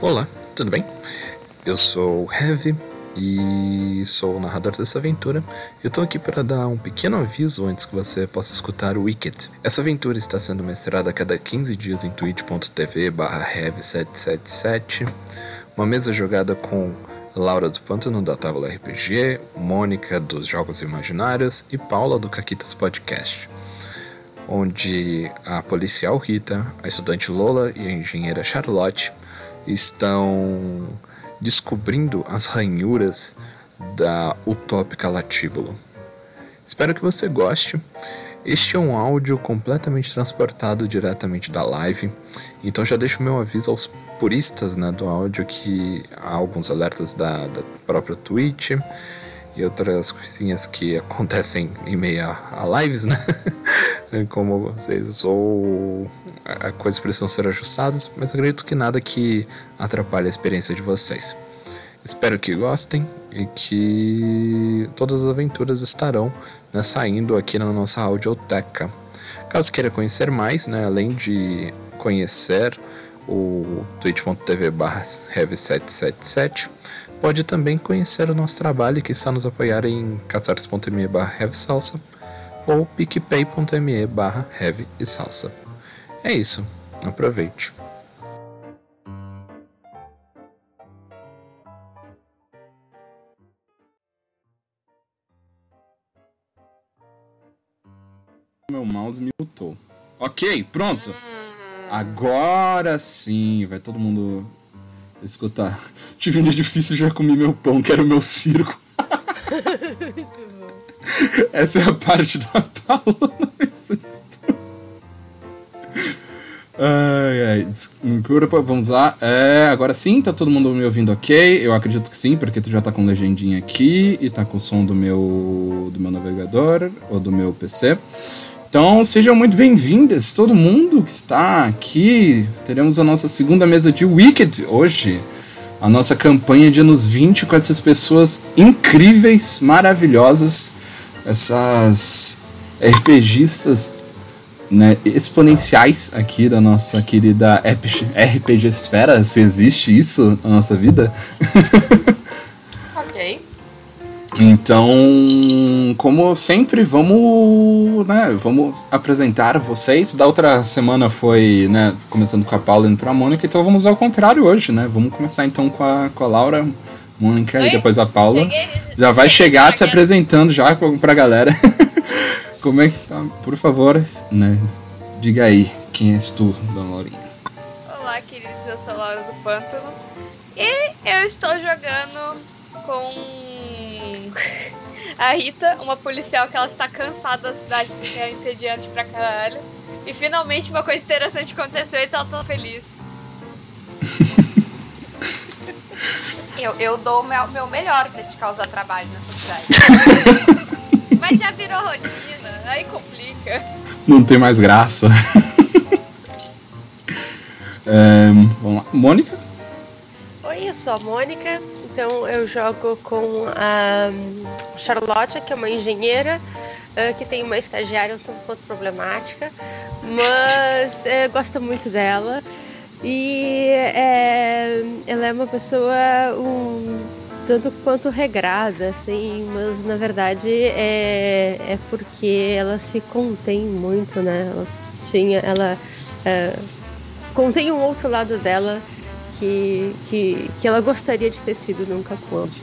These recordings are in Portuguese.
Olá, tudo bem? Eu sou o Heavy e sou o narrador dessa aventura. Eu tô aqui para dar um pequeno aviso antes que você possa escutar o Wicked. Essa aventura está sendo mestrada a cada 15 dias em twitch.tv heavy777, uma mesa jogada com Laura do Pântano da Tábua RPG, Mônica dos Jogos Imaginários e Paula do Caquitas Podcast onde a policial Rita, a estudante Lola e a engenheira Charlotte estão descobrindo as ranhuras da utópica Latíbulo. Espero que você goste. Este é um áudio completamente transportado diretamente da live, então já deixo meu aviso aos puristas né, do áudio que há alguns alertas da, da própria Twitch e outras coisinhas que acontecem em meio a, a lives, né? Como vocês, ou coisas precisam ser ajustadas, mas acredito que nada que atrapalhe a experiência de vocês. Espero que gostem e que todas as aventuras estarão né, saindo aqui na nossa audioteca. Caso queira conhecer mais, né, além de conhecer o twitch.tv barra 777 pode também conhecer o nosso trabalho que está nos apoiar em catarse.me barra salsa ou picpay.me barra salsa. É isso, aproveite. Meu mouse mutou. Ok, pronto. Agora sim, vai todo mundo escutar. Tive um dia difícil já comi meu pão, que era o meu circo. Essa é a parte da Paula. ai, ai. Vamos lá. É, agora sim, tá todo mundo me ouvindo ok? Eu acredito que sim, porque tu já tá com legendinha aqui e tá com o som do meu, do meu navegador ou do meu PC. Então sejam muito bem-vindas, todo mundo que está aqui. Teremos a nossa segunda mesa de Wicked hoje. A nossa campanha de anos 20 com essas pessoas incríveis, maravilhosas, essas RPGistas né, exponenciais aqui da nossa querida RPG Esfera, se existe isso na nossa vida. Então, como sempre, vamos, né, vamos apresentar vocês. Da outra semana foi, né, começando com a Paula indo pra Mônica, então vamos ao contrário hoje, né? Vamos começar então com a, com a Laura, Mônica Oi? e depois a Paula. Cheguei, já vai chegar se apresentando já pra galera. como é que tá? Por favor, né, diga aí, quem és tu, dona Laurinha? Olá, queridos, eu sou a Laura do Pântano. E eu estou jogando com a Rita, uma policial que ela está cansada da cidade porque é entediante pra caralho. E finalmente uma coisa interessante aconteceu e ela tá feliz. eu, eu dou o meu, meu melhor pra te causar trabalho nessa cidade. Mas já virou rotina, aí complica. Não tem mais graça. é, vamos lá. Mônica? Oi, eu sou a Mônica. Então eu jogo com a Charlotte, que é uma engenheira uh, que tem uma estagiária um tanto quanto problemática, mas uh, gosta muito dela. E é, ela é uma pessoa um tanto quanto regrada, assim, mas na verdade é, é porque ela se contém muito, né? Ela tinha, ela é, contém um outro lado dela que, que, que ela gostaria de ter sido nunca pôde.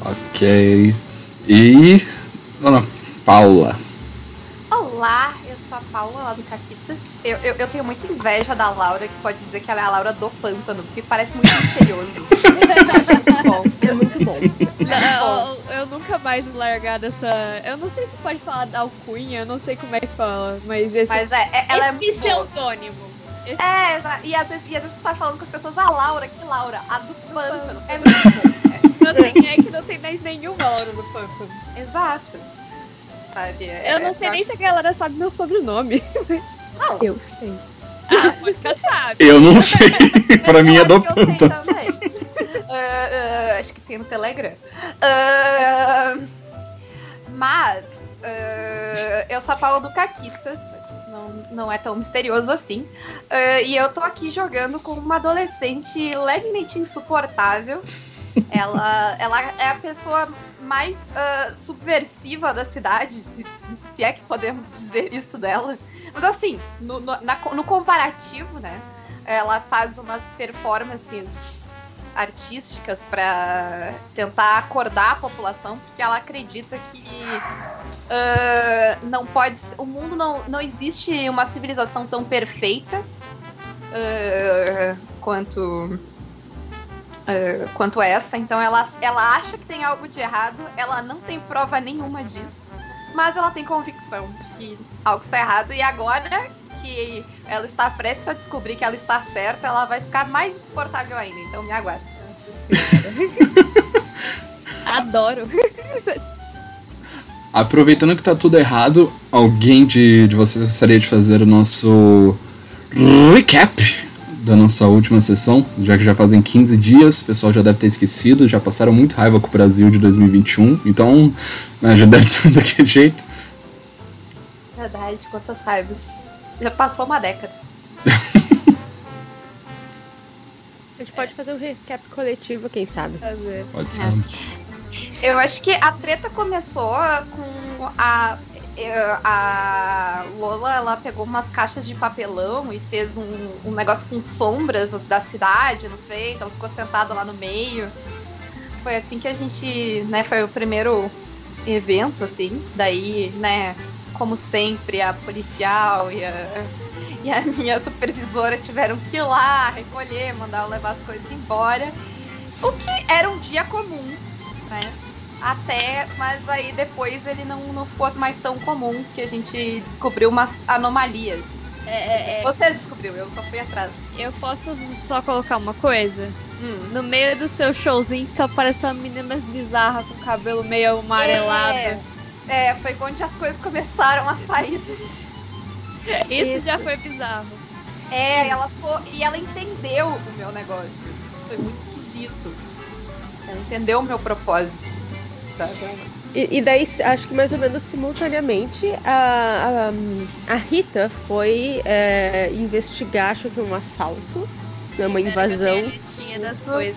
ok. E. Dona Paula. Olá, eu sou a Paula lá do Caquitas. Eu, eu, eu, tenho muita inveja da Laura, que pode dizer que ela é a Laura do pântano, porque parece muito misterioso. é muito bom. Não, eu, eu, nunca mais vou largar dessa. Eu não sei se pode falar da alcunha, eu não sei como é que fala, mas esse. Mas é, é ela é pseudônimo. É, e às, vezes, e às vezes você tá falando com as pessoas, a Laura, que Laura? A do pântano. É muito bom. Não tem, é que não tem mais nenhuma Laura do pântano. Exato. Sabe? É, eu não sei nem se a galera sabe meu sobrenome. Não. Eu sei. Ah, Mônica sabe. Eu não sei. pra mim é do pântano. uh, uh, acho que tem no Telegram. Uh, mas, eu sou a Paula do Caquitas não, não é tão misterioso assim. Uh, e eu tô aqui jogando com uma adolescente levemente insuportável. ela, ela é a pessoa mais uh, subversiva da cidade, se, se, é que podemos dizer isso dela. Mas assim, no, no, na, no comparativo, né? Ela faz umas performances artísticas para tentar acordar a população, porque ela acredita que uh, não pode, o mundo não, não existe uma civilização tão perfeita uh, quanto uh, quanto essa. Então ela, ela acha que tem algo de errado, ela não tem prova nenhuma disso, mas ela tem convicção de que algo está errado e agora que ela está prestes a descobrir que ela está certa, ela vai ficar mais insuportável ainda. Então me aguarde. Adoro. Aproveitando que tá tudo errado, alguém de, de vocês gostaria de fazer o nosso recap da nossa última sessão, já que já fazem 15 dias, o pessoal já deve ter esquecido, já passaram muito raiva com o Brasil de 2021, então né, já deve estar daquele jeito. Verdade, quantas raivas. Já passou uma década. A gente pode fazer um recap coletivo, quem sabe? Fazer. Pode ser. É. Eu acho que a treta começou com a. A Lola, ela pegou umas caixas de papelão e fez um, um negócio com sombras da cidade, não fez? Ela ficou sentada lá no meio. Foi assim que a gente, né, foi o primeiro evento, assim. Daí, né, como sempre, a policial e a, e a minha supervisora tiveram que ir lá recolher, mandar eu levar as coisas embora. O que era um dia comum, né? Até, mas aí depois ele não, não ficou mais tão comum, que a gente descobriu umas anomalias. É, é, é. Você descobriu, eu só fui atrás. Eu posso só colocar uma coisa? Hum. No meio do seu showzinho que apareceu uma menina bizarra com cabelo meio amarelado. É. É, foi onde as coisas começaram a sair. Isso, Isso. já foi bizarro. É, ela foi, e ela entendeu o meu negócio. Foi muito esquisito. Ela entendeu o meu propósito. E, e, daí, acho que mais ou menos simultaneamente, a, a, a Rita foi é, investigar, acho que um assalto, né, uma invasão.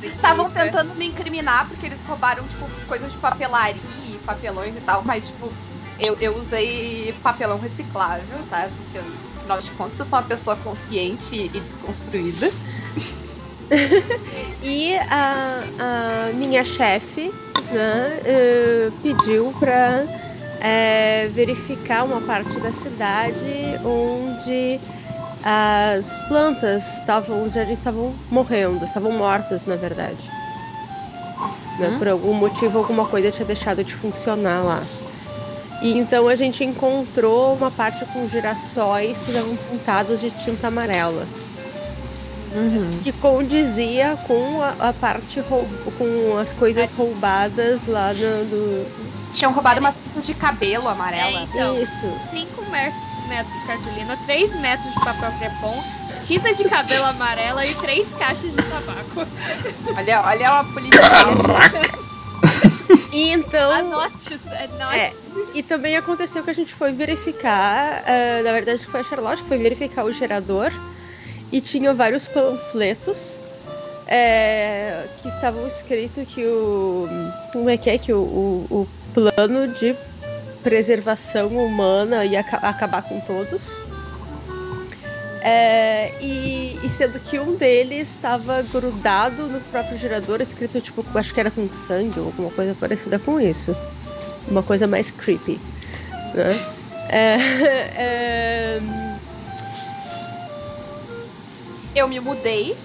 Estavam tentando me incriminar porque eles roubaram, tipo, coisas de papelaria papelões e tal, mas, tipo, eu, eu usei papelão reciclável, tá? Porque, afinal de contas, eu sou uma pessoa consciente e desconstruída. e a, a minha chefe né, uh, pediu para é, verificar uma parte da cidade onde as plantas estavam, os jardins estavam morrendo, estavam mortas, na verdade. Né? Hum? Por algum motivo, alguma coisa tinha deixado de funcionar lá. E então a gente encontrou uma parte com girassóis que estavam pintados de tinta amarela. Uhum. Que condizia com a, a parte com as coisas é. roubadas lá no, do. Tinham roubado umas fitas de cabelo amarela. É, então, Isso. 5 metros, metros de cartolina, 3 metros de papel crepom, tinta de cabelo amarela e três caixas de tabaco. Olha, olha a polícia. E então. Anote, anote. É, e também aconteceu que a gente foi verificar, uh, na verdade foi a Charlotte que foi verificar o gerador e tinha vários panfletos é, que estavam escritos que o. Como é que é? Que o, o, o plano de preservação humana ia acabar com todos. É, e, e, sendo que um deles estava grudado no próprio gerador, escrito tipo, acho que era com sangue ou alguma coisa parecida com isso. Uma coisa mais creepy. Né? É, é... Eu me mudei,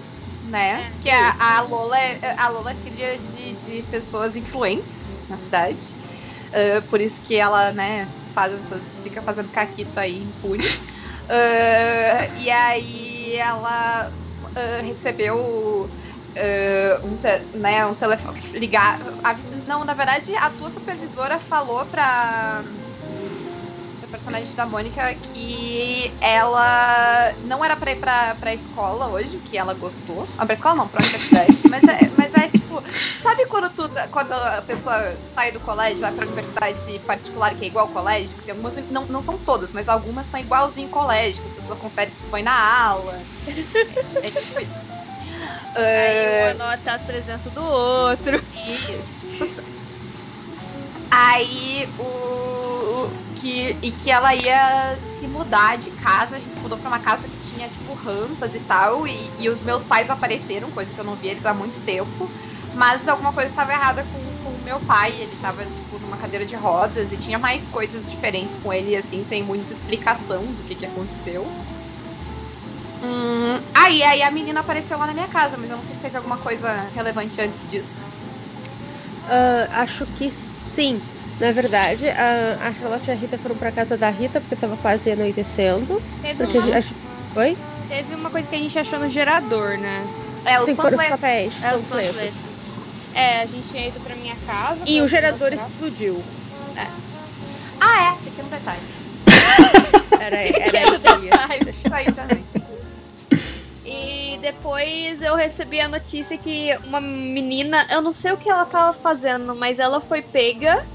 né? É. Que a, a, Lola, é, a Lola é filha de, de pessoas influentes na cidade. Uh, por isso que ela, né, faz essas, fica fazendo caquita aí impune. Uh, e aí ela uh, recebeu uh, um, te, né, um telefone. Ligar. A, não, na verdade, a tua supervisora falou pra. a personagem da Mônica que ela não era pra ir pra, pra escola hoje, que ela gostou. Ah, pra escola não, pra universidade. mas, é, mas é tipo sabe quando tu, quando a pessoa sai do colégio, vai pra universidade particular, que é igual ao colégio, tem algumas, não, não são todas, mas algumas são igualzinho colégio, que as pessoas conferem se tu foi na aula. É, é tipo isso. Aí um anota a presença do outro. Isso, essas coisas. Aí o. Que, e que ela ia se mudar de casa, a gente se mudou pra uma casa que tinha, tipo, rampas e tal, e, e os meus pais apareceram, coisa que eu não via eles há muito tempo, mas alguma coisa estava errada com, com o meu pai, ele tava, tipo, numa cadeira de rodas, e tinha mais coisas diferentes com ele, assim, sem muita explicação do que, que aconteceu. Hum, aí, aí a menina apareceu lá na minha casa, mas eu não sei se teve alguma coisa relevante antes disso. Ah, acho que sim. Na verdade, a, a Charlotte e a Rita foram pra casa da Rita porque tava quase anoitecendo. Teve Porque a uma, gente. acho- Oi? teve uma coisa que a gente achou no gerador, né? É, os sim, foram os panfletos. papéis. É, os panfletos. É, a gente tinha ido pra minha casa. E o gerador mostrar. explodiu. Ah, é, pequeno detalhe. Era, era aí. detalhe. Isso aí também. E depois eu recebi a notícia que uma menina, eu não sei o que ela tava fazendo, mas ela foi pega,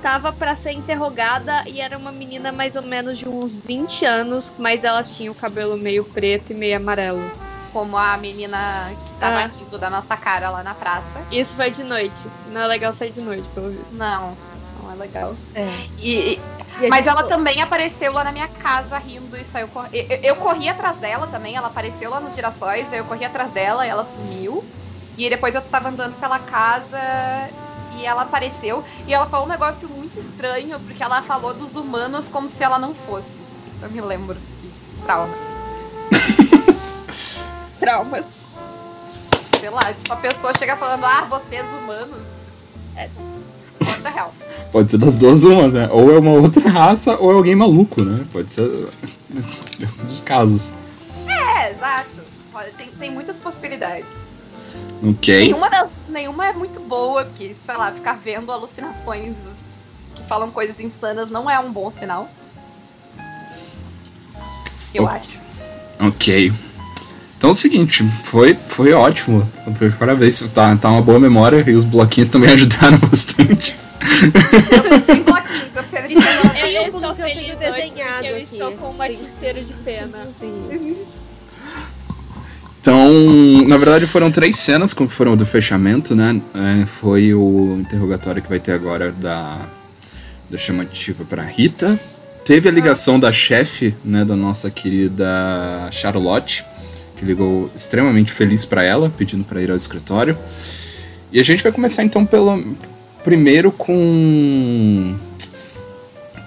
tava pra ser interrogada e era uma menina mais ou menos de uns 20 anos, mas ela tinha o cabelo meio preto e meio amarelo. Como a menina que tava Ah. rindo da nossa cara lá na praça. Isso foi de noite. Não é legal sair de noite, pelo visto. Não, não é legal. É. E, E mas ela foi- também apareceu lá na minha casa rindo e saiu cor... eu, eu corri atrás dela também, ela apareceu lá nos girassóis, aí eu corri atrás dela e ela sumiu. E depois eu tava andando pela casa e ela apareceu e ela falou um negócio muito estranho, porque ela falou dos humanos como se ela não fosse. Isso eu me lembro de traumas. Traumas. Sei lá, tipo, a pessoa chega falando, ah, vocês humanos. É. What the hell? Pode ser das duas uma, né? Ou é uma outra raça, ou é alguém maluco, né? Pode ser. Os casos. É, exato. Olha, tem, tem muitas possibilidades. Ok. Nenhuma, das, nenhuma é muito boa, porque, sei lá, ficar vendo alucinações que falam coisas insanas não é um bom sinal. Eu acho. Ok. Então é o seguinte, foi, foi ótimo. Parabéns, tá, tá uma boa memória e os bloquinhos também ajudaram bastante. Eu tô sem bloquinhos, eu perdi. Eu estou feliz desenhado eu aqui. estou com uma Tem- ticeira de pena. Sim. Então, na verdade foram três cenas que foram do fechamento, né? É, foi o interrogatório que vai ter agora da, da chamativa para Rita. Teve a ligação da chefe, né, da nossa querida Charlotte, que ligou extremamente feliz para ela, pedindo para ir ao escritório. E a gente vai começar então pelo primeiro com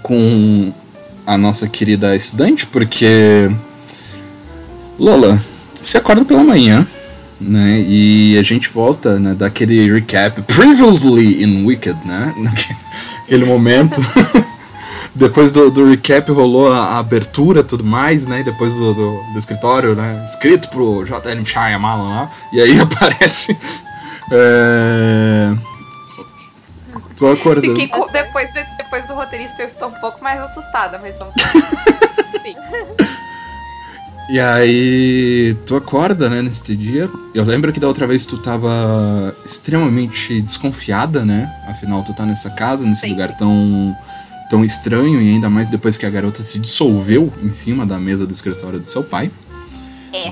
com a nossa querida estudante, porque Lola, você acorda pela manhã, né? E a gente volta, né? Daquele recap previously in Wicked, né? Naquele momento. Depois do, do recap rolou a, a abertura e tudo mais, né? Depois do, do, do escritório, né? Escrito pro J.L. Shyamalan lá. E aí aparece. É... Tô acordando. Fiquei com- depois, de- depois do roteirista, eu estou um pouco mais assustada, mas vamos. Sim. E aí, tu acorda, né, nesse dia. Eu lembro que da outra vez tu tava extremamente desconfiada, né? Afinal, tu tá nessa casa, nesse Sim. lugar tão, tão estranho, e ainda mais depois que a garota se dissolveu em cima da mesa do escritório do seu pai. É.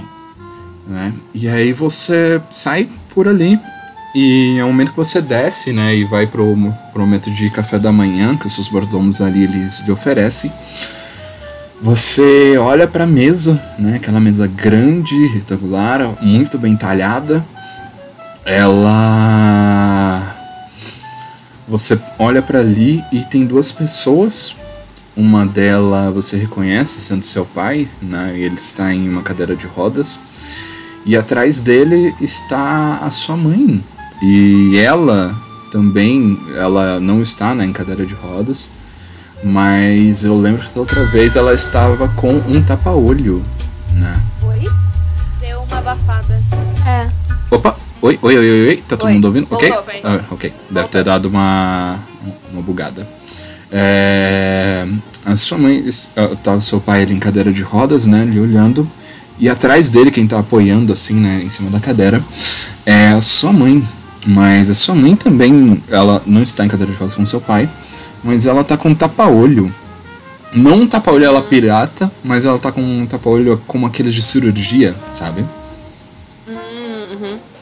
Né? E aí você sai por ali. E é o momento que você desce, né? E vai pro, pro momento de café da manhã, que os seus mordomos ali eles lhe oferecem. Você olha pra mesa, né? Aquela mesa grande, retangular, muito bem talhada. Ela. Você olha pra ali e tem duas pessoas. Uma delas você reconhece sendo seu pai, né? E ele está em uma cadeira de rodas. E atrás dele está a sua mãe. E ela também, ela não está né, em cadeira de rodas. Mas eu lembro que da outra vez ela estava com um tapa-olho, né? Oi? Deu uma abafada. É. Opa! Oi, oi, oi, oi, oi. Tá todo Oi. mundo ouvindo? Ok? Voltou. Ah, ok. Deve ter dado uma, uma bugada. É, a sua mãe, tá o seu pai ali em cadeira de rodas, né? Ali olhando. E atrás dele, quem tá apoiando assim, né? Em cima da cadeira, é a sua mãe. Mas a sua mãe também, ela não está em cadeira de rodas com seu pai, mas ela tá com um tapa-olho. Não um tapa-olho ela pirata, mas ela tá com um tapa-olho como aqueles de cirurgia, sabe? Hum, uhum.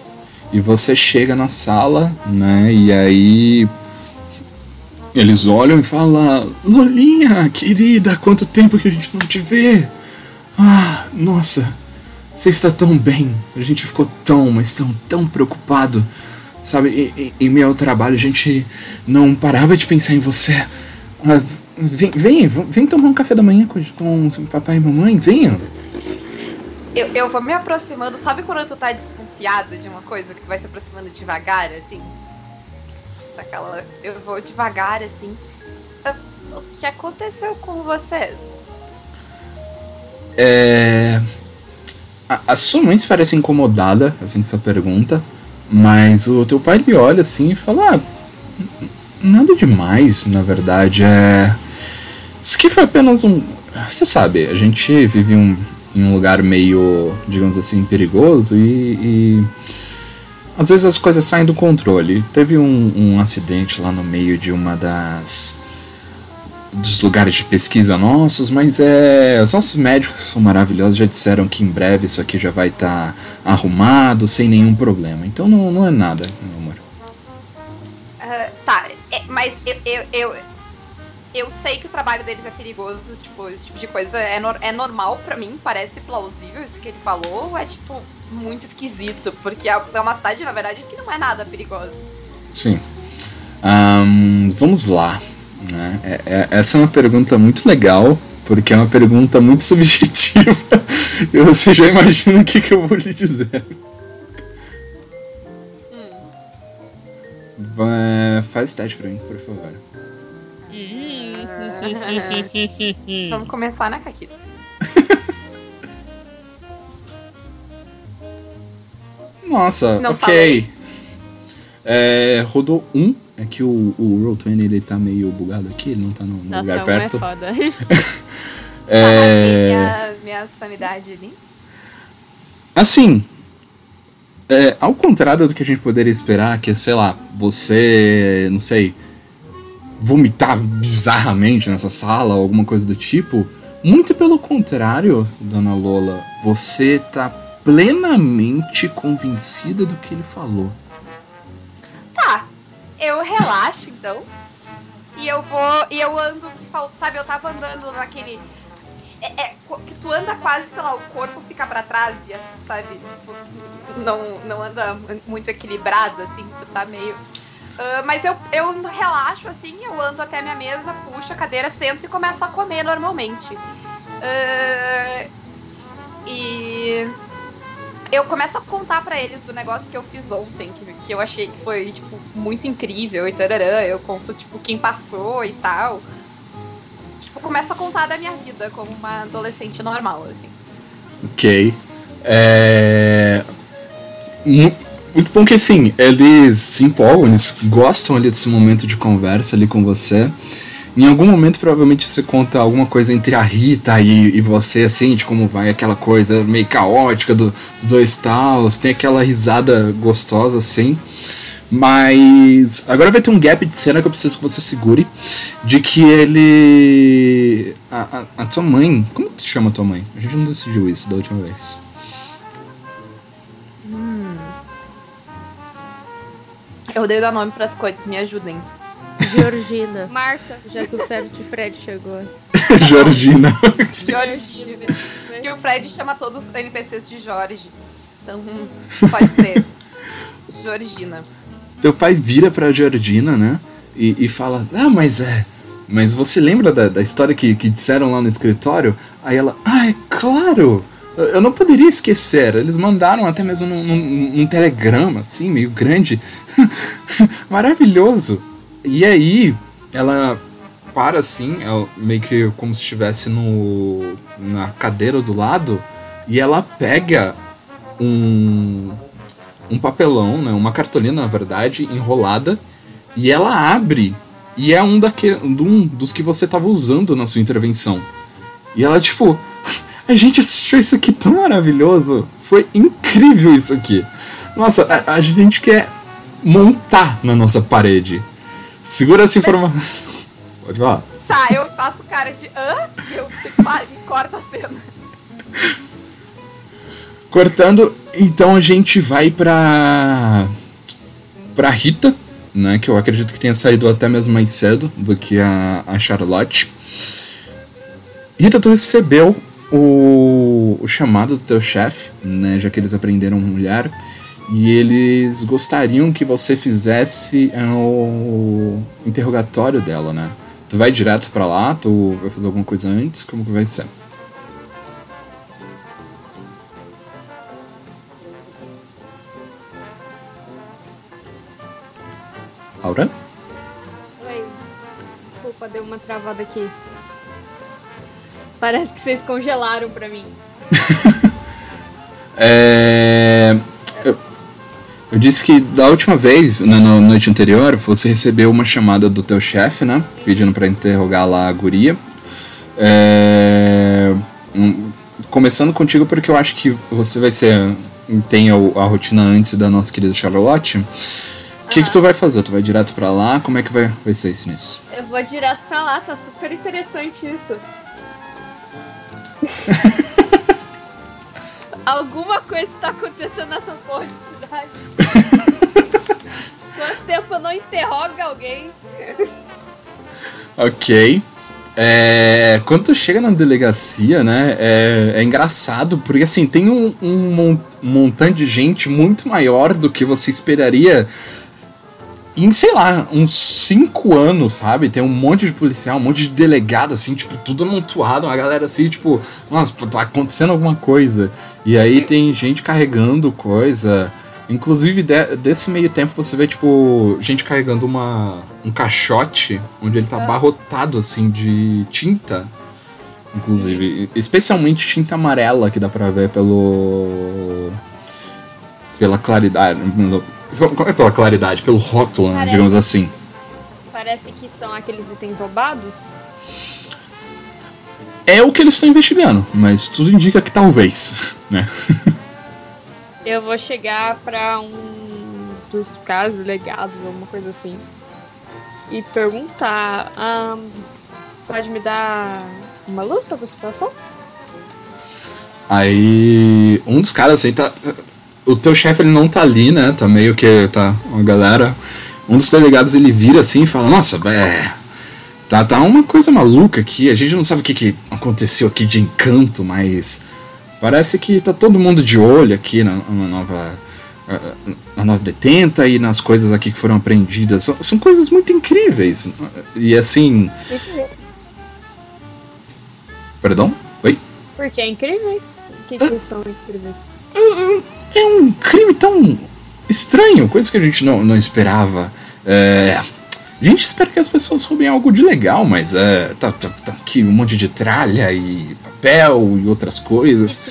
E você chega na sala, né? E aí eles olham e falam: Lolinha, querida, quanto tempo que a gente não te vê! Ah, nossa, você está tão bem. A gente ficou tão, mas tão, tão preocupado. Sabe, em, em meu trabalho a gente não parava de pensar em você. Ah, vem, vem, vem tomar um café da manhã com, com papai e mamãe, venha. Eu, eu vou me aproximando, sabe quando tu tá desconfiada de uma coisa que tu vai se aproximando devagar, assim? Daquela. Eu vou devagar, assim. Ah, O que aconteceu com vocês? É. A, a sua mãe se parece incomodada, assim, com essa pergunta. Mas o teu pai lhe olha assim e fala: Ah, nada demais, na verdade. É. Isso aqui foi apenas um. Você sabe, a gente vive um, em um lugar meio, digamos assim, perigoso e. e às vezes as coisas saem do controle. Teve um, um acidente lá no meio de uma das dos lugares de pesquisa nossos, mas é. Os nossos médicos são maravilhosos, já disseram que em breve isso aqui já vai estar arrumado, sem nenhum problema. Então não, não é nada, meu amor. Ah, tá, é, mas eu, eu, eu, eu sei que o trabalho deles é perigoso, tipo, esse tipo de coisa é, nor- é normal pra mim, parece plausível isso que ele falou, ou é tipo muito esquisito, porque é é uma cidade, na verdade, que não é nada perigosa. Sim. Ahn, vamos lá. né? É- é- essa é uma pergunta muito legal, porque é uma pergunta muito subjetiva. e você já imagina o que, que eu vou lhe dizer. Hum. Vai- faz teste pra mim, por favor. Vamos começar, né, Caquita? Nossa, Não ok. É, rodou um. É que o, o Roll20 ele tá meio bugado aqui, ele não tá no, no Nossa, lugar um é perto. foda. É, minha, minha sanidade ali. Assim, é, ao contrário do que a gente poderia esperar, que é, sei lá, você, não sei, vomitar bizarramente nessa sala ou alguma coisa do tipo, muito pelo contrário, dona Lola, você tá plenamente convencida do que ele falou. Tá, eu relaxo então. E eu vou. E eu ando, sabe, eu tava andando naquele. É, é, que tu anda quase, sei lá, o corpo fica pra trás, sabe? Tipo, não, não anda muito equilibrado, assim, tu tá meio. Ah, mas eu, eu relaxo assim, eu ando até minha mesa, puxo a cadeira, sento e começo a comer normalmente. Ah, e eu começo a contar pra eles do negócio que eu fiz ontem, que, que eu achei que foi, tipo, muito incrível e tararã. Eu conto, tipo, quem passou e tal. Tipo, começo a contar da minha vida como uma adolescente normal, assim. Ok. É. mu- Muito bom que assim, eles se empolgam, eles gostam ali desse momento de conversa ali com você. Em algum momento, provavelmente, você conta alguma coisa entre a Rita e, e você, assim, de como vai aquela coisa meio caótica do- dos dois tals, tem aquela risada gostosa, assim. Mas agora vai ter um gap de cena que eu preciso que você segure. De que ele. A, a, a tua mãe. Como te chama tua mãe? A gente não decidiu isso da última vez. Eu odeio dar nome pras coisas, me ajudem. Georgina. Marta. Já que o Fred Fred chegou. Georgina. Jorge. Porque o Fred chama todos os NPCs de Jorge. Então, hum, pode ser. Georgina. Teu pai vira pra Georgina, né? E, e fala: Ah, mas é. Mas você lembra da, da história que, que disseram lá no escritório? Aí ela: Ah, é claro! Eu não poderia esquecer. Eles mandaram até mesmo num, num- num telegrama, assim, meio grande. Maravilhoso! E aí, ela para assim, ela- meio que como se estivesse no, na cadeira do lado, e ela pega um, um papelão, né, uma cartolina, na verdade, enrolada, e ela abre, e é um, daquele, um dos que você tava usando na sua intervenção. E ela, tipo, a gente assistiu isso aqui tão maravilhoso, foi incrível isso aqui. Nossa, a, a gente quer montar na nossa parede. Segura essa informação. Pode falar. Tá, eu faço cara de hã? E eu e corta a cena. Cortando, então a gente vai pra. pra Rita, né? Que eu acredito que tenha saído até mesmo mais cedo do que a, a Charlotte. Rita, tu recebeu o, o chamado do teu chefe, né? Já que eles aprenderam mulher. E eles gostariam que você fizesse é, o interrogatório dela, né? Tu vai direto para lá? Tu vai fazer alguma coisa antes? Como que vai ser? Aura? Oi. Desculpa, deu uma travada aqui. Parece que vocês congelaram pra mim. é... Eu, eu, disse que da última vez, na, na, noite anterior, você recebeu uma chamada do teu chefe, né? Pedindo para interrogar lá a guria. É... Começando contigo, porque eu acho que você vai ser. Tem a, a rotina antes da nossa querida Charlotte. O que, que tu vai fazer? Tu vai direto pra lá? Como é que vai, vai ser isso nisso? Eu vou direto pra lá, tá super interessante isso. Alguma coisa tá acontecendo nessa porra de cidade. Quanto tempo eu não interrogo alguém? ok. É, quando tu chega na delegacia, né, é, é engraçado, porque assim, tem um, um, montante de gente muito maior do que você esperaria em, sei lá, uns cinco anos, sabe? Tem um monte de policial, um monte de delegado, assim, tipo, tudo amontoado, uma galera assim, tipo, nossa, tá acontecendo alguma coisa. E aí tem gente carregando coisa. Inclusive, de, desse meio tempo você vê, tipo, gente carregando uma, um caixote onde ele tá é. abarrotado, assim, de tinta. Inclusive, especialmente tinta amarela, que dá pra ver pelo. pela claridade como é pela claridade? Pelo rótulo, né, digamos assim. Parece que são aqueles itens roubados. É o que eles estão investigando, mas tudo indica que talvez, né? Eu vou chegar pra um dos casos legados, alguma coisa assim, e perguntar: um, pode me dar uma luz sobre a situação? Aí um dos caras assim tá, o teu chefe ele não tá ali, né? Tá meio que tá uma galera. Um dos delegados ele vira assim e fala: Nossa, é, tá, tá uma coisa maluca aqui. A gente não sabe o que, que aconteceu aqui de encanto, mas parece que tá todo mundo de olho aqui na, na nova na nova detenta e nas coisas aqui que foram aprendidas. São, são coisas muito incríveis. E assim. Perdão? Oi? Porque é incríveis? O que, que são incríveis? É um crime tão estranho, coisa que a gente não, não esperava. É, a gente espera que as pessoas roubem algo de legal, mas é, tá, tá, tá aqui um monte de tralha e papel e outras coisas.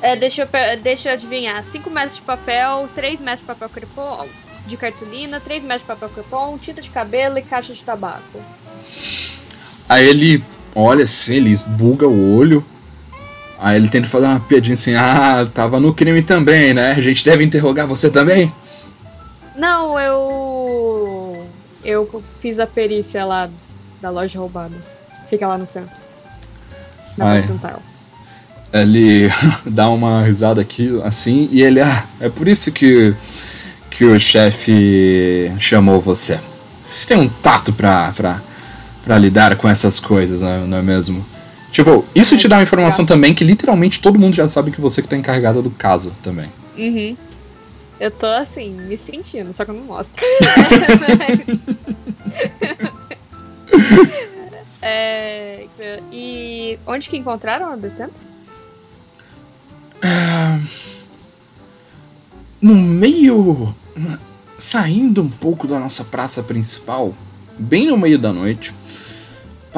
É, deixa, eu, deixa eu adivinhar: 5 metros de papel, 3 metros de papel crepom, de cartolina, 3 metros de papel crepom, tinta de cabelo e caixa de tabaco. Aí ele olha assim, ele buga o olho, Aí ele tenta fazer uma piadinha assim, ah, tava no crime também, né? A gente deve interrogar você também? Não, eu. Eu fiz a perícia lá da loja roubada. Fica lá no centro. Na Ai. central. Ele dá uma risada aqui, assim, e ele, ah, é por isso que, que o chefe chamou você. Você tem um tato pra, pra, pra lidar com essas coisas, não é mesmo? Tipo, isso te dá uma informação também que literalmente todo mundo já sabe que você que tá encarregada do caso também. Uhum. Eu tô assim, me sentindo, só que eu não mostro. é, e onde que encontraram a detenta? É, no meio. Saindo um pouco da nossa praça principal, bem no meio da noite,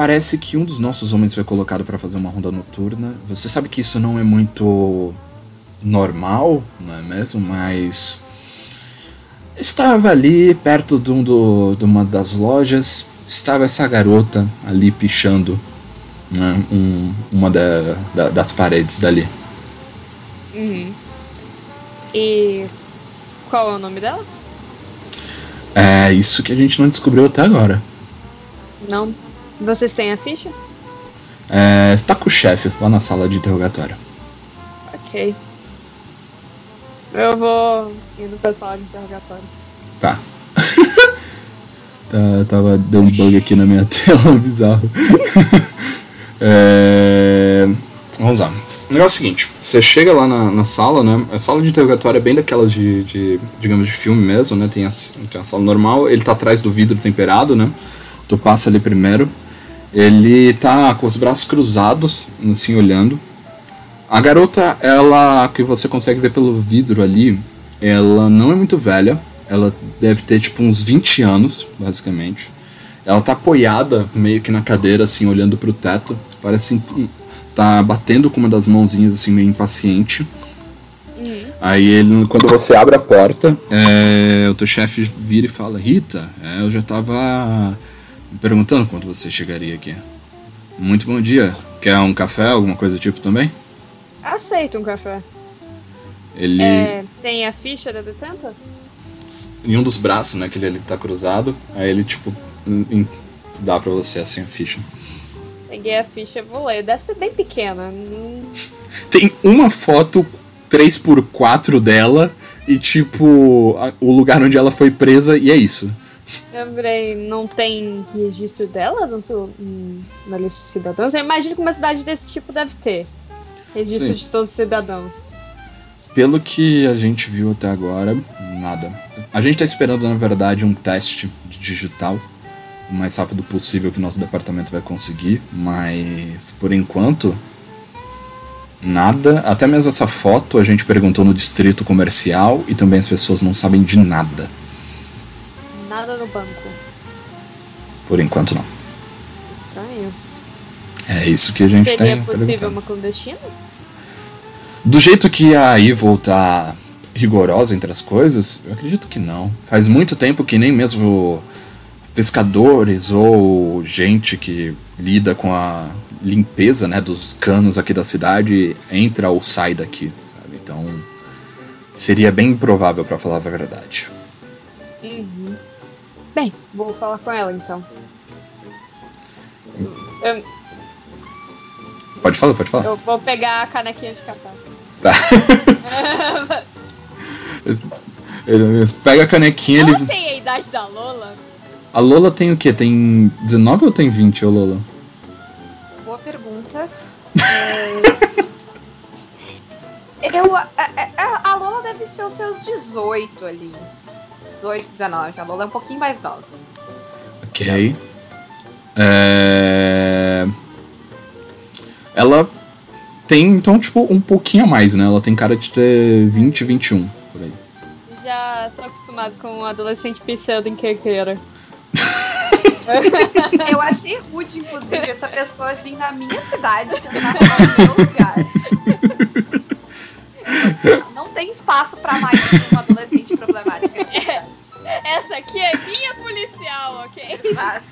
Parece que um dos nossos homens foi colocado para fazer uma ronda noturna. Você sabe que isso não é muito normal, não é mesmo? Mas estava ali perto de, um do, de uma das lojas, estava essa garota ali pichando né, um, uma da, da, das paredes dali. Uhum. E qual é o nome dela? É isso que a gente não descobriu até agora. Não. Vocês têm a ficha? É, está com o chefe lá na sala de interrogatório. Ok. Eu vou indo pra sala de interrogatório. Tá. tá tava, um bug aqui na minha tela, bizarro. é, vamos lá. O negócio é o seguinte, você chega lá na, na sala, né? A sala de interrogatório é bem daquelas de, de digamos, de filme mesmo, né? Tem a, tem a sala normal, ele tá atrás do vidro temperado, né? Tu passa ali primeiro. Ele tá com os braços cruzados, assim, olhando. A garota, ela, que você consegue ver pelo vidro ali, ela não é muito velha. Ela deve ter, tipo, uns 20 anos, basicamente. Ela tá apoiada meio que na cadeira, assim, olhando pro teto. Parece tá batendo com uma das mãozinhas, assim, meio impaciente. Aí ele, quando você abre a porta, é, o teu chefe vira e fala, Rita, é, eu já tava me perguntando quando você chegaria aqui. Muito bom dia. Quer um café, alguma coisa do tipo também? Aceito um café. Ele. É, tem a ficha da detenta? Em um dos braços, né, que ele, ele tá cruzado, aí ele, tipo, em- dá pra você assim a ficha. Peguei a ficha e vou ler. Deve ser bem pequena. Tem uma foto 3x4 dela e, tipo, a- o lugar onde ela foi presa e é isso. Lembrei, não tem registro dela no seu, na lista de cidadãos? Eu imagino que uma cidade desse tipo deve ter. Registro Sim. de todos os cidadãos. Pelo que a gente viu até agora, nada. A gente tá esperando, na verdade, um teste de digital o mais rápido possível que nosso departamento vai conseguir, mas por enquanto nada. Até mesmo essa foto a gente perguntou no distrito comercial e também as pessoas não sabem de nada. Nada no banco. Por enquanto não. Estranho. É isso que a gente Seria tem possível perguntado. uma clandestina? Do jeito que a Evil tá rigorosa entre as coisas, eu acredito que não. Faz muito tempo que nem mesmo pescadores ou gente que lida com a limpeza né, dos canos aqui da cidade entra ou sai daqui. Sabe? Então seria bem improvável para falar a verdade. Uhum. Bem, vou falar com ela então. Eu, Pode falar, pode falar. eu vou pegar a canequinha de café. Tá. Ele pega a canequinha, ele. Ela tem a idade da Lola? A Lola tem o quê? Tem 19 ou tem 20, ô Lola? Boa pergunta. É, Eu, a, a- a Lola deve ser os seus 18 ali. 18, 19. A Lola é um pouquinho mais nova. Ok. É... Ela tem, então, tipo, um pouquinho a mais, né? Ela tem cara de ter 20, 21, por aí. Já tô acostumado com um adolescente pseudo enquerqueira. Eu achei rude, inclusive, essa pessoa vir na minha cidade tentar roubar o meu lugar. Não tem espaço pra mais um adolescente problemática. Essa aqui é minha policial, ok? Mas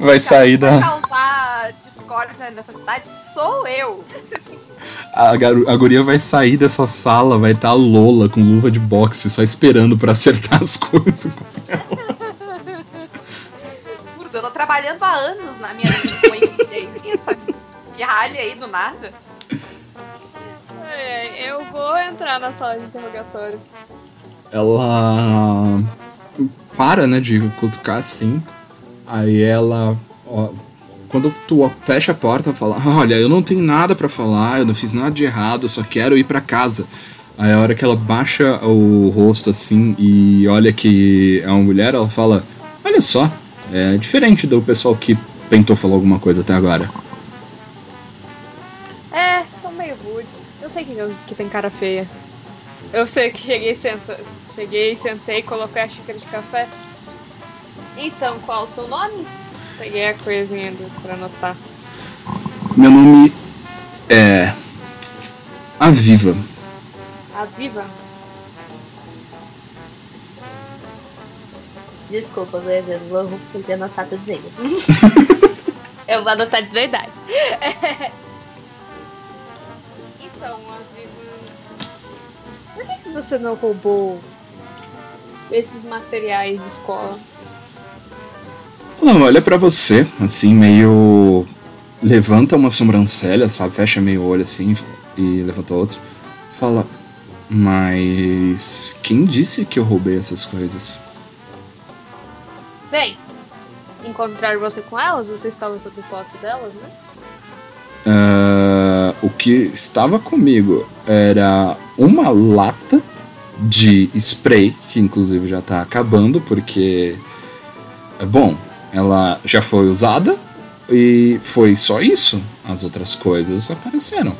Vai sair da. causar discórdia nessa cidade sou eu. A, a guria vai sair dessa sala, vai estar a Lola com luva de boxe, só esperando pra acertar as coisas. Juro, eu tô trabalhando há anos na minha linha e pirralha aí do nada. É, eu vou entrar na sala de interrogatório. ela para, né, de cutucar assim. Aí ela, ó, quando tu fecha a porta, fala: "Olha, eu não tenho nada pra falar, eu não fiz nada de errado, eu só quero ir pra casa". Aí a hora que ela baixa o rosto assim e olha que é uma mulher, ela fala: "Olha só, é diferente do pessoal que tentou falar alguma coisa até agora". Eu sei que, que tem cara feia. Eu sei que cheguei, senta, cheguei, sentei, coloquei a xícara de café. Então, qual o seu nome? Peguei a coisinha do, pra anotar. Meu nome é Aviva. A Viva? Desculpa, eu vou tentar anotar tudo dizendo. Eu vou anotar de verdade. então, a Viva. Por que, que você não roubou esses materiais de escola? Ela olha pra você, assim, meio. Levanta uma sobrancelha, sabe? Fecha meio o olho assim e levanta outro. Fala. Mas. Quem disse que eu roubei essas coisas? Bem, encontrar você com elas, você estava sob posse delas, né? Ah, o que estava comigo era uma lata de spray, que inclusive já tá acabando, porque. Bom, ela já foi usada e foi só isso. As outras coisas apareceram.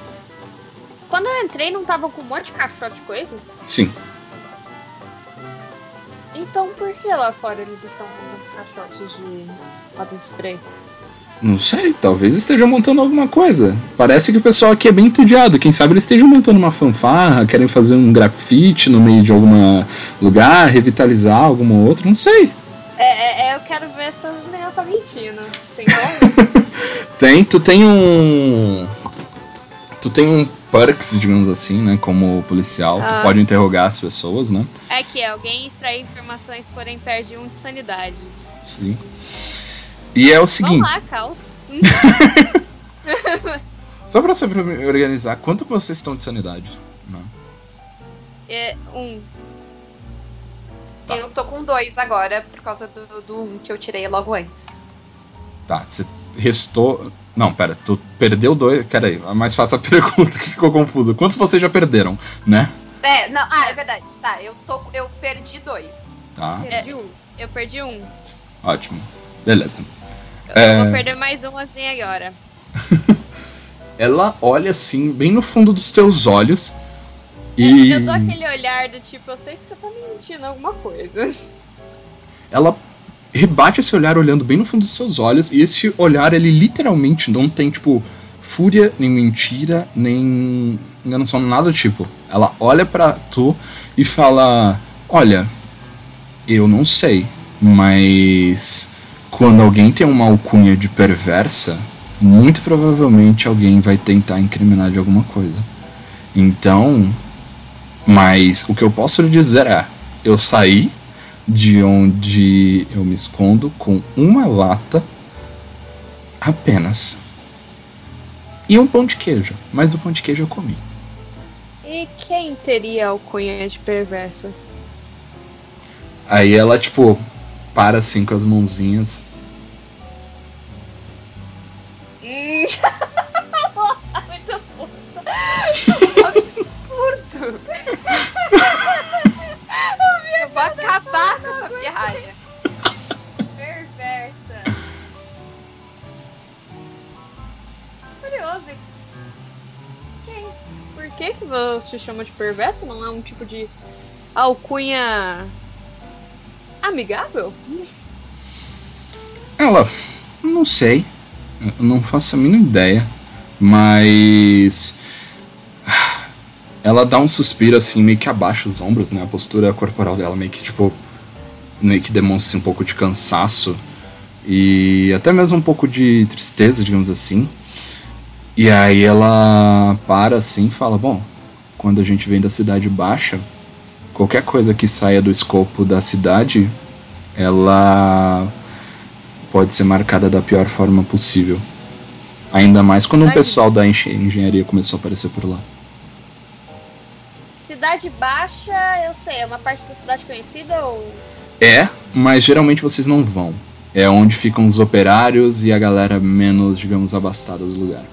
Quando eu entrei, não tava com um monte de caixote de coisa? Sim. Então por que lá fora eles estão com uns caixotes de lata de spray? Não sei, talvez estejam montando alguma coisa. Parece que o pessoal aqui é bem entediado. Quem sabe eles estejam montando uma fanfarra, querem fazer um grafite no meio de algum lugar, revitalizar algum outro, não sei. É, é, é, eu quero ver se o Leão tá mentindo. Tem como? Tem, tu tem um. Tu tem um perks, digamos assim, né? Como policial. Ah. Tu pode interrogar as pessoas, né? é que alguém extrai informações, porém perde um de sanidade. Sim. E é o seguinte. Vamos lá, Caos. Só pra saber me organizar, quanto vocês estão de sanidade? Não. É, um. Tá. Eu tô com dois agora, por causa do, do um que eu tirei logo antes. Tá, você restou. Não, pera, tu perdeu dois. Pera aí, é mais fácil a pergunta que ficou confusa. Quantos vocês já perderam, né? É, não, ah, é verdade. Tá, eu, tô, eu perdi dois. Tá, Perdi um. Eu perdi um. ótimo. Beleza. Eu É. vou perder mais um assim agora. Ela olha assim, bem no fundo dos teus olhos. E Eu dou aquele olhar do tipo, eu sei que você tá me mentindo alguma coisa. ela rebate esse olhar olhando bem no fundo dos seus olhos. E esse olhar, ele literalmente não tem, tipo, fúria, nem mentira, nem enganação, nada do tipo. Ela olha pra tu e fala: Olha, eu não sei, mas quando alguém tem uma alcunha de perversa, muito provavelmente alguém vai tentar incriminar de alguma coisa. Então, mas o que eu posso lhe dizer é: eu saí de onde eu me escondo com uma lata apenas. E um pão de queijo, mas o pão de queijo eu comi. E quem teria alcunha de perversa? Aí ela, tipo, para assim com as mãozinhas. Muito. Absurdo! eu vou acabar com essa pirralha. Perversa. Curioso. Por que que você chama de perversa? Não é um tipo de alcunha amigável? Ela, não sei. Eu não faço a mínima ideia. Mas. Ela dá um suspiro assim, meio que abaixa os ombros, né? A postura corporal dela meio que, tipo. Meio que demonstra um pouco de cansaço. E até mesmo um pouco de tristeza, digamos assim. E aí ela para assim e fala: Bom, quando a gente vem da Cidade Baixa, qualquer coisa que saia do escopo da cidade, ela pode ser marcada da pior forma possível. Ainda mais quando um Ai. pessoal da engen- engenharia começou a aparecer por lá. Cidade Baixa, eu sei, é uma parte da cidade conhecida ou. É, mas geralmente vocês não vão. É onde ficam os operários e a galera menos, digamos, abastada do lugar.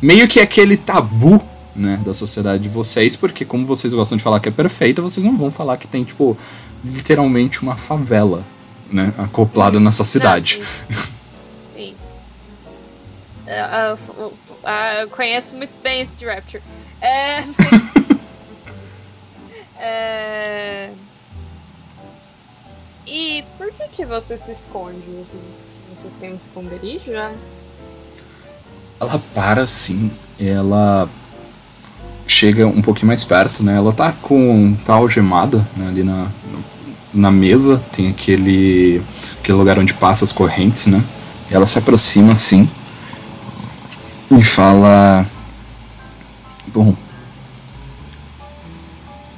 Meio que aquele tabu, né, da sociedade de vocês, porque como vocês gostam de falar que é perfeita, vocês não vão falar que tem, tipo, literalmente uma favela, né, acoplada na sua cidade. Não, sim. sim. É, ah, ah, eu conheço muito bem esse de Rapture. É. é... E por que que você se esconde? Você disse que vocês têm um esconderijo já? Ela para assim, ela chega um pouquinho mais perto, né? Ela tá com. tá algemada né, ali na, na mesa, tem aquele, aquele lugar onde passa as correntes, né? E ela se aproxima assim e fala. Bom.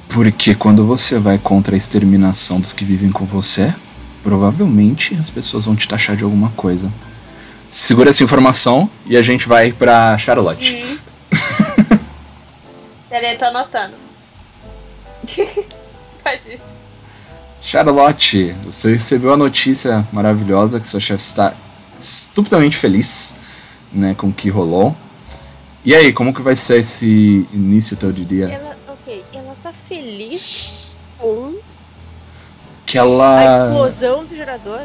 Porque quando você vai contra a exterminação dos que vivem com você, provavelmente as pessoas vão te taxar de alguma coisa. Segura essa informação e a gente vai pra Charlotte. Hum. Peraí, tô anotando. Pode ir. Charlotte, você recebeu a notícia maravilhosa que seu chefe está estupidamente feliz, né, com o que rolou. E aí, como que vai ser esse início teu de dia? Ela, ok, ela tá feliz com Que a ela explosão do gerador.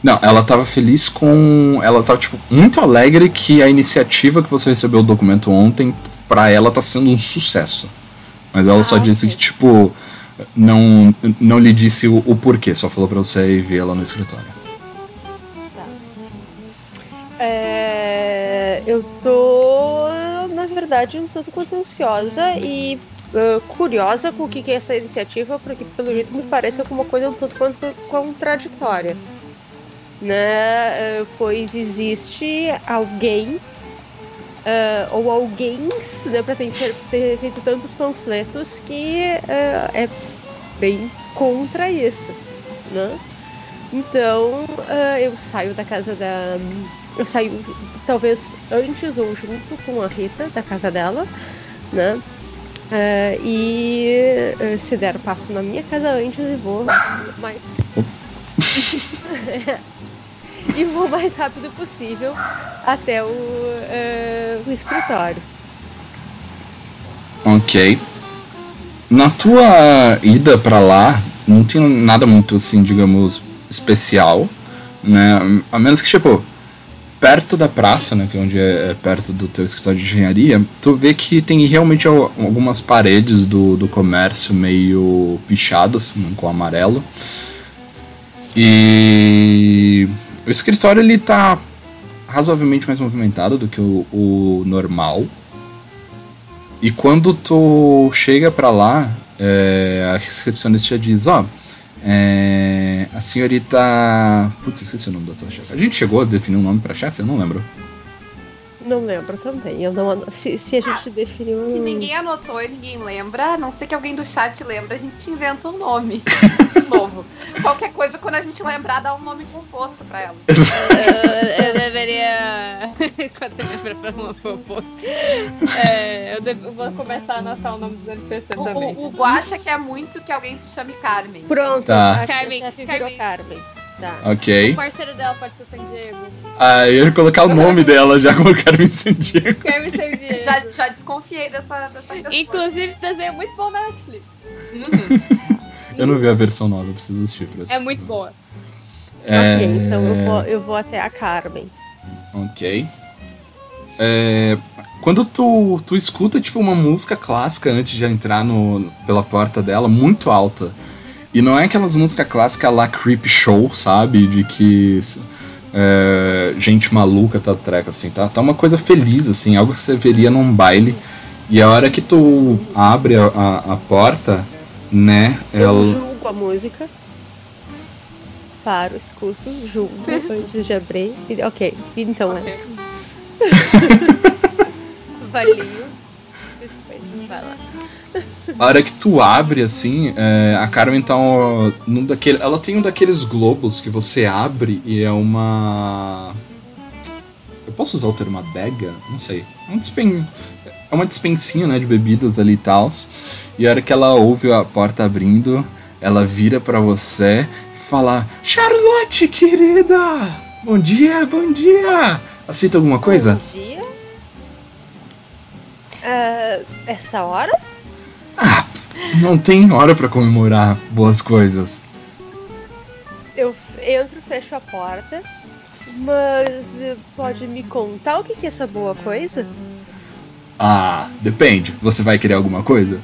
Não, ela tava feliz com. Ela tava, tipo, muito alegre que a iniciativa que você recebeu o documento ontem, pra ela tá sendo um sucesso. Mas ela só Ah, disse ok. que, tipo, não, não lhe disse o, o porquê, só falou pra você ir ver ela no escritório. É, eu tô, na verdade, um tanto quanto ansiosa e ah, curiosa com o que que é essa iniciativa, porque pelo jeito me parece alguma coisa um tanto quanto contraditória. Né? Ah, pois existe alguém ah, ou alguém né, para ter, ter feito tantos panfletos que ah, é bem contra isso. Né? Então ah, eu saio da casa da. Eu saio talvez antes ou junto com a Rita da casa dela, né? Ah, e ah, se der passo na minha casa antes e vou mais. e vou o mais rápido possível até o, ah, o escritório. Ok. Na tua ida pra lá, não tem nada muito assim, digamos, especial, né? A menos que, tipo, perto da praça, né, que é onde é, é perto do teu escritório de engenharia, tu vê que tem realmente al- algumas paredes do, do comércio meio pichadas, com amarelo. E o escritório ele tá razoavelmente mais movimentado do que o, o normal. E quando tu chega pra lá, é, a recepcionista diz, ó, é, a senhorita... Putz, esqueci o nome da tua chefe. A gente chegou a definir um nome pra chefe? Eu não lembro. Não lembro também. Eu não, se, se a gente definiu. Se ninguém anotou e ninguém lembra, a não ser que alguém do chat lembra, a gente inventa um nome novo. Qualquer coisa, quando a gente lembrar, dá um nome composto pra ela. eu, eu deveria. Quando eu lembro pra uma proposta. É, eu, vou começar a anotar o nome dos NPCs O, também. o, o Guaxa quer muito que alguém se chame Carmen. Pronto, Tá. a Carmen, Carmen. Carmen. Tá. Ok. O parceiro dela pode ser San Diego. Ah, eu ia colocar o nome dela já colocaram em San Diego. Carmen San Diego. Já, já desconfiei dessa, dessa. Inclusive, desenho muito bom na Netflix. Uhum. Eu não vi a versão nova, eu preciso assistir pra É muito boa. É, Ok, então eu vou, eu vou até a Carmen. Ok. É, quando tu, tu escuta tipo uma música clássica antes de entrar no, pela porta dela, muito alta. E não é aquelas músicas clássicas lá creep show, sabe? De que é, gente maluca tá treca, assim. Tá, tá uma coisa feliz, assim, algo que você veria num baile. E a hora que tu abre a, a, a porta, né? Eu Ela. julgo a música. Paro, escuto, julgo antes de abrir. E- Ok, então é. Valio. Depois vai lá. A hora que tu abre, assim, é, a Carmen tá ó, num daquele. Ela tem um daqueles globos que você abre e é uma. Eu posso usar o termo adega? Não sei. É, um dispen... é uma dispensinha, né, de bebidas ali e tal. E a hora que ela ouve a porta abrindo, ela vira pra você e fala: Charlotte, querida! Bom dia, bom dia! Aceita alguma coisa? Bom dia. Ah, essa hora? Ah, não tem hora pra comemorar boas coisas. Eu entro, fecho a porta. Mas eh, pode me contar o que que é essa boa coisa? Ah, depende. Você vai querer alguma coisa?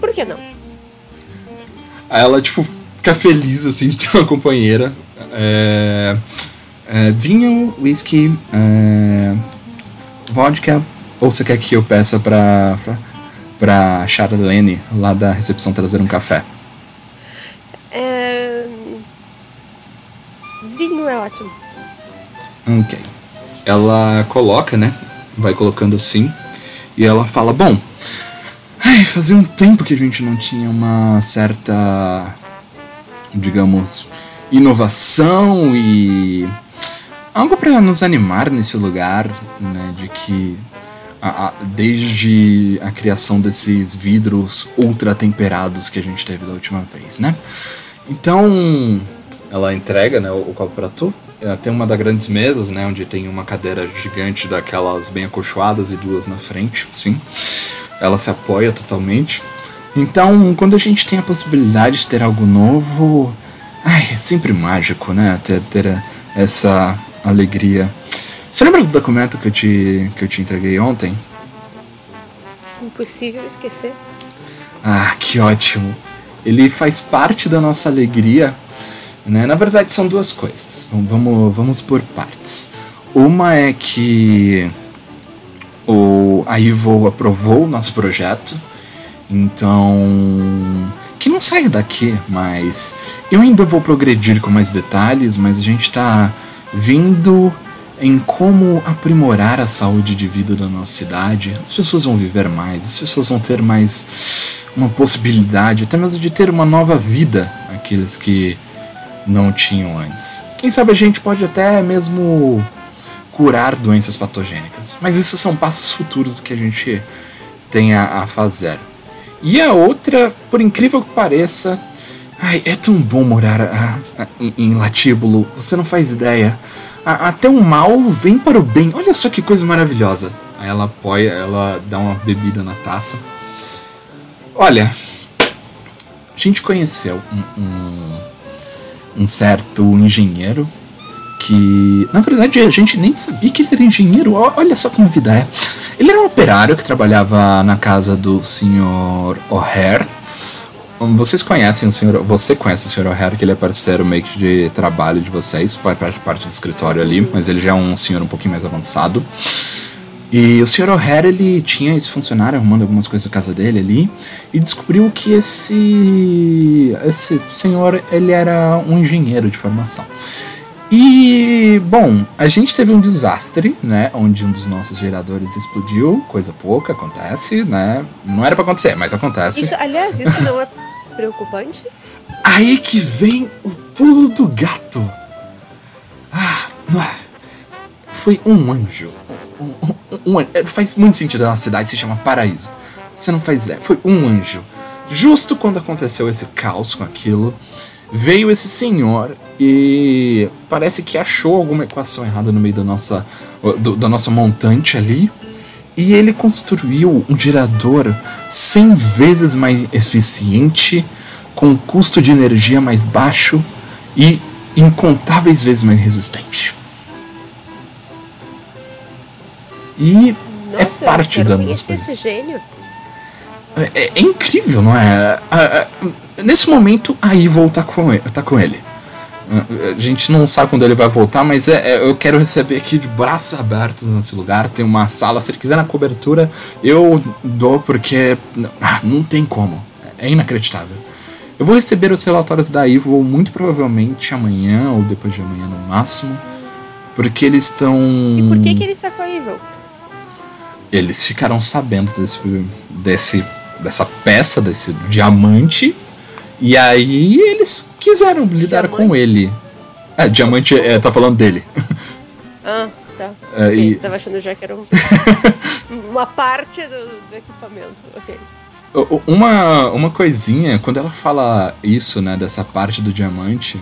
Por que não? Aí ela, tipo, fica feliz, assim, de ter uma companheira. É, é, vinho, whisky, é, vodka. Ou você quer que eu peça pra, pra, pra Charlene, lá da recepção, trazer um café? É... Vinho é ótimo. Ok. Ela coloca, né? Vai colocando assim. E ela fala: Bom, ai, fazia um tempo que a gente não tinha uma certa, digamos, inovação e algo para nos animar nesse lugar, né? De que a, a, desde a criação desses vidros ultra temperados que a gente teve da última vez, né? Então, ela entrega né, o, o copo para tu. Ela tem uma das grandes mesas, né, onde tem uma cadeira gigante daquelas bem acolchoadas e duas na frente, sim. Ela se apoia totalmente. Então, quando a gente tem a possibilidade de ter algo novo, ai, é sempre mágico, né, ter, ter essa alegria. Você lembra do documento que eu te, que eu te entreguei ontem? Impossível esquecer. Ah, que ótimo. Ele faz parte da nossa alegria. Né? Na verdade, são duas coisas. Vamos, vamos por partes. Uma é que o, a Ivo aprovou o nosso projeto. Então. Que não saia daqui, mas. Eu ainda vou progredir com mais detalhes, mas a gente está vindo em como aprimorar a saúde de vida da nossa cidade. As pessoas vão viver mais, as pessoas vão ter mais uma possibilidade, até mesmo de ter uma nova vida, aqueles que não tinham antes. Quem sabe a gente pode até mesmo curar doenças patogênicas, mas isso são passos futuros do que a gente tem a, a fazer. E a outra, por incrível que pareça, ai, é tão bom morar a, a, em, em Latíbulo, você não faz ideia até o mal vem para o bem. Olha só que coisa maravilhosa. Aí ela apoia, ela dá uma bebida na taça. Olha, a gente conheceu um, um, um certo engenheiro que, na verdade, a gente nem sabia que ele era engenheiro. Olha só como vida é. Ele era um operário que trabalhava na casa do senhor O'Hare vocês conhecem o senhor. Você conhece o senhor O'Hara, que ele é parceiro meio que de trabalho de vocês, faz parte do escritório ali, mas ele já é um senhor um pouquinho mais avançado. E o senhor O'Hara, ele tinha esse funcionário arrumando algumas coisas na casa dele ali e descobriu que esse esse senhor, ele era um engenheiro de formação. E, bom, a gente teve um desastre, né? Onde um dos nossos geradores explodiu, coisa pouca, acontece, né? Não era para acontecer, mas acontece. Isso, aliás, isso não é preocupante? Aí que vem o pulo do gato. Ah, foi um anjo. Um, um, um, é, faz muito sentido na cidade, se chama Paraíso. Você não faz ideia. Foi um anjo. Justo quando aconteceu esse caos com aquilo, veio esse senhor e parece que achou alguma equação errada no meio da nossa, do, da nossa montante ali. E ele construiu um gerador 100 vezes mais eficiente, com custo de energia mais baixo e incontáveis vezes mais resistente. E é Nossa, é parte da nossa. esse gênio. É, é, incrível, não é? nesse momento, a Evil tá com ele. Tá com ele. A gente não sabe quando ele vai voltar, mas é, é, eu quero receber aqui de braços abertos nesse lugar. Tem uma sala, se ele quiser na cobertura, eu dou porque ah, não tem como. É inacreditável. Eu vou receber os relatórios da Evil muito provavelmente amanhã ou depois de amanhã no máximo, porque eles estão. E por que, que ele está com a Evil? Eles ficaram sabendo desse, desse, dessa peça, desse diamante e aí eles quiseram lidar diamante? com ele. É, diamante é, tá falando dele. Ah, tá. É, okay. e... Tava achando já que era um... uma parte do, do equipamento. Ok. Uma, uma coisinha, quando ela fala isso, né, dessa parte do diamante,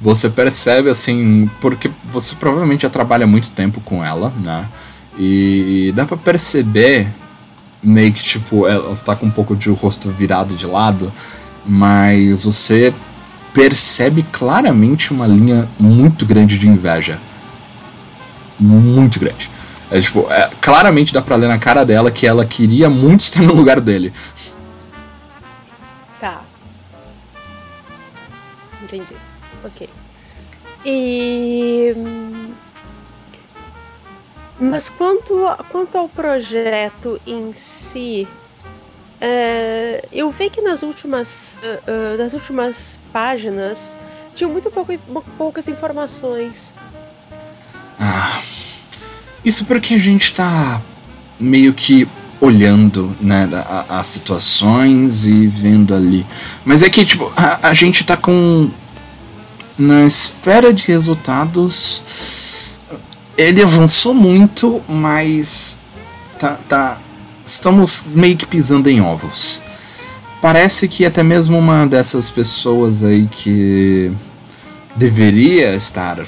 você percebe assim, porque você provavelmente já trabalha muito tempo com ela, né? E dá para perceber meio que tipo, ela tá com um pouco de rosto virado de lado mas você percebe claramente uma linha muito grande de inveja. Muito grande. É, tipo, é, claramente dá pra ler na cara dela que ela queria muito estar no lugar dele. Tá. Entendi. Ok. E. Mas quanto, quanto ao projeto em si, é, eu vi que nas últimas, uh, uh, nas últimas páginas tinham muito pouco, poucas informações. Ah, isso porque a gente tá meio que olhando, né, as situações e vendo ali. Mas é que, tipo, a, a gente tá com. Na esfera de resultados. Ele avançou muito, mas. Tá, tá. Estamos meio que pisando em ovos. Parece que até mesmo uma dessas pessoas aí que deveria estar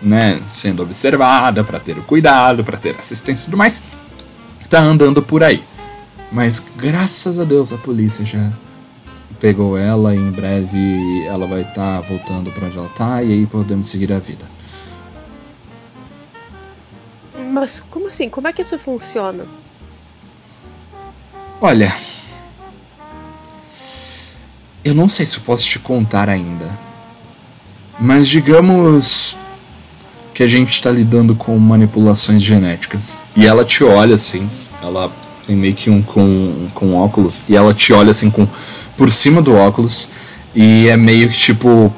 né, sendo observada para ter o cuidado, para ter assistência e tudo mais, tá andando por aí. Mas graças a Deus a polícia já pegou ela e em breve ela vai estar voltando para onde ela tá e aí podemos seguir a vida. Mas como assim? Como é que isso funciona? Olha, eu não sei se eu posso te contar ainda, mas digamos que a gente está lidando com manipulações genéticas e ela te olha assim, ela tem meio que um com, com óculos e ela te olha assim com por cima do óculos e é meio que tipo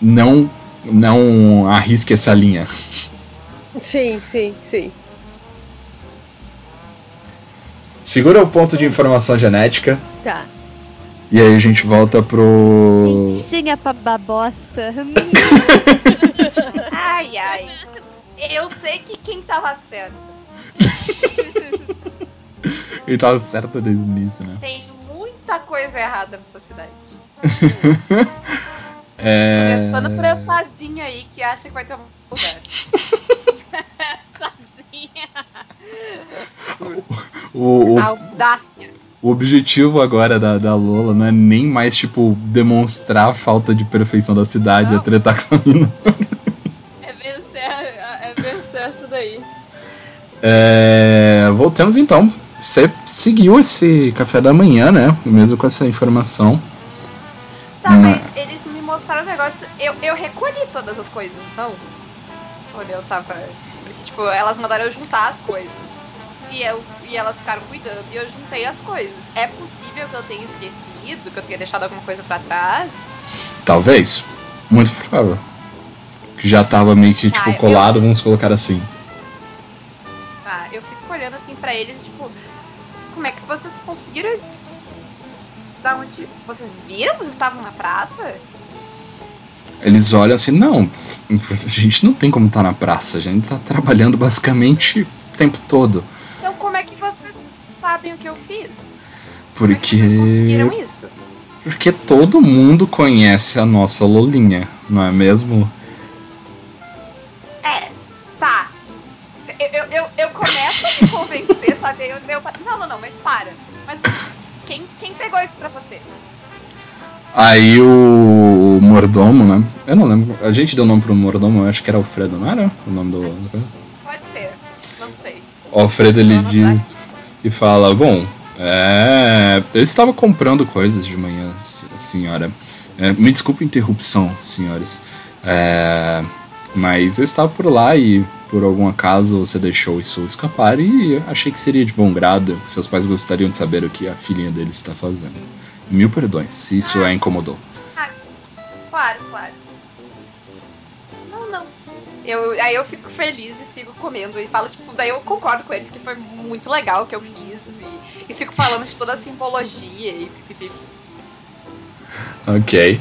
não não arrisque essa linha. Sim, sim, sim. Segura o ponto de informação genética Tá. e aí a gente volta pro Bichinha pra babosta. Ai, ai. Eu sei que quem tava certo. Ele tava certo desde o início, né? Tem muita coisa errada nessa cidade. É... Começando por essazinha aí que acha que vai ter um lugar. O, o, Audácia. o objetivo agora da, da Lola não é nem mais, tipo, demonstrar a falta de perfeição da cidade, Não. é tretar com a mina. É vencer, é vencer tudo aí. É, voltamos então. Você seguiu esse café da manhã, né? Mesmo com essa informação. Tá, Hum. mas eles me mostraram um negócio. Eu, eu recolhi todas as coisas, não? Quando eu tava. Porque, tipo, elas mandaram eu juntar as coisas. E, eu, e elas ficaram cuidando e eu juntei as coisas. É possível que eu tenha esquecido, que eu tenha deixado alguma coisa pra trás? Talvez. Muito provável. Que já tava meio que, tipo, Ah, eu- colado, vamos colocar assim. Tá, eu fico olhando assim pra eles, tipo, como é que vocês conseguiram es- Da onde. Vocês viram? Vocês estavam na praça? Eles olham assim, não, a gente não tem como estar na praça, a gente tá trabalhando basicamente o tempo todo. Então como é que vocês sabem o que eu fiz? Como é Porque. conseguiram isso? Porque todo mundo conhece a nossa Lolinha, não é mesmo? É, tá. Eu, eu, eu, eu começo a me convencer, sabe? Eu, eu, não, não, não, mas para. Mas quem, quem pegou isso pra vocês? Aí o, o mordomo, né? Eu não lembro. A gente deu nome pro mordomo, eu acho que era Alfredo, não era o nome do. Pode ser, não sei. O Alfredo ele diz. E fala: Bom, é. Eu estava comprando coisas de manhã, senhora. É, me desculpe a interrupção, senhores. É, mas eu estava por lá e por algum acaso você deixou isso escapar e achei que seria de bom grado. Seus pais gostariam de saber o que a filhinha deles está fazendo. Mil perdões, se isso a incomodou. Claro, claro. Eu, aí eu fico feliz e sigo comendo e falo, tipo, daí eu concordo com eles que foi muito legal o que eu fiz e, e fico falando de toda a simbologia e pipipi. Ok.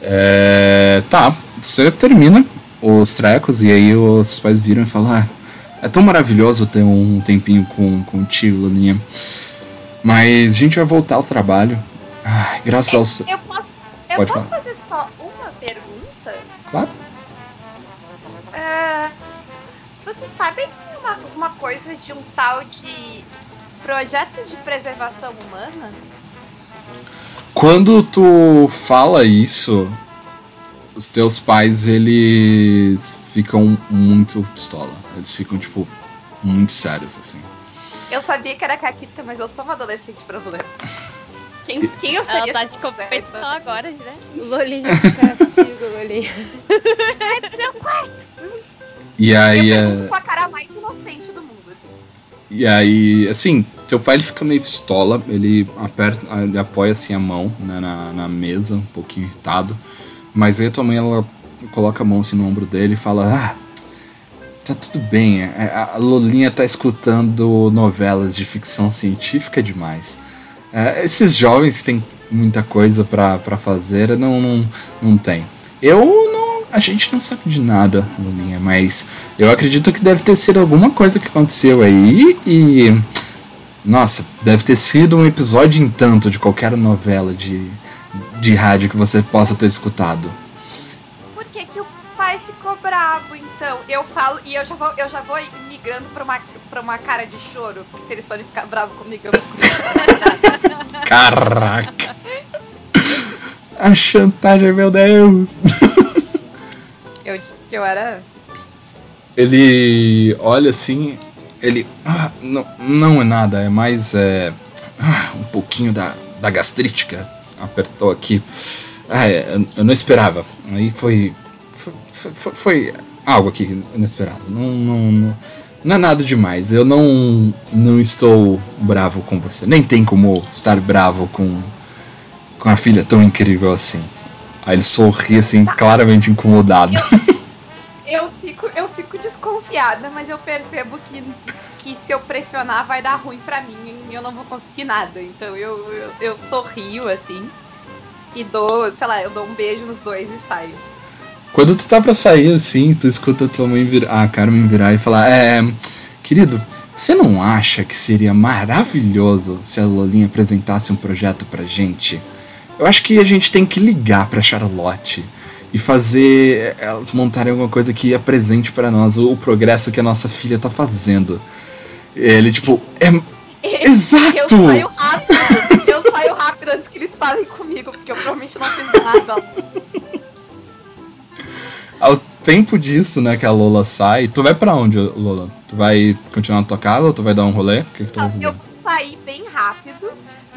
É, tá, você termina os trecos e aí os pais viram e falam: ah, é tão maravilhoso ter um tempinho com, contigo, Lolinha. Mas a gente vai voltar ao trabalho. Ai, graças aos. Eu posso, eu Pode posso fazer vocês sabem uma, uma coisa de um tal de projeto de preservação humana? Quando tu fala isso, os teus pais eles ficam muito pistola. Eles ficam, tipo, muito sérios, assim. Eu sabia que era Caquita, mas eu sou uma adolescente problema. Quem, quem eu seria Ela tá de competição essa? agora, né? Lolinha de castigo, Lolinha. E aí. eu é- pergunto com a cara mais inocente do mundo. assim. E aí, assim, teu pai ele fica meio pistola, ele aperta, ele apoia assim a mão né, na, na mesa, um pouquinho irritado. Mas aí tua mãe ela coloca a mão assim no ombro dele e fala: Ah, tá tudo bem. é, A Lolinha tá escutando novelas de ficção científica demais. É, esses jovens que têm muita coisa pra pra fazer não, não, não tem. Eu. A gente não sabe de nada, Lolinha, mas eu acredito que deve ter sido alguma coisa que aconteceu aí e. Nossa, deve ter sido um episódio em tanto de qualquer novela de, de rádio que você possa ter escutado. Por que, que o pai ficou bravo, então? Eu falo, e eu já vou, eu já vou migrando pra uma, pra uma cara de choro, porque se eles forem ficar bravos comigo, eu fico Caraca! A chantagem, meu Deus! Eu disse que eu era. Ele olha assim, ele. "Ah, não, não é nada, é mais. É, ah, um pouquinho da, da gastrite que apertou aqui. Ah, é, eu- eu não esperava. Aí foi. Foi, foi- foi algo aqui inesperado. Não, não, não, não é nada demais. Eu não, não estou bravo com você. Nem tem como estar bravo com, com a filha tão incrível assim. Aí ele sorri assim, claramente incomodado. Eu fico, eu fico desconfiada, mas eu percebo que, que se eu pressionar vai dar ruim pra mim e eu não vou conseguir nada. Então eu, eu, eu sorrio assim e dou, sei lá, eu dou um beijo nos dois e saio. Quando tu tá pra sair assim, tu escuta a tua mãe virar, a Carmen virar e falar: É, querido, você não acha que seria maravilhoso se a Lolinha apresentasse um projeto pra gente? Eu acho que a gente tem que ligar pra Charlotte e fazer elas montarem alguma coisa que apresente pra nós o, o progresso que a nossa filha tá fazendo. Ele, tipo, é. Eu Exato! saio rápido, eu saio rápido antes que eles falem comigo, porque eu provavelmente não fiz nada. Ao tempo disso, né, que a Lola sai, tu vai pra onde, Lola? Tu vai continuar na tua casa ou tu vai dar um rolê? Que, que tu vai Não, fazer? eu saí bem rápido,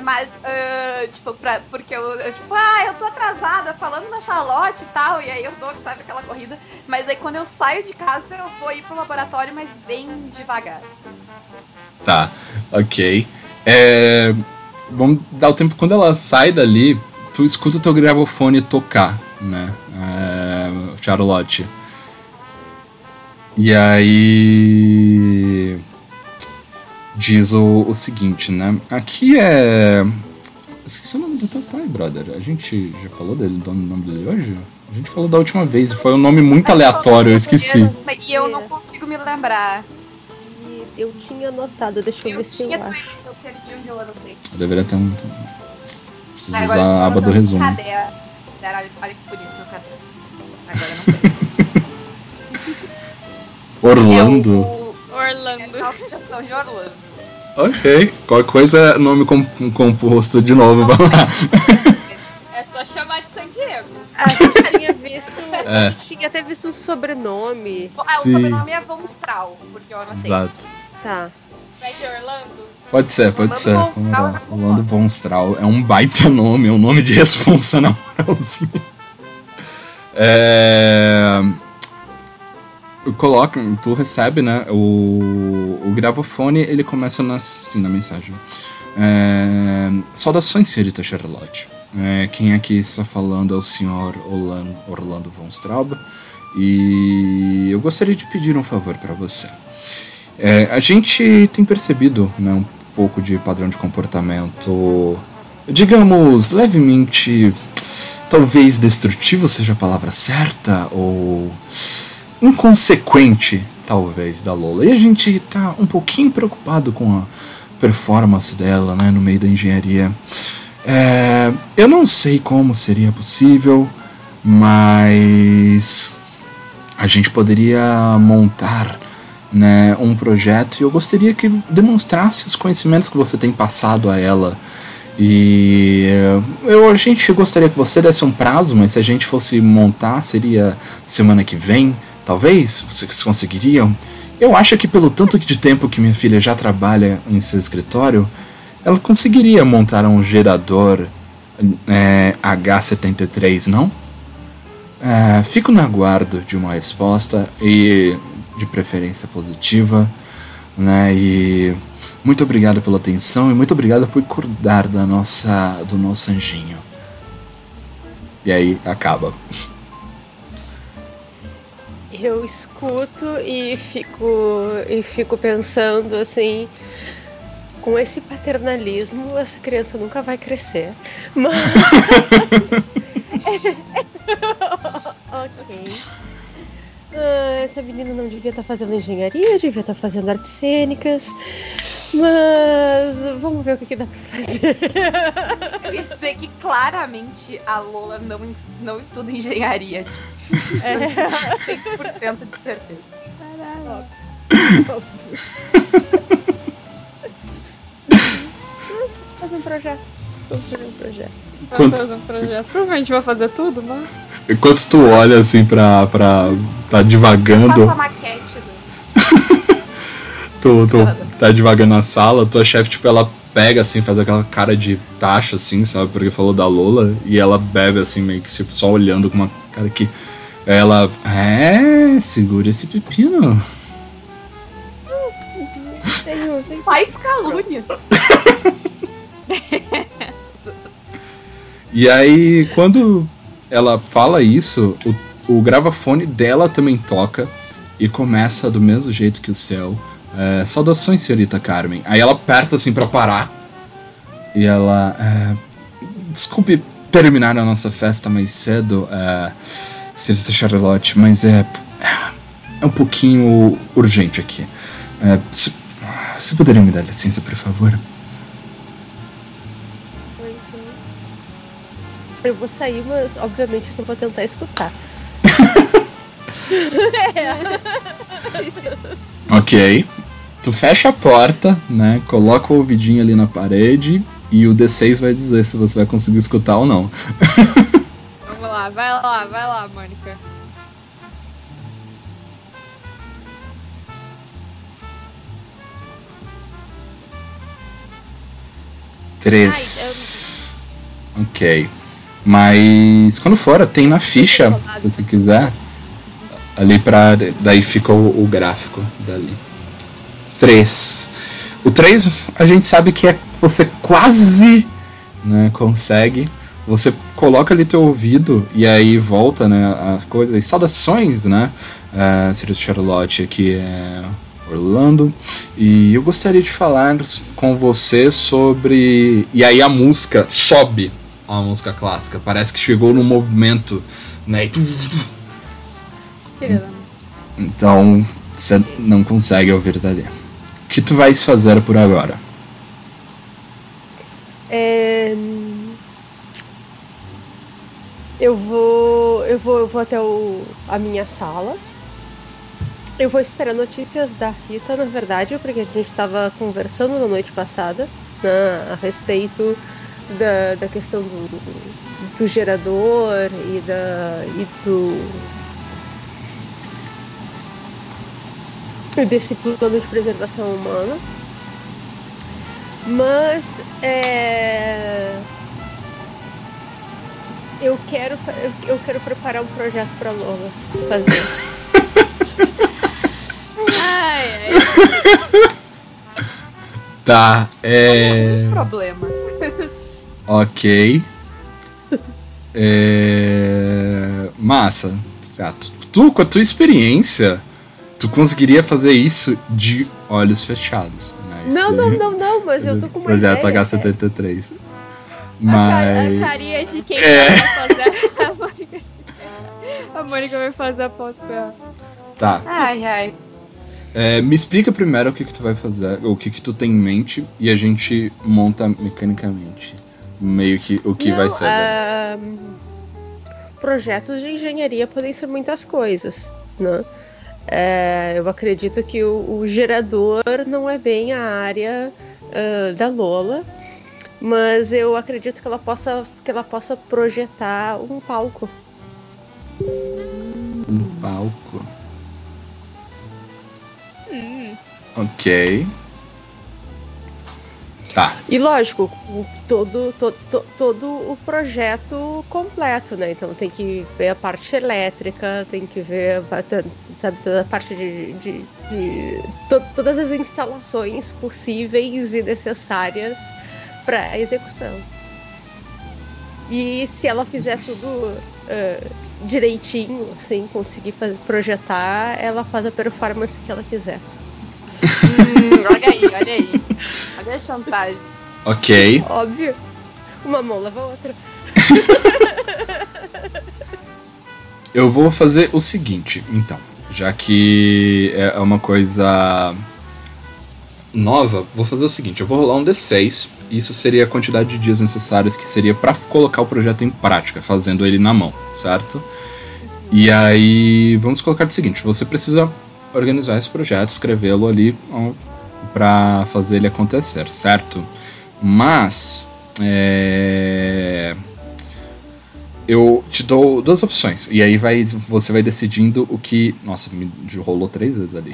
mas, ah, tipo, pra, porque eu, eu, tipo, ah, eu tô atrasada falando da Charlotte e tal, e aí eu dou, sabe, aquela corrida. Mas aí quando eu saio de casa, eu vou ir pro laboratório, mas bem devagar. Tá, ok. É, vamos dar o tempo quando ela sai dali, tu escuta o teu gravofone tocar, né? É, Charlotte. E aí. Diz o, o seguinte, né? Aqui é. Esqueci o nome do teu pai, brother. A gente já falou dele, do nome dele hoje? A gente falou da última vez, foi um nome muito aleatório, eu esqueci. E eu não consigo me lembrar. E eu tinha anotado, deixa eu, Eu ver se eu acho. eu perdi onde eu anotei. Eu deveria ter um. Preciso usar a aba do resumo. Cadê? a- Olha, olha que bonito meu caderno. Agora eu não sei. Orlando? É o, Orlando. é a sugestão de Orlando. Ok. Qualquer coisa, nome com- composto de novo, vamos lá. É só chamar de San Diego. Ah, eu tinha visto. É. eu Tinha até visto um sobrenome. Ah, o Sim. sobrenome é Von Strahl, porque eu anotei. Exato. Tá. Vai de Orlando? Pode ser, pode Orlando ser. Von Vamos lá. é Orlando Von Strahl. É um baita nome, é um nome de responsa, na moralzinha. É... Coloca, tu recebe, né? O, o gravofone, ele começa na, assim, na mensagem. É... Saudações, senhorita Charlotte. É, quem aqui está falando é o senhor Orlando, Orlando Von Straub. E eu gostaria de pedir um favor para você. É, a gente tem percebido né, um pouco de padrão de comportamento, digamos, levemente, talvez destrutivo seja a palavra certa, ou inconsequente, talvez, da Lola. E a gente tá um pouquinho preocupado com a performance dela né, no meio da engenharia. É, eu não sei como seria possível, mas a gente poderia montar né, um projeto e eu gostaria que demonstrasse os conhecimentos que você tem passado a ela. E eh, eu, a gente gostaria que você desse um prazo, mas se a gente fosse montar, seria semana que vem, talvez? Vocês conseguiriam? Eu acho que pelo tanto de tempo que minha filha já trabalha em seu escritório, ela conseguiria montar um gerador eh, H73, não? É, fico no aguardo de uma resposta e de preferência positiva, né? E muito obrigado pela atenção e muito obrigado por cuidar da nossa do nosso anjinho. E aí acaba. Eu escuto e fico e fico pensando assim, com esse paternalismo, essa criança nunca vai crescer. Mas ok. Ah, essa menina não devia estar fazendo engenharia, devia estar fazendo artes cênicas. Mas vamos ver o que, que dá pra fazer. Queria dizer que claramente a Lola não, não estuda engenharia. Tipo, é. 100% de certeza. Caralho. fazer um projeto. Vamos fazer um projeto. Vamos fazer um projeto. Provavelmente vai fazer tudo, mas. Enquanto tu olha assim pra. pra tá divagando. Faça a maquete do. tu, tu tá divagando na sala, tua chefe, tipo, ela pega assim, faz aquela cara de taxa, assim, sabe? Porque falou da Lola, e ela bebe assim, meio que tipo, só olhando com uma cara que. Ela. É, segura esse pepino. Faz calúnias. E aí, quando ela fala isso, o, o gravafone dela também toca e começa do mesmo jeito que o céu. É, Saudações, senhorita Carmen. Aí ela aperta assim para parar. E ela. É, Desculpe terminar a nossa festa mais cedo, é, senhorita Charlotte, mas é. É um pouquinho urgente aqui. É, se, poderia me dar licença, por favor? Eu vou sair, mas obviamente que eu vou tentar escutar. Ok. Tu fecha a porta, né? Coloca o ouvidinho ali na parede e o D6 vai dizer se você vai conseguir escutar ou não. Vamos lá, vai lá, vai lá, Mônica. Três. Ok. Mas quando for, tem na ficha, se você quiser. Ali pra. Daí fica o, o gráfico dali. 3. O 3 a gente sabe que é você quase né, consegue. Você coloca ali teu ouvido e aí volta né, as coisas. E saudações, né? Uh, Sirius Charlotte aqui é Orlando. E eu gostaria de falar com você sobre. E aí a música sobe a música clássica. Parece que chegou num movimento, né? E... Então você não consegue ouvir dali. O que tu vais fazer por agora? É... Eu vou, eu vou, eu vou até o, a minha sala. Eu vou esperar notícias da Rita, na verdade, porque a gente estava conversando na noite passada né, a respeito da, da questão do, do gerador e, da, e do. desse plano de preservação humana. Mas é, eu quero eu quero preparar um projeto para Lola fazer. ai, ai. Tá, é. Não problema. Ok. É... Massa. Ah, tu, tu, com a tua experiência, tu conseguiria fazer isso de olhos fechados. Né? Não, não, não, não, mas eu tô com uma Projeto ideia, H73. Mas... A, carinha de quem é. vai fazer a Mônica. A Mônica vai fazer a pós pra Tá. Ai, ai. É, me explica primeiro o que, que tu vai fazer, o que, que tu tem em mente, e a gente monta mecanicamente meio que o que Não, vai ser. ah, projetos de engenharia podem ser muitas coisas, né? É, eu acredito que o, o, gerador não é bem a área uh, da Lola, mas eu acredito que ela possa que ela possa projetar um palco. Um palco. Hum. Ok. Tá. E lógico, todo, todo, todo o projeto completo, né? Então tem que ver a parte elétrica, tem que ver sabe, toda a parte de. de, de to, todas as instalações possíveis e necessárias para a execução. E se ela fizer tudo uh, direitinho, assim, conseguir fazer, projetar, ela faz a performance que ela quiser. Hum, olha aí, olha aí. Olha a chantagem. Ok. Óbvio. Uma mão leva a outra. Eu vou fazer o seguinte, então. Já que é uma coisa nova, vou fazer o seguinte: eu vou rolar um D6. E isso seria a quantidade de dias necessários que seria para colocar o projeto em prática, fazendo ele na mão, certo? E aí, vamos colocar o seguinte: você precisa organizar esse projeto, escrevê-lo ali para fazer ele acontecer, certo? Mas é, eu te dou duas opções e aí vai você vai decidindo o que. Nossa, me rolou três vezes ali.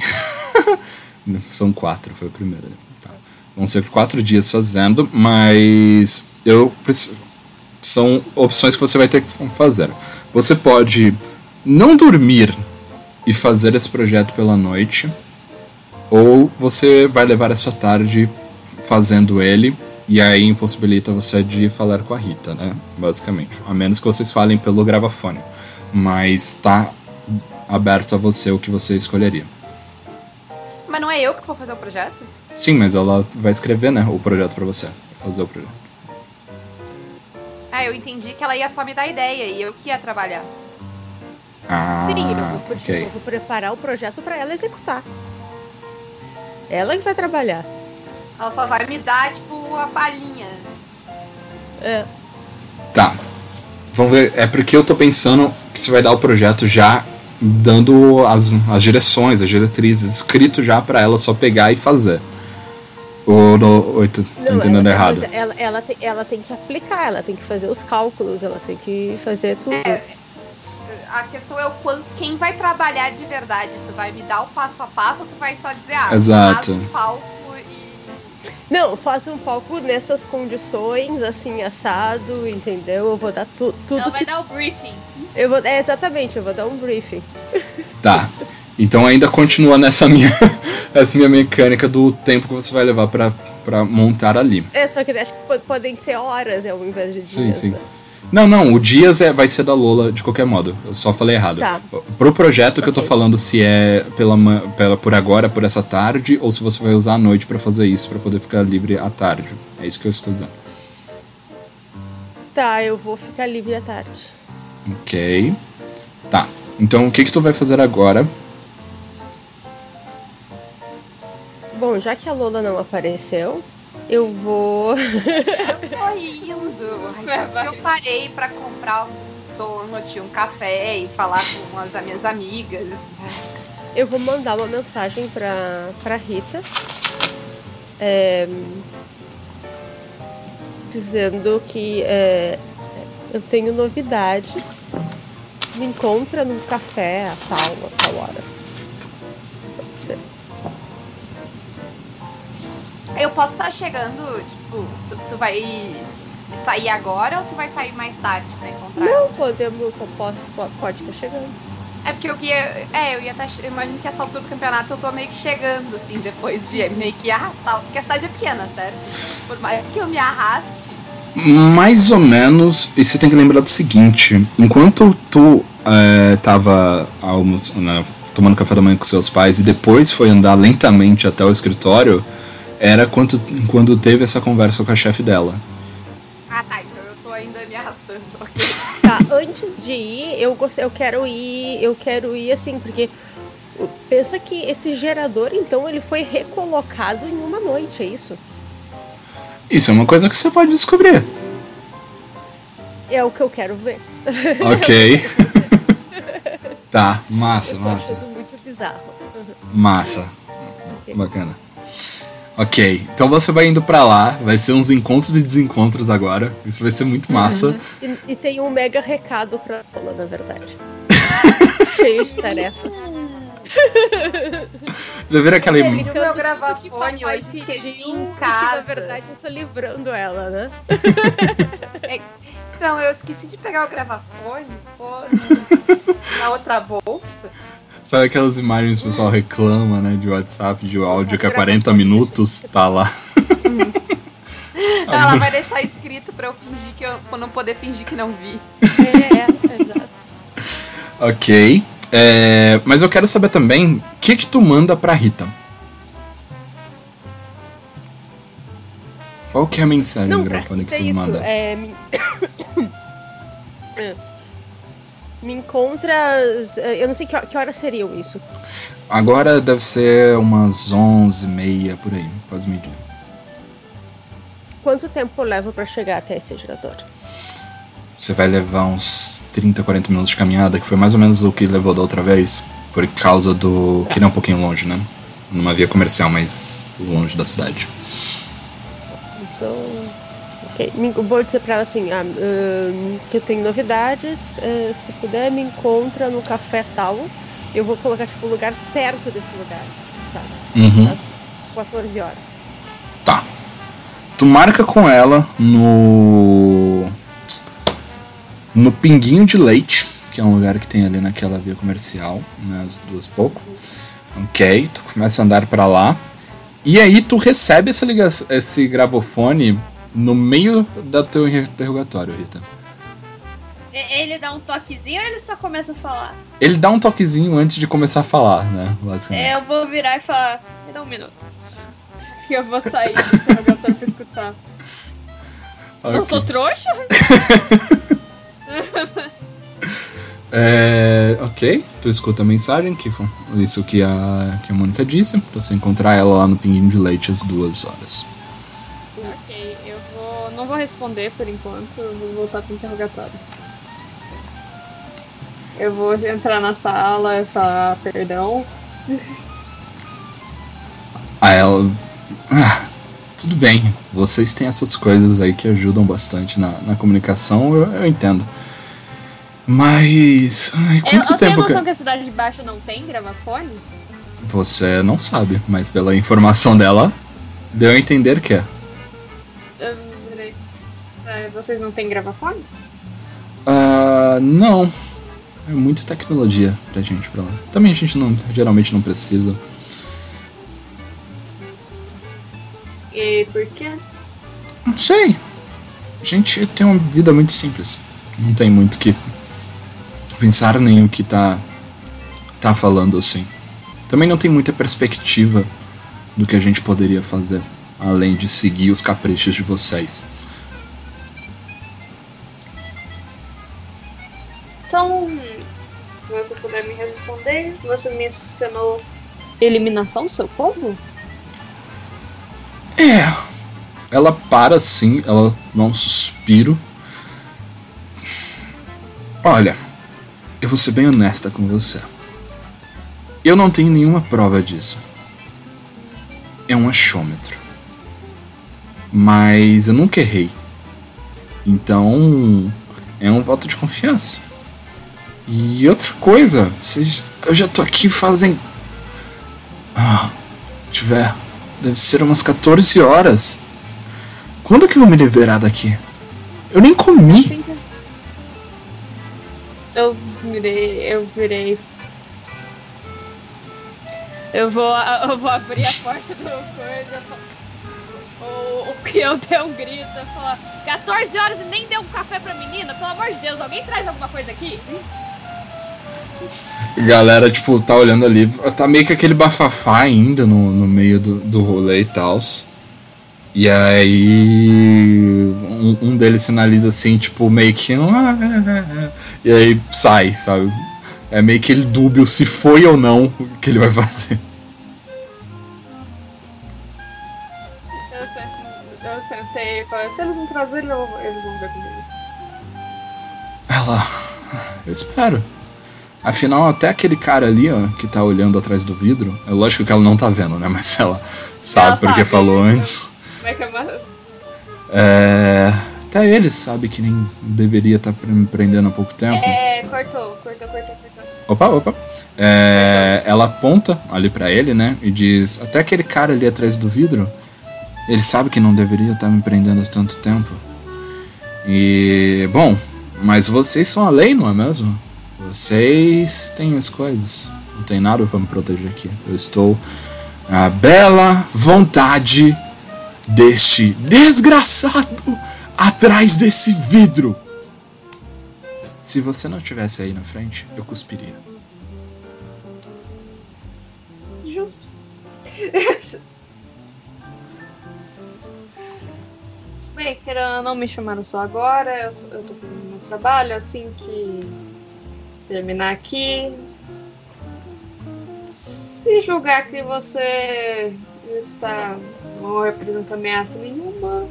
São quatro, foi a primeira. Tá. Vão ser quatro dias fazendo, mas eu preciso. São opções que você vai ter que fazer. Você pode não dormir e fazer esse projeto pela noite, ou você vai levar essa tarde fazendo ele e aí impossibilita você de falar com a Rita, né? Basicamente. A menos que vocês falem pelo gravafone. Mas tá aberto a você o que você escolheria. Mas não é eu que vou fazer o projeto? Sim, mas ela vai escrever, né, o projeto para você. Fazer o projeto. Ah, eu entendi que ela ia só me dar ideia e eu que ia trabalhar. Ah, Sim, eu vou, ok. eu vou preparar o projeto para ela executar. Ela que vai trabalhar. Ela só vai me dar, tipo, a palhinha. É. Tá. Vamos ver. É porque eu tô pensando que você vai dar o projeto já dando as, as direções, as diretrizes, escrito já pra ela só pegar e fazer. Ou, ou, ou tô, tô Não, entendendo ela, errado? Ela, ela, tem, ela tem que aplicar, ela tem que fazer os cálculos, ela tem que fazer tudo. É, a questão é o quanto, quem vai trabalhar de verdade. Tu vai me dar o passo a passo ou tu vai só dizer, ah, Exato. faz um palco e. Não, faça um palco nessas condições, assim, assado, entendeu? Eu vou dar tu, tudo Ela vai que. dar o briefing. Eu vou, é, exatamente, eu vou dar um briefing. Tá. Então ainda continua nessa minha, essa minha mecânica do tempo que você vai levar pra, pra montar ali. É, só que acho que po- podem ser horas ao invés de dias. Sim, sim. né? Não, não, o Dias é, vai ser da Lola de qualquer modo. Eu só falei errado. Tá. Pro projeto que eu tô falando se é pela, pela por agora, por essa tarde, ou se você vai usar a noite pra fazer isso, pra poder ficar livre à tarde. É isso que eu estou dizendo. Tá, eu vou ficar livre à tarde. Ok. Tá. Então o que que tu vai fazer agora? Bom, já que a Lola não apareceu, eu vou. Eu tô indo. Vai. Eu parei pra comprar um donut, um café e falar com as minhas amigas. Eu vou mandar uma mensagem pra, pra Rita. é, dizendo que é, eu tenho novidades. Me encontra num café a tal, a tal hora. Eu posso estar chegando, tipo, tu, tu vai sair agora ou tu vai sair mais tarde pra encontrar? Não podemos, eu posso, po- pode estar chegando. É porque eu ia. É, eu ia estar. eu imagino que essa altura do campeonato eu tô meio que chegando, assim, depois de meio que arrastar. Porque a cidade é pequena, certo? Por mais que eu me arraste. Mais ou menos, e você tem que lembrar do seguinte: enquanto tu é, tava almoço, né, tomando café da manhã com seus pais e depois foi andar lentamente até o escritório, era quando, quando teve essa conversa com a chefe dela. Ah tá, então eu tô ainda me arrastando. ok. Tá, antes de ir, eu, eu quero ir, eu quero ir assim, porque pensa que esse gerador, então, ele foi recolocado em uma noite, é isso? Isso é uma coisa que você pode descobrir. É o que eu quero ver. Ok. tá, massa, eu massa. achando muito bizarro. Massa. Bacana. Ok, então você vai indo pra lá, vai ser uns encontros e desencontros agora. Isso vai ser muito massa. E, e tem um mega recado pra ela, na verdade. Cheio de tarefas. Ver aquela imagem. o meu Tudo gravafone que papai hoje pediu, em e que, casa. na verdade, eu tô livrando ela, né? Então, eu esqueci de pegar o gravafone, pô, na outra bolsa. Sabe aquelas imagens que o pessoal reclama, né, de WhatsApp, de áudio que é 40 minutos, tá lá. Ela vai deixar escrito pra eu fingir que eu. pra não poder fingir que não vi. É, exato. Ok. É, mas eu quero saber também o que que tu manda pra Rita. Qual que é a mensagem Não, gravone que Rita é tu isso. manda? É, me... Encontras. Eu não sei que, que horas seriam isso. Agora deve ser umas 11h30 por aí, quase meio-dia. Quanto tempo eu levo pra chegar até esse gerador? Você vai levar uns 30, 40 minutos de caminhada, que foi mais ou menos o que levou da outra vez, por causa do. que ele é um pouquinho longe, né? Numa via comercial, mas longe da cidade. Então. Ok. Me- Vou dizer pra ela assim: ah, ahn, que eu tenho novidades. eh, se puder, me encontra no café tal. Eu vou colocar, tipo, um lugar perto desse lugar, sabe? Uhum. Às 14 horas. Tá. Tu marca com ela no. No Pinguinho de Leite, que é um lugar que tem ali naquela via comercial, né? As duas e pouco. Ok, tu começa a andar pra lá. E aí tu recebe essa liga esse gravofone no meio do teu interrogatório, Rita. Ele dá um toquezinho ou ele só começa a falar? Ele dá um toquezinho antes de começar a falar, né? Basicamente. É, eu vou virar e falar, me dá um minuto. Que eu vou sair do interrogatório pra escutar. Não Ok. sou trouxa? É, ok, tu escuta a mensagem, que foi isso que a, que a Mônica disse, pra você encontrar ela lá no Pinguinho de Leite às duas horas. Eu. Não vou responder por enquanto, eu vou voltar pro interrogatório. Eu vou entrar na sala e falar perdão. Aí ela. Ah, tudo bem, vocês têm essas coisas aí que ajudam bastante na, na comunicação, eu, eu entendo. Mas. Ai, Eu, quanto eu tenho tempo noção que. que a cidade de baixo não tem gravafones? Você não sabe, mas pela informação dela, deu a entender que é. Ah, Vocês não têm gravafones? Ah, não. É muita tecnologia pra gente pra lá. Também a gente não, geralmente não precisa. E por quê? Não sei. A gente tem uma vida muito simples. Não tem muito que pensar nem o que tá tá falando assim. Também não tem muita perspectiva do que a gente poderia fazer, além de seguir os caprichos de vocês. Você mencionou eliminação do seu povo? É. Ela para assim, ela dá um suspiro. Olha, eu vou ser bem honesta com você. Eu não tenho nenhuma prova disso. É um achômetro. Mas eu nunca errei. Então, é um voto de confiança. E outra coisa, vocês, eu já tô aqui fazem. Ah, tiver. Deve ser umas 14 horas. Quando que eu vou me liberar daqui? Eu nem comi. Eu virei. Eu virei. Eu vou, eu vou abrir a porta do coisa. O, o deu um grito e falar: 14 horas e nem deu um café pra menina? Pelo amor de Deus, alguém traz alguma coisa aqui? Galera, tipo, tá olhando ali. Tá meio que aquele bafafá ainda no, no meio do, do rolê e tal. E aí. Um, um deles sinaliza assim, tipo, meio que. "Ah, é, é, é", E aí sai, sabe? É meio que ele dúbio se foi ou não o que ele vai fazer. Eu, sent- eu sentei e falei: se eles não trazerem, eles vão ver comigo. Ela. Eu espero. Afinal, até aquele cara ali, ó, que tá olhando atrás do vidro. É lógico que ela não tá vendo, né? Mas ela sabe Ela porque sabe, falou né? antes. Como é que é É. Até ele sabe que nem deveria estar me prendendo há pouco tempo. É, cortou, cortou, cortou, cortou. Opa, opa. É, ela aponta ali pra ele, né? E diz: Até aquele cara ali atrás do vidro, ele sabe que não deveria estar me prendendo há tanto tempo. E. Bom, mas vocês são a lei, não é mesmo? Vocês têm as coisas. Não tem nada pra me proteger aqui. Eu estou à bela vontade deste desgraçado atrás desse vidro. Se você não estivesse aí na frente, eu cuspiria. Justo. Bem, querendo, não me chamaram só agora, eu, eu tô fazendo meu trabalho, assim que terminar aqui. Se julgar que você está não representa ameaça nenhuma,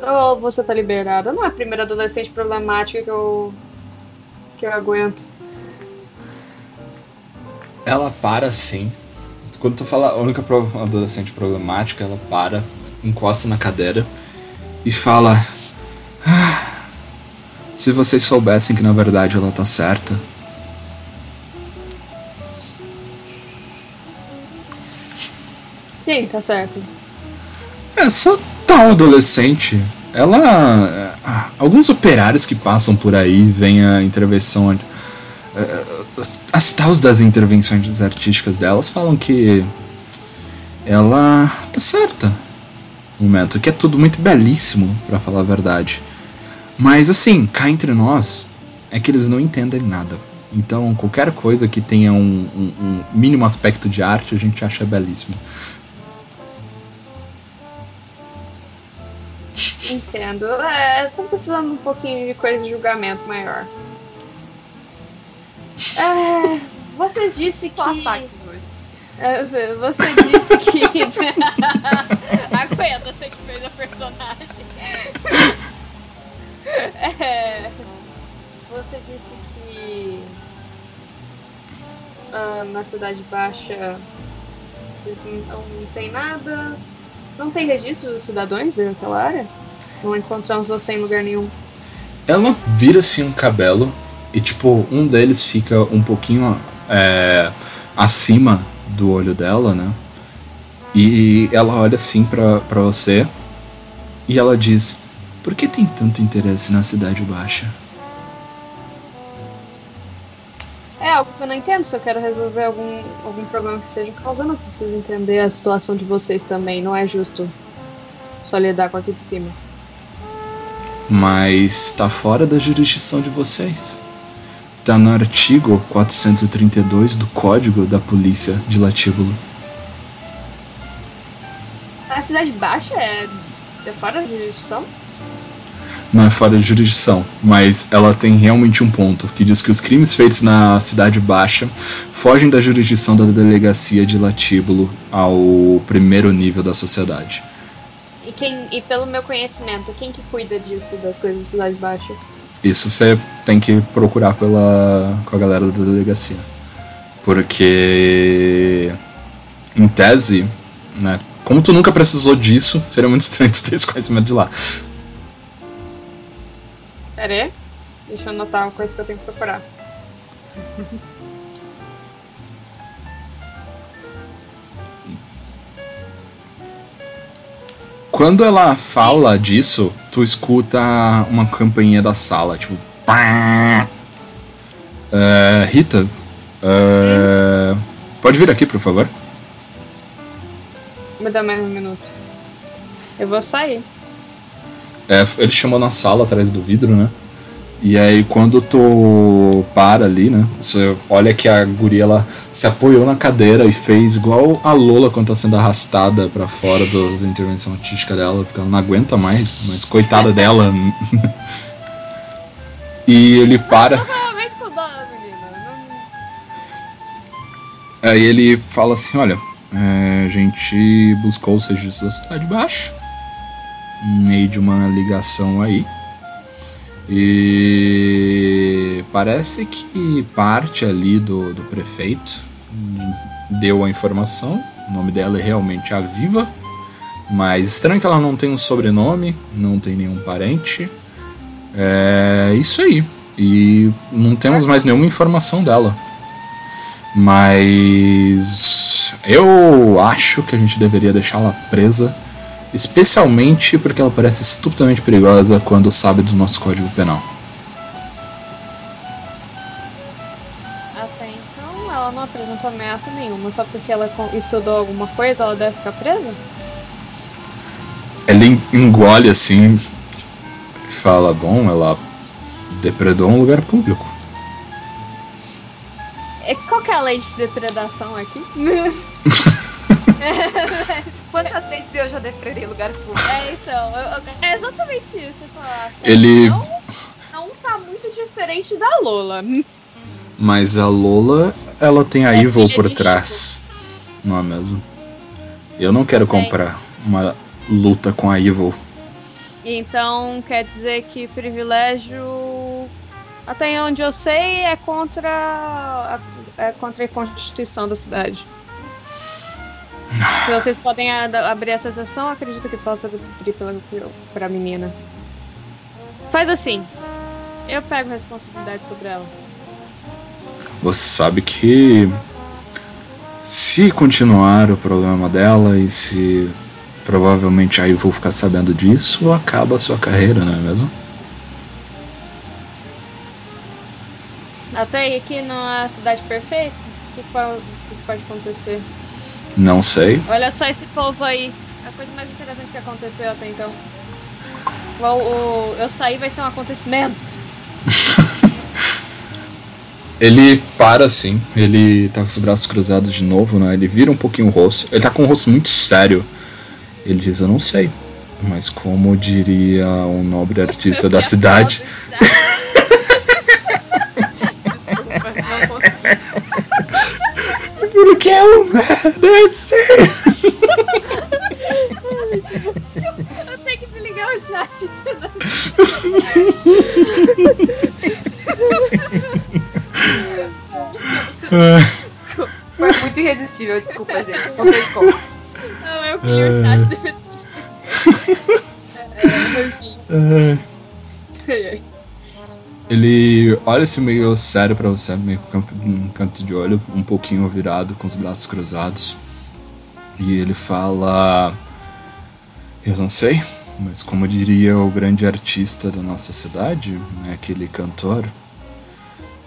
ou você tá liberada. Não é a primeira adolescente problemática que eu que eu aguento. Ela para assim. Quando tu fala a única adolescente problemática, ela para, encosta na cadeira e fala: "Ah, Se vocês soubessem que na verdade ela tá certa. Quem tá certo? Essa tal adolescente, ela. ah, Alguns operários que passam por aí veem a intervenção. eh, As, tals das intervenções artísticas delas falam que. Ela tá certa. No momento, que é tudo muito belíssimo, pra falar a verdade. Mas assim, cá entre nós, é que eles não entendem nada. Então, qualquer coisa que tenha um, um- um mínimo aspecto de arte, a gente acha belíssimo. Entendo. É, tô precisando um pouquinho de coisa de julgamento maior. É, você disse Só que. ataques hoje. É, Você disse que. Aguenta, você que fez a personagem. É, você disse que. ah, na Cidade Baixa. não tem nada. Não tem registro dos cidadãos daquela área? Não encontramos você em lugar nenhum. Ela vira assim um cabelo e tipo, um deles fica um pouquinho é, acima do olho dela, né? E ela olha assim pra, pra você e ela diz: Por que tem tanto interesse na Cidade Baixa? É algo que eu não entendo. Se eu quero resolver algum, algum problema que esteja causando, eu preciso entender a situação de vocês também. Não é justo só lidar com aqui de cima. Mas tá fora da jurisdição de vocês. Tá no artigo 432 do Código da Polícia de Latíbulo. A cidade baixa é, é fora de jurisdição? Não é fora de jurisdição, mas ela tem realmente um ponto que diz que os crimes feitos na Cidade Baixa fogem da jurisdição da delegacia de Latíbulo ao primeiro nível da sociedade. E, quem, e pelo meu conhecimento, quem que cuida disso, das coisas da cidade baixa? Isso você tem que procurar pela com a galera da delegacia. Porque em tese, né, como tu nunca precisou disso, seria muito estranho tu ter esse conhecimento de lá. Pera aí. Deixa eu anotar uma coisa que eu tenho que procurar. Quando ela fala disso, tu escuta uma campainha da sala, tipo. É, Rita, é, pode vir aqui, por favor? Me dá mais um minuto. Eu vou sair. É, ele chamou na sala atrás do vidro, né? E aí quando tu para ali, né? Você olha que a guria ela se apoiou na cadeira e fez igual a Lola quando tá sendo arrastada pra fora das intervenção artística dela, porque ela não aguenta mais, mas coitada dela. e ele para. Aí ele fala assim: Olha, é, a gente buscou os registros da cidade baixa, meio de uma ligação aí. E parece que parte ali do, do prefeito deu a informação. O nome dela é realmente a Viva. Mas estranho que ela não tem um sobrenome, não tem nenhum parente. É isso aí. E não temos mais nenhuma informação dela. Mas eu acho que a gente deveria deixá-la presa, especialmente porque ela parece estupidamente perigosa quando sabe do nosso código penal. Até então, ela não apresentou ameaça nenhuma. Só porque ela estudou alguma coisa, ela deve ficar presa? Ela en- engole assim e fala: Bom, ela depredou um lugar público. É, Qual que é a lei de depredação aqui? Quantas vezes eu já depredei lugar público? É, então, eu- eu- é exatamente isso. Eu falar, Ele- Não, não tá muito diferente da Lola. Mas a Lola, ela tem a É Evil por trás. Não é mesmo? Eu não quero comprar uma luta com a Evil. Então quer dizer que privilégio, até onde eu sei, é contra a, é contra a constituição da cidade. Se vocês podem abrir essa sessão, acredito que possa abrir pela, pra menina. Faz assim. Eu pego responsabilidade sobre ela. Você sabe que se continuar o problema dela e se provavelmente a Evil ficar sabendo disso, acaba a sua carreira, não é mesmo? Até aí aqui não é a cidade perfeita? O que pode acontecer? Não sei. Olha só esse povo aí. A coisa mais interessante que aconteceu até então. O, o- eu sair vai ser um acontecimento. Ele para assim, ele tá com os braços cruzados de novo, né? Ele vira um pouquinho o rosto. Ele tá com um rosto muito sério. Ele diz: Eu não sei. Mas como diria um nobre artista da cidade, eu mereci. Eu tenho que desligar o chat. Foi muito irresistível, desculpa, gente. Não tem como. Ele olha assim meio sério pra você, meio com um canto de olho, um pouquinho virado, com os braços cruzados. E ele fala: Eu não sei, mas como diria o grande artista da nossa cidade, né, aquele cantor,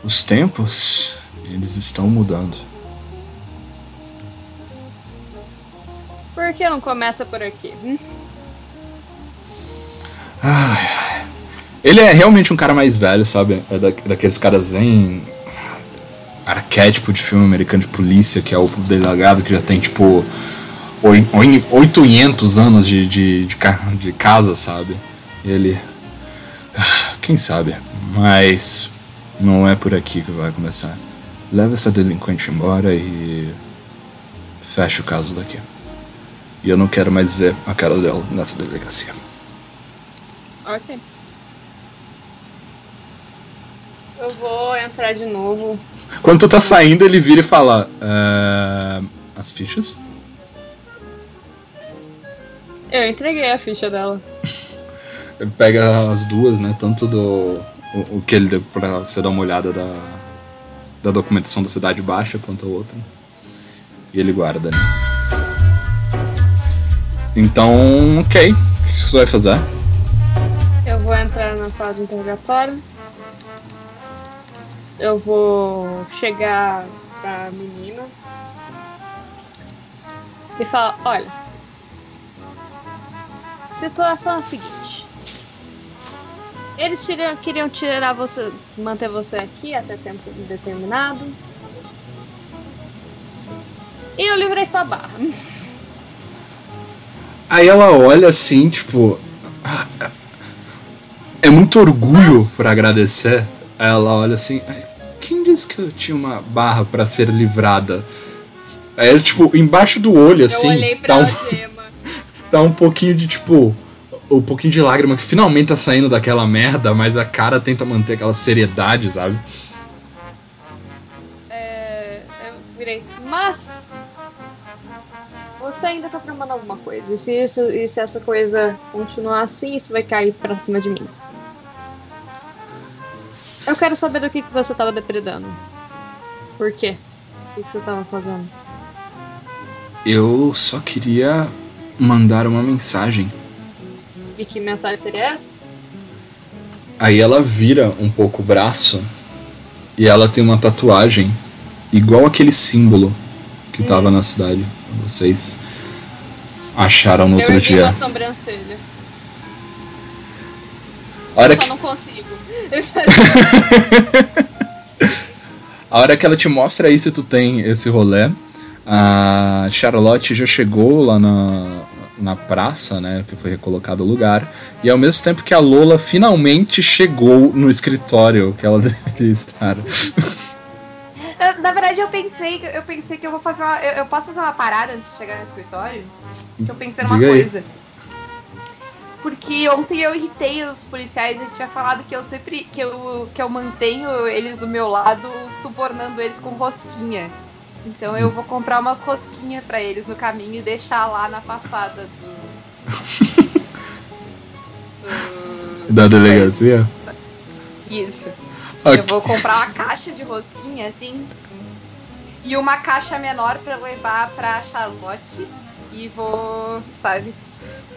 os tempos, eles estão mudando. Por que não começa por aqui? Ai, ai. Ele é realmente um cara mais velho, sabe? É da, daqueles caras em arquétipo de filme americano de polícia, que é o delegado que já tem tipo oi- oi- 800 anos de, de, de, de casa, sabe? Ele. Quem sabe? Mas não é por aqui que vai começar. Leva essa delinquente embora e. fecha o caso daqui. E eu não quero mais ver a cara dela nessa delegacia. Ok. Eu vou entrar de novo. Quando tu tá saindo, ele vira e fala: "É, As fichas? Eu entreguei a ficha dela. Ele pega as duas, né? Tanto do. O, o que ele deu pra você dar uma olhada da, da documentação da Cidade Baixa, quanto a outra. E ele guarda, né? Então, ok. O que você vai fazer? Eu vou entrar na sala de interrogatório. Eu vou chegar pra menina e falar: olha, situação é a seguinte. Eles tiriam- queriam tirar você, manter você aqui até tempo indeterminado. E eu livrei sua barra. Aí ela olha assim, tipo. "Ah, É muito orgulho pra agradecer. Aí ela olha assim. "Ai, Quem disse que eu tinha uma barra pra ser livrada? Aí ele, tipo, embaixo do olho, assim, eu olhei tá, pra um, gema. tá um pouquinho de, tipo. Um pouquinho de lágrima que finalmente tá saindo daquela merda, mas a cara tenta manter aquela seriedade, sabe? É, eu virei. Mas. Você ainda tá tramando alguma coisa. E se, isso, e se essa coisa continuar assim, isso vai cair pra cima de mim. Eu quero saber do que, que você tava depredando. Por quê? O que, que você tava fazendo? Eu só queria mandar uma mensagem. E que mensagem seria essa? Aí ela vira um pouco o braço e ela tem uma tatuagem igual aquele símbolo que tava na cidade. Vocês acharam no outro eu dia. uma sobrancelha. A hora Eu só que, não consigo. a hora que ela te mostra isso e tu tem esse rolê, a Charlotte já chegou lá na, na praça, né? Que foi recolocado o lugar. E ao mesmo tempo que a Lola finalmente chegou no escritório que ela deveria estar. Na verdade, eu pensei, que- eu pensei que eu vou fazer uma. Eu, eu posso fazer uma parada antes de chegar no escritório? Que eu pensei numa Diga aí. Porque ontem eu irritei os policiais e tinha falado que eu sempre. que eu, que eu mantenho eles do meu lado, subornando eles com rosquinha. Então eu vou comprar umas rosquinhas pra eles no caminho e deixar lá na passada do. do- Da delegacia? Isso. Ok. Eu vou comprar uma caixa de rosquinha, assim. E uma caixa menor pra levar pra Charlotte. E vou, sabe?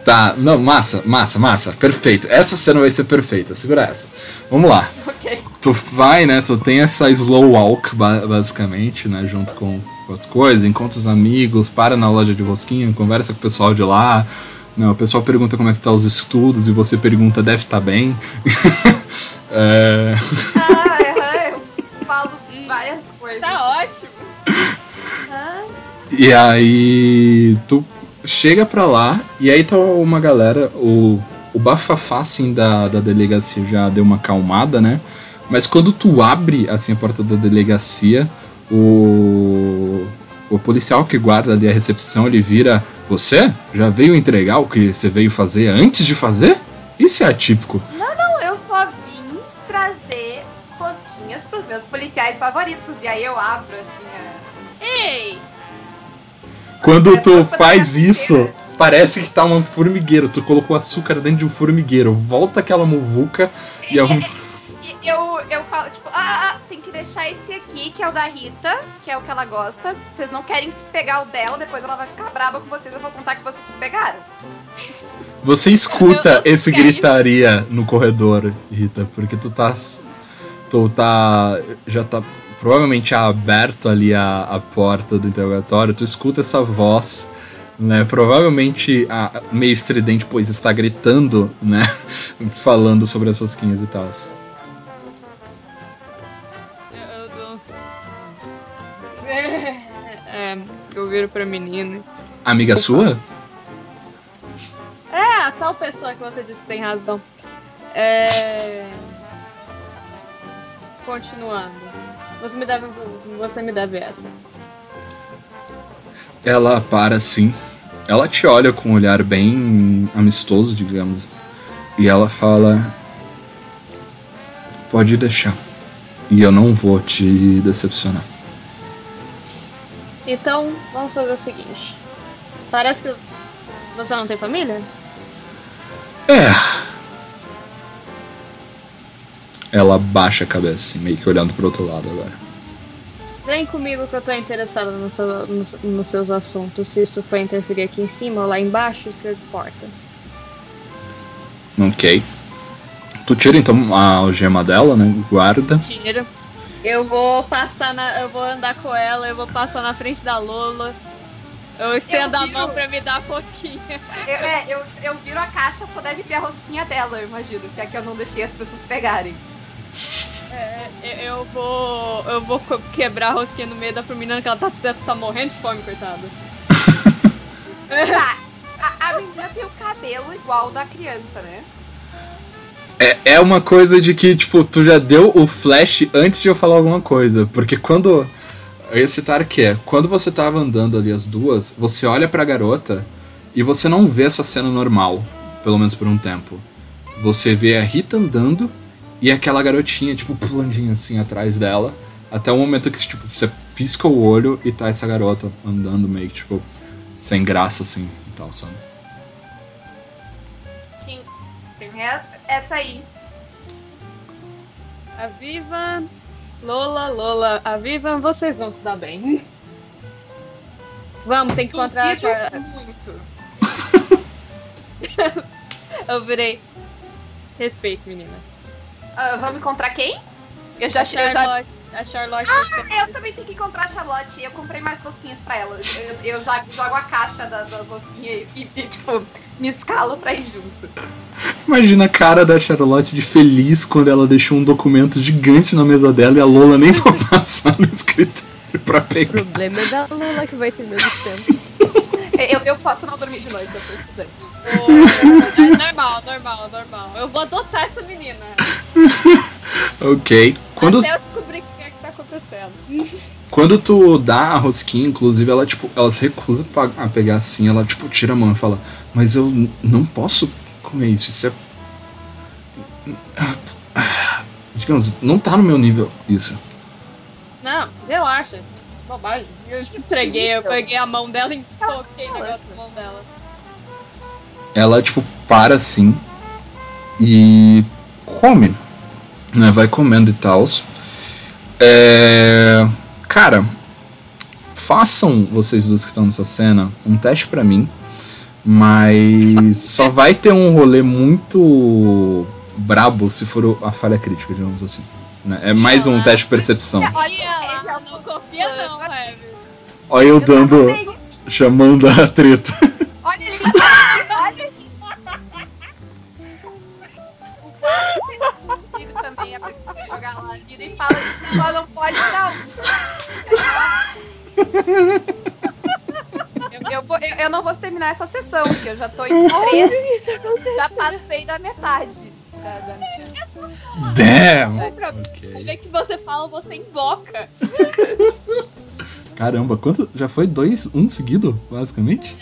Tá, não, massa, massa, massa, perfeito. Essa cena vai ser perfeita, segura essa. Vamos lá. Ok. Tu vai, né? Tu tem essa slow walk, ba- basicamente, né? Junto com, com as coisas, encontra os amigos, para na loja de rosquinha, conversa com o pessoal de lá. Né, o pessoal pergunta como é que tá os estudos e você pergunta, deve estar bem. É, Ah, aham, eu falo várias coisas. Tá ótimo. Ah, E aí tu chega pra lá e aí tá uma galera, o, o bafafá assim da, da delegacia já deu uma acalmada, né? Mas quando tu abre assim a porta da delegacia, o, o policial que guarda ali a recepção, ele vira, você já veio entregar o que você veio fazer antes de fazer? Isso é atípico. não, eu só vim trazer rosquinhas pros meus policiais favoritos. E aí eu abro, assim, a... Ei! Quando É tu faz isso, parece que tá um formigueiro. Tu colocou açúcar dentro de um formigueiro. Volta aquela muvuca e é um... E eu, eu falo, tipo, ah, ah, tem que deixar esse aqui, que é o da Rita, que é o que ela gosta. Se vocês não querem se pegar o dela, depois ela vai ficar brava com vocês, eu vou contar que vocês se pegaram. Você escuta esse quero. gritaria no corredor, Rita, porque tu tá. Tu tá. Já tá provavelmente aberto ali a, a porta do interrogatório. Tu escuta essa voz, né? Provavelmente meio estridente, pois está gritando, né? Falando sobre as rosquinhas e tal. Eu. É, eu viro pra menina. Amiga sua? É, a tal pessoa que você disse que tem razão. É. Continuando. Você me deve. Você me deve essa. Ela para assim. Ela te olha com um olhar bem amistoso, digamos. E ela fala: Pode deixar. E eu não vou te decepcionar. Então, vamos fazer o seguinte. Parece que você não tem família? É. Ela baixa a cabeça, assim, meio que olhando pro outro lado agora. Vem comigo que eu tô interessada no seu- nos, nos seus assuntos. Se isso for interferir aqui em cima ou lá embaixo, isso que importa. Ok. Tu tira então a algema dela, né? Guarda. Tira. Eu vou passar na. Eu vou andar com ela, eu vou passar na frente da Lola. Eu estendo Eu a viro. mão pra me dar a rosquinha. Eu, é, eu, eu viro a caixa, só deve ter a rosquinha dela, eu imagino, que é que eu não deixei as pessoas pegarem. É, eu- vou. Eu vou quebrar a rosquinha no meio da menina que ela tá, tá, tá morrendo de fome, coitada. Tá, a, a menina tem o cabelo igual o da criança, né? É, é uma coisa de que, tipo, tu já deu o flash antes de eu falar alguma coisa. Porque quando. Eu ia citar que é, quando você tava andando ali as duas, você olha pra garota e você não vê essa cena normal. Pelo menos por um tempo. Você vê a Rita andando e aquela garotinha, tipo, pulandinha assim atrás dela. Até o momento que, tipo, você pisca o olho e tá essa garota andando meio que, tipo, sem graça, assim e tal, sabe? Sim. Tem essa aí. A Viva. Lola, Lola, a Viva, vocês vão se dar bem. Vamos, tem que encontrar a muito. Eu virei. Respeito, menina. Ah, vamos encontrar quem? Eu já, a eu já Charlotte, A Charlotte. Ah, eu também tenho que encontrar a Charlotte. Eu comprei mais rosquinhas pra ela. Eu, eu já jogo a caixa das, das rosquinhas e, e, tipo, me escalo pra ir junto. Imagina a cara da Charlotte de feliz quando ela deixou um documento gigante na mesa dela e a Lola nem foi passar no escritório pra O pegar. problema é da Lula que vai ter menos tempo. Eu, eu posso não dormir de noite, eu sou estudante. Ô, é normal, normal, normal. Eu vou adotar essa menina. Ok. Quando, Até eu descobrir o que é que tá acontecendo. quando tu dá a rosquinha, inclusive, ela, tipo, ela se recusa a pegar assim, ela, tipo, tira a mão e fala, mas eu não posso comer isso, isso é. Ah, Digamos, não tá no meu nível isso. Não, relaxa. Bobagem. Eu entreguei, eu peguei a mão dela e coloquei o negócio na mão dela. ela tipo para assim e come, né? Vai comendo e tal. É... Cara, façam vocês dois que estão nessa cena um teste pra mim, mas só vai ter um rolê muito brabo se for a falha crítica, digamos assim. né? É mais um teste de percepção. Olha não confia não. Olha eu dando, chamando a treta. lá vira e fala que só não pode dar um. Eu, eu, vou, eu, eu não vou terminar essa sessão, porque eu já tô em três, já passei da metade. Da, da... Damn! Não, pra Ok. ver que você fala, você invoca. Caramba, quanto? Já foi dois, um seguido, basicamente?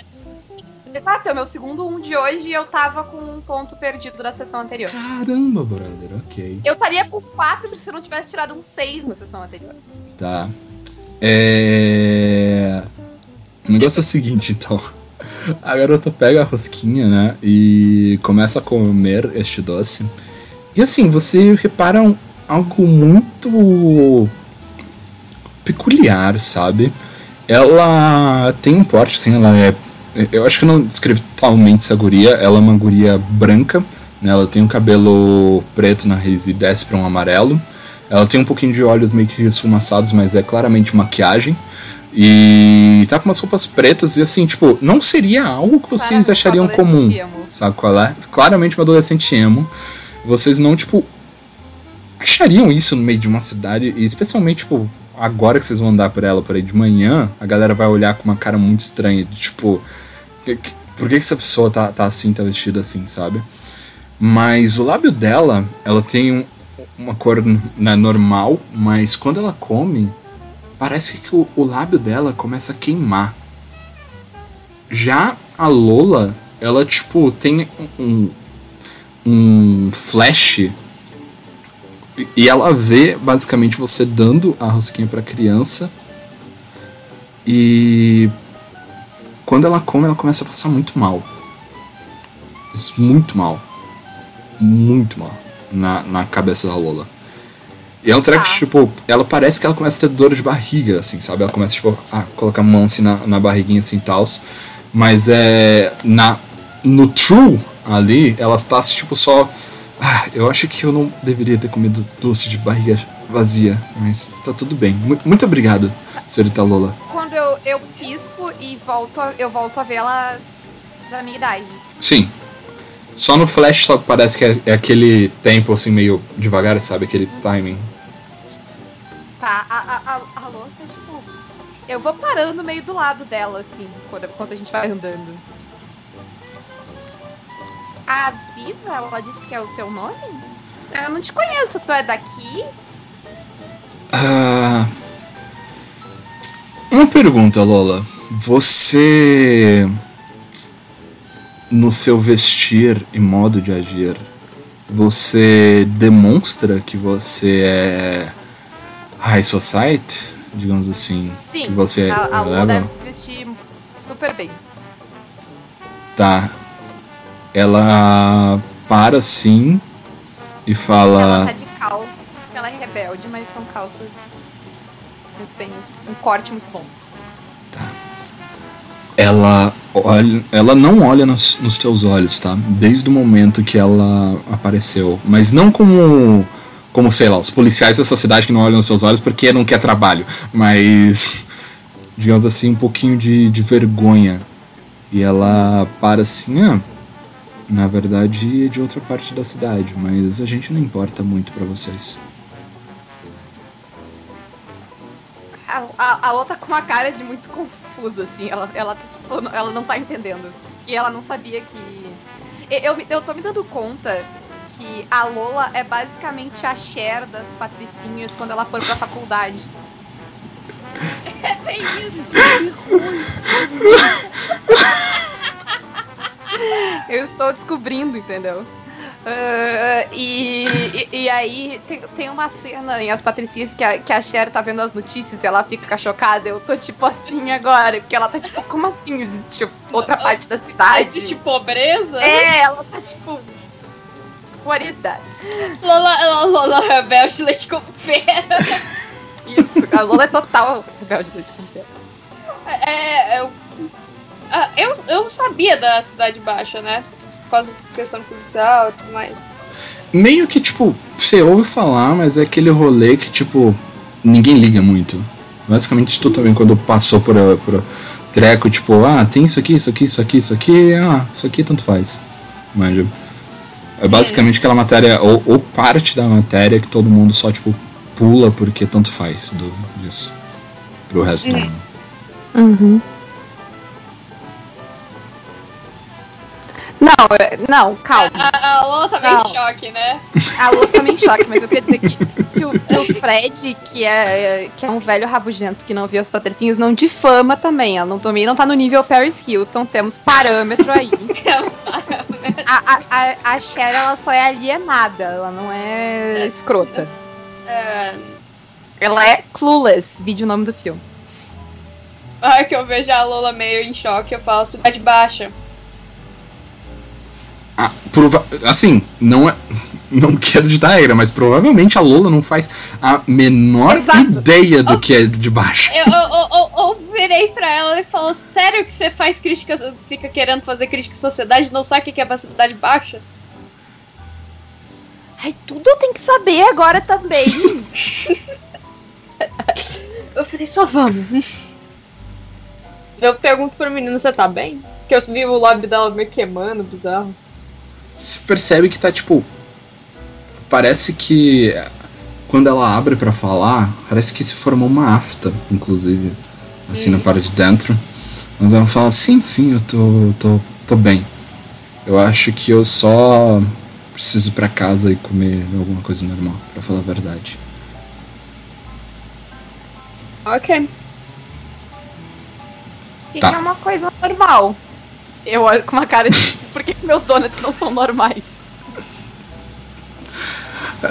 Exato, é o meu segundo um de hoje e eu tava com um ponto perdido da sessão anterior. Caramba, brother, ok. Eu estaria com quatro se eu não tivesse tirado um seis na sessão anterior. Tá. É. O negócio é o seguinte, então. A garota pega a rosquinha, né? E começa a comer este doce. E assim, você repara um- algo muito peculiar, sabe? Ela tem um porte, assim, ela é. Eu acho que eu não descrevi totalmente essa guria. Ela é uma guria branca, né? Ela tem um cabelo preto na raiz e desce pra um amarelo. Ela tem um pouquinho de olhos meio que esfumaçados, mas é claramente maquiagem. E tá com umas roupas pretas e assim, tipo, não seria algo que vocês Claramente achariam comum. emo. Sabe qual é? Claramente uma adolescente emo. Vocês não, tipo, achariam isso no meio de uma cidade, e especialmente, tipo, agora que vocês vão andar por ela por aí de manhã, a galera vai olhar com uma cara muito estranha, de, tipo, que- que- por que, que essa pessoa tá, tá assim, tá vestida assim, sabe? Mas o lábio dela, ela tem um- uma cor né, normal, mas quando ela come, parece que o, o lábio dela começa a queimar. Já a Lola, ela, tipo, tem um, um flash e- e ela vê basicamente você dando a rosquinha pra criança e quando ela come, ela começa a passar muito mal. Muito mal. Muito mal na, na cabeça da Lola. E é um treco, Tá. tipo, ela parece que ela começa a ter dor de barriga, assim, sabe? Ela começa, tipo, a colocar a mão assim na, na barriguinha, assim, tal. Mas é. Na, no true ali, ela tá, tipo, só. Ah, eu acho que eu não deveria ter comido doce de barriga vazia, mas tá tudo bem. Mu- Muito obrigado, senhorita Lola. Quando eu, eu pisco e volto, a- eu volto a vê-la da minha idade. Sim. Só no flash só parece que é, é aquele tempo assim meio devagar, sabe? Aquele timing. Tá, a, a, a, a Lô tá tipo. Eu vou parando meio do lado dela, assim, quando, enquanto a gente vai andando. A Viva, ela disse que é o teu nome? Eu não te conheço, tu é daqui? Ah, uma pergunta, Lola. Você. No seu vestir e modo de agir, você demonstra que você é high society? Digamos assim. Sim, Que você a, a é legal? deve se vestir super bem. Tá. Ela para assim e Ela fala. tá de calças, porque ela é rebelde, mas são calças bem. Um corte muito bom. Ela olha, ela não olha nos, nos teus olhos, tá? Desde o momento que ela apareceu, mas não como como, sei lá, os policiais dessa cidade que não olham nos seus olhos porque não quer trabalho, mas, digamos assim, um pouquinho de, de vergonha. E ela para assim, ah, na verdade é de outra parte da cidade, mas a gente não importa muito pra vocês. A, a, Lô tá com uma cara de muito confusa, assim. Ela, ela, tá, tipo, ela não tá entendendo. E ela não sabia que. Eu, eu, eu tô me dando conta que a Lola é basicamente a Cher das patricinhas quando ela for pra faculdade. É bem isso. Eu estou descobrindo, entendeu? Ah, e, e, e aí tem, tem uma cena em As Patricinhas que a, que a Cher tá vendo as notícias e ela fica chocada. Eu tô tipo assim agora, porque ela tá tipo, como assim existe outra parte da cidade? Existe pobreza? É, ela tá tipo. What is that? Lola, Lola Rebelde Leite com pera. Isso, a Lola é total rebelde leite com pera. É, eu, ah, eu, eu sabia da Cidade Baixa, né? Por causa da questão policial e tudo mais. Meio que, tipo, você ouve falar, mas é aquele rolê que, tipo, ninguém liga muito. Basicamente, tu também, quando passou por, a- por a treco, tipo, ah, tem isso aqui, isso aqui, isso aqui, isso aqui, ah, isso aqui tanto faz. Manja. É basicamente aquela matéria, ou, ou parte da matéria que todo mundo só, tipo, pula porque tanto faz do, disso. Pro resto não. Uhum. Não, é- não, calma. A, a tá meio Não. em choque, né? A Lu também choque, mas eu queria dizer que, que, o, que o Fred, que é, que é um velho rabugento que não viu as patricinhas, não difama também. Ela não, também não tá no nível Paris Hilton, temos parâmetro aí. A, a, a, a Cher, ela só é alienada, ela não é escrota. É, Ela é clueless, vídeo o nome do filme. a hora que eu vejo a Lola meio em choque, eu falo Cidade Baixa. Ah, prova assim, não é. Não quero ditar a era, mas provavelmente a Lola não faz a menor Exato. ideia do que é de baixo. Eu, eu, eu, eu- eu virei pra ela e falo, sério que você faz crítica, fica querendo fazer crítica à sociedade e não sabe o que é pra Cidade Baixa? Ai, tudo eu tenho que saber agora também. Eu falei, só vamos. Eu pergunto pro menino, você tá bem? Que eu vi o lobby dela me queimando, bizarro. Você percebe que tá tipo. Parece que. Quando ela abre pra falar, parece que se formou uma afta, inclusive. Assim na parte de dentro. Mas ela fala: sim, sim, eu tô, tô, tô bem. Eu acho que eu só preciso ir pra casa e comer alguma coisa normal, pra falar a verdade. Ok. Tá. que é uma coisa normal. Eu olho com uma cara de por que, que meus donuts não são normais?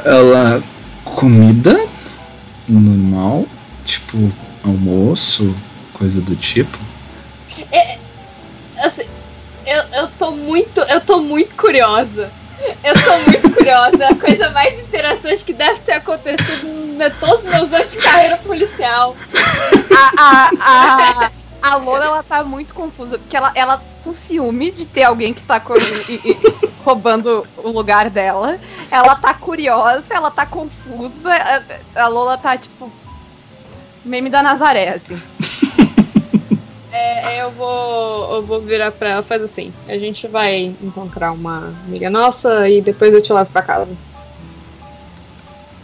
Ela. comida normal, tipo almoço, coisa do tipo. Assim, eu, eu tô muito. Eu tô muito curiosa. Eu tô muito curiosa. A coisa mais interessante que deve ter acontecido em todos os meus anos de carreira policial. A, a, a, a Lola, ela tá muito confusa, porque ela, ela com ciúme de ter alguém que tá roubando o lugar dela. Ela tá curiosa, ela tá confusa. A, a Lola tá, tipo, meme da Nazaré, assim. É, eu vou. Eu vou virar pra ela faz assim. A gente vai encontrar uma amiga nossa e depois eu te levo pra casa.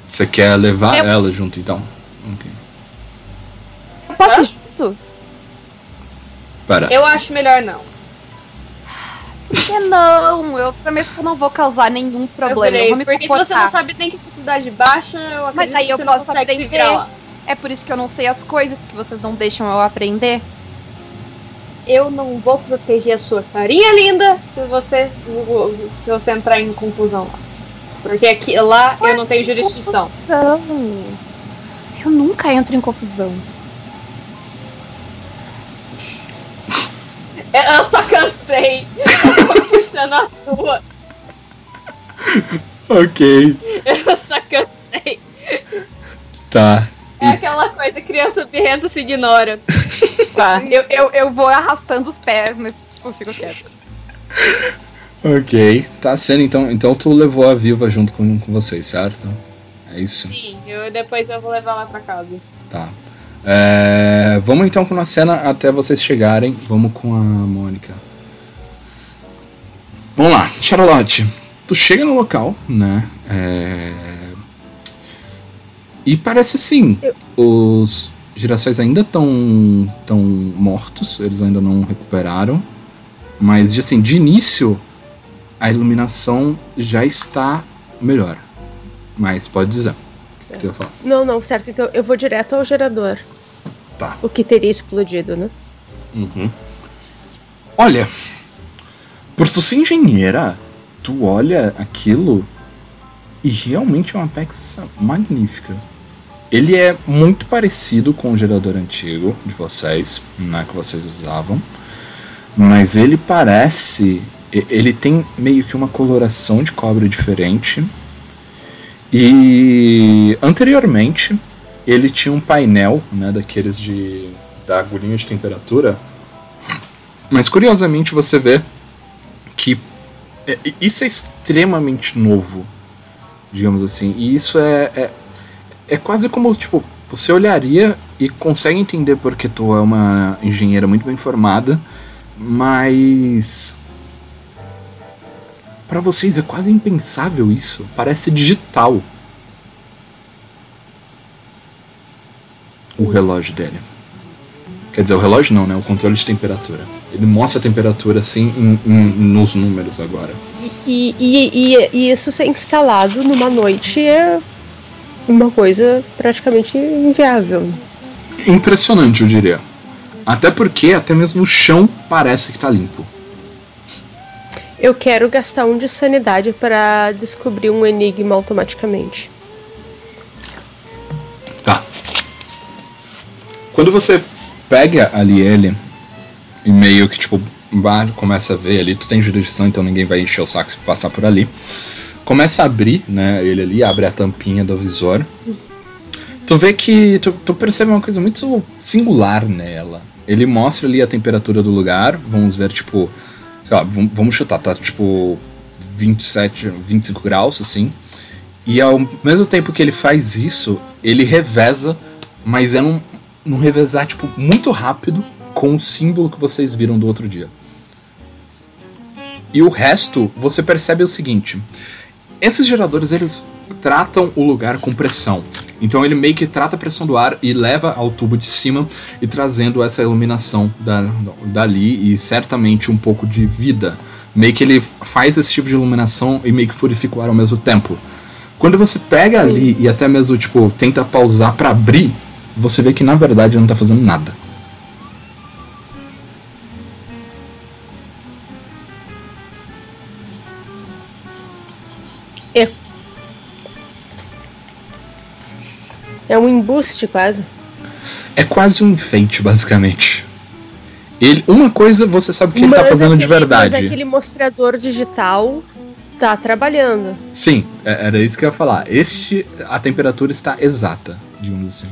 Você quer levar Eu- ela junto então? Ok. Eu posso ir junto? Pera. Eu acho melhor não. Por que não? Eu prometo que eu não vou causar nenhum Eu problema. Eu, virei, vou me porque se você comportar. não sabe nem que é cidade baixa, eu acredito Mas aí que eu você não posso aprender. É por isso que eu não sei as coisas que vocês não deixam eu aprender. Eu não vou proteger a sua carinha linda se você se você entrar em confusão lá. Porque aqui lá eu não tenho jurisdição. Não. Eu nunca entro em confusão. Eu eu só cansei. Eu tô puxando a sua. Ok. Eu só cansei. Tá. É aquela coisa, criança birrenta se ignora. Tá. Eu, eu, eu vou arrastando os pés, mas tipo, fico quieta. Ok. Tá sendo então. Então tu levou a viva junto com, com vocês, certo? É isso? Sim, eu, depois eu vou levar lá pra casa. Tá. É, vamos então com a cena até vocês chegarem. Vamos com a Mônica. Vamos lá, Charlotte. Tu chega no local, né? É, E parece assim, os girassóis ainda estão tão mortos, eles ainda não recuperaram. Mas assim, de início, a iluminação já está melhor. Mas pode dizer. Que falar? Não, não, certo. Então eu vou direto ao gerador. Tá. O que teria explodido, né? Uhum. Olha, por tu ser engenheira, tu olha aquilo e realmente é uma peça magnífica. Ele é muito parecido com o gerador antigo de vocês, né, que vocês usavam, mas ele parece, ele tem meio que uma coloração de cobre diferente. E anteriormente ele tinha um painel, né, daqueles de da agulhinha de temperatura. Mas curiosamente você vê que é- isso é extremamente novo, digamos assim. E isso é, é, é quase como, tipo, você olharia e consegue entender porque tu é uma engenheira muito bem formada, mas Pra vocês é quase impensável isso. Parece digital. O relógio dele. Quer dizer, o relógio não, né? O controle de temperatura. Ele mostra a temperatura assim em- em- nos números agora. E, e, e, e isso ser instalado numa noite é uma coisa praticamente inviável. Impressionante, eu diria. Até porque até mesmo o chão parece que tá limpo. Eu quero gastar um de sanidade para descobrir um enigma automaticamente. Tá. Quando você pega ali ele e meio que tipo vai, começa a ver ali, tu tem jurisdição, então ninguém vai encher o saco se passar por ali. Começa a abrir, né, ele ali, abre a tampinha do visor. Tu vê que tu, tu percebe uma coisa muito singular nela. Ele mostra ali a temperatura do lugar, vamos ver tipo, sei lá, vamos, chutar, tá tipo 27, 25 graus assim. E ao mesmo tempo que ele faz isso, ele reveza, mas é num, num revezar, tipo, muito rápido com o símbolo que vocês viram do outro dia. E o resto, você percebe o seguinte: esses geradores eles tratam o lugar com pressão. Então ele meio que trata a pressão do ar e leva ao tubo de cima e trazendo essa iluminação da, dali e certamente um pouco de vida. Meio que ele faz esse tipo de iluminação e meio que purifica o ar ao mesmo tempo. Quando você pega ali e até mesmo, tipo, tenta pausar pra abrir, você vê que na verdade não tá fazendo nada. Embuste quase. É quase um enfeite, basicamente. Ele, uma coisa você sabe que ele tá Mas fazendo de aquele- verdade. Mas aquele mostrador digital tá trabalhando. Sim, é- era isso que eu ia falar. Este, a temperatura está exata, digamos assim.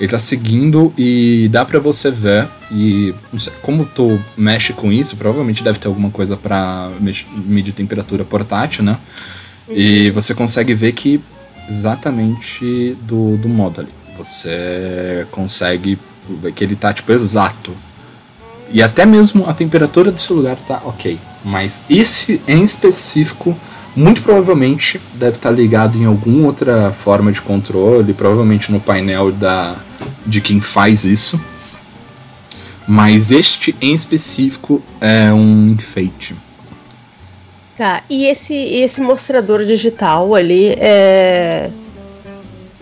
Ele tá seguindo e dá pra você ver e não sei, como tu mexe com isso, provavelmente deve ter alguma coisa mex- medir temperatura portátil, né? E você consegue ver que exatamente do, do modo ali. Você consegue ver que ele tá tipo exato. E até mesmo a temperatura desse lugar tá ok. Mas esse em específico muito provavelmente deve estar ligado em alguma outra forma de controle, provavelmente no painel da de quem faz isso. Mas este em específico é um enfeite. Tá, e esse, esse mostrador digital ali é.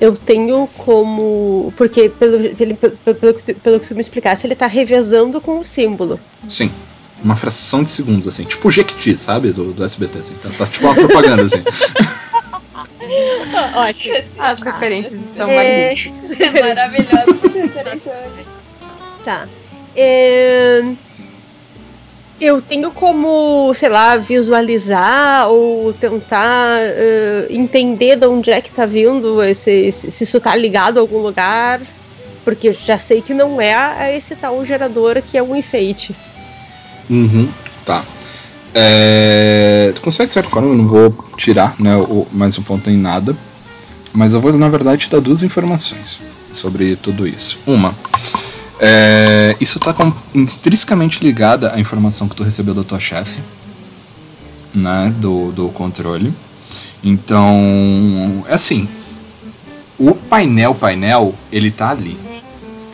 Eu tenho como. Porque, pelo, pelo, pelo, pelo, que tu- pelo que tu me explicasse, ele tá revezando com o símbolo. Sim. Uma fração de segundos, assim. Tipo o Jequiti, sabe? Do, do SBT, assim. Tá, tá tipo uma propaganda, assim. Ótimo. As referências estão É, magníficas. Maravilhoso. Tá. É, Eu tenho como, sei lá, visualizar ou tentar eh, entender de onde é que tá vindo esse, se isso tá ligado a algum lugar. Porque eu já sei que não é esse tal gerador que é um enfeite. Uhum. Tá. É, tu consegue, de certa forma, eu não vou tirar né, o, mais um ponto em nada. Mas eu vou, na verdade, te dar duas informações sobre tudo isso. Uma, é, isso está intrinsecamente ligada à informação que tu recebeu da tua chefe, né, do, do controle. Então, é assim, o painel, painel, ele tá ali.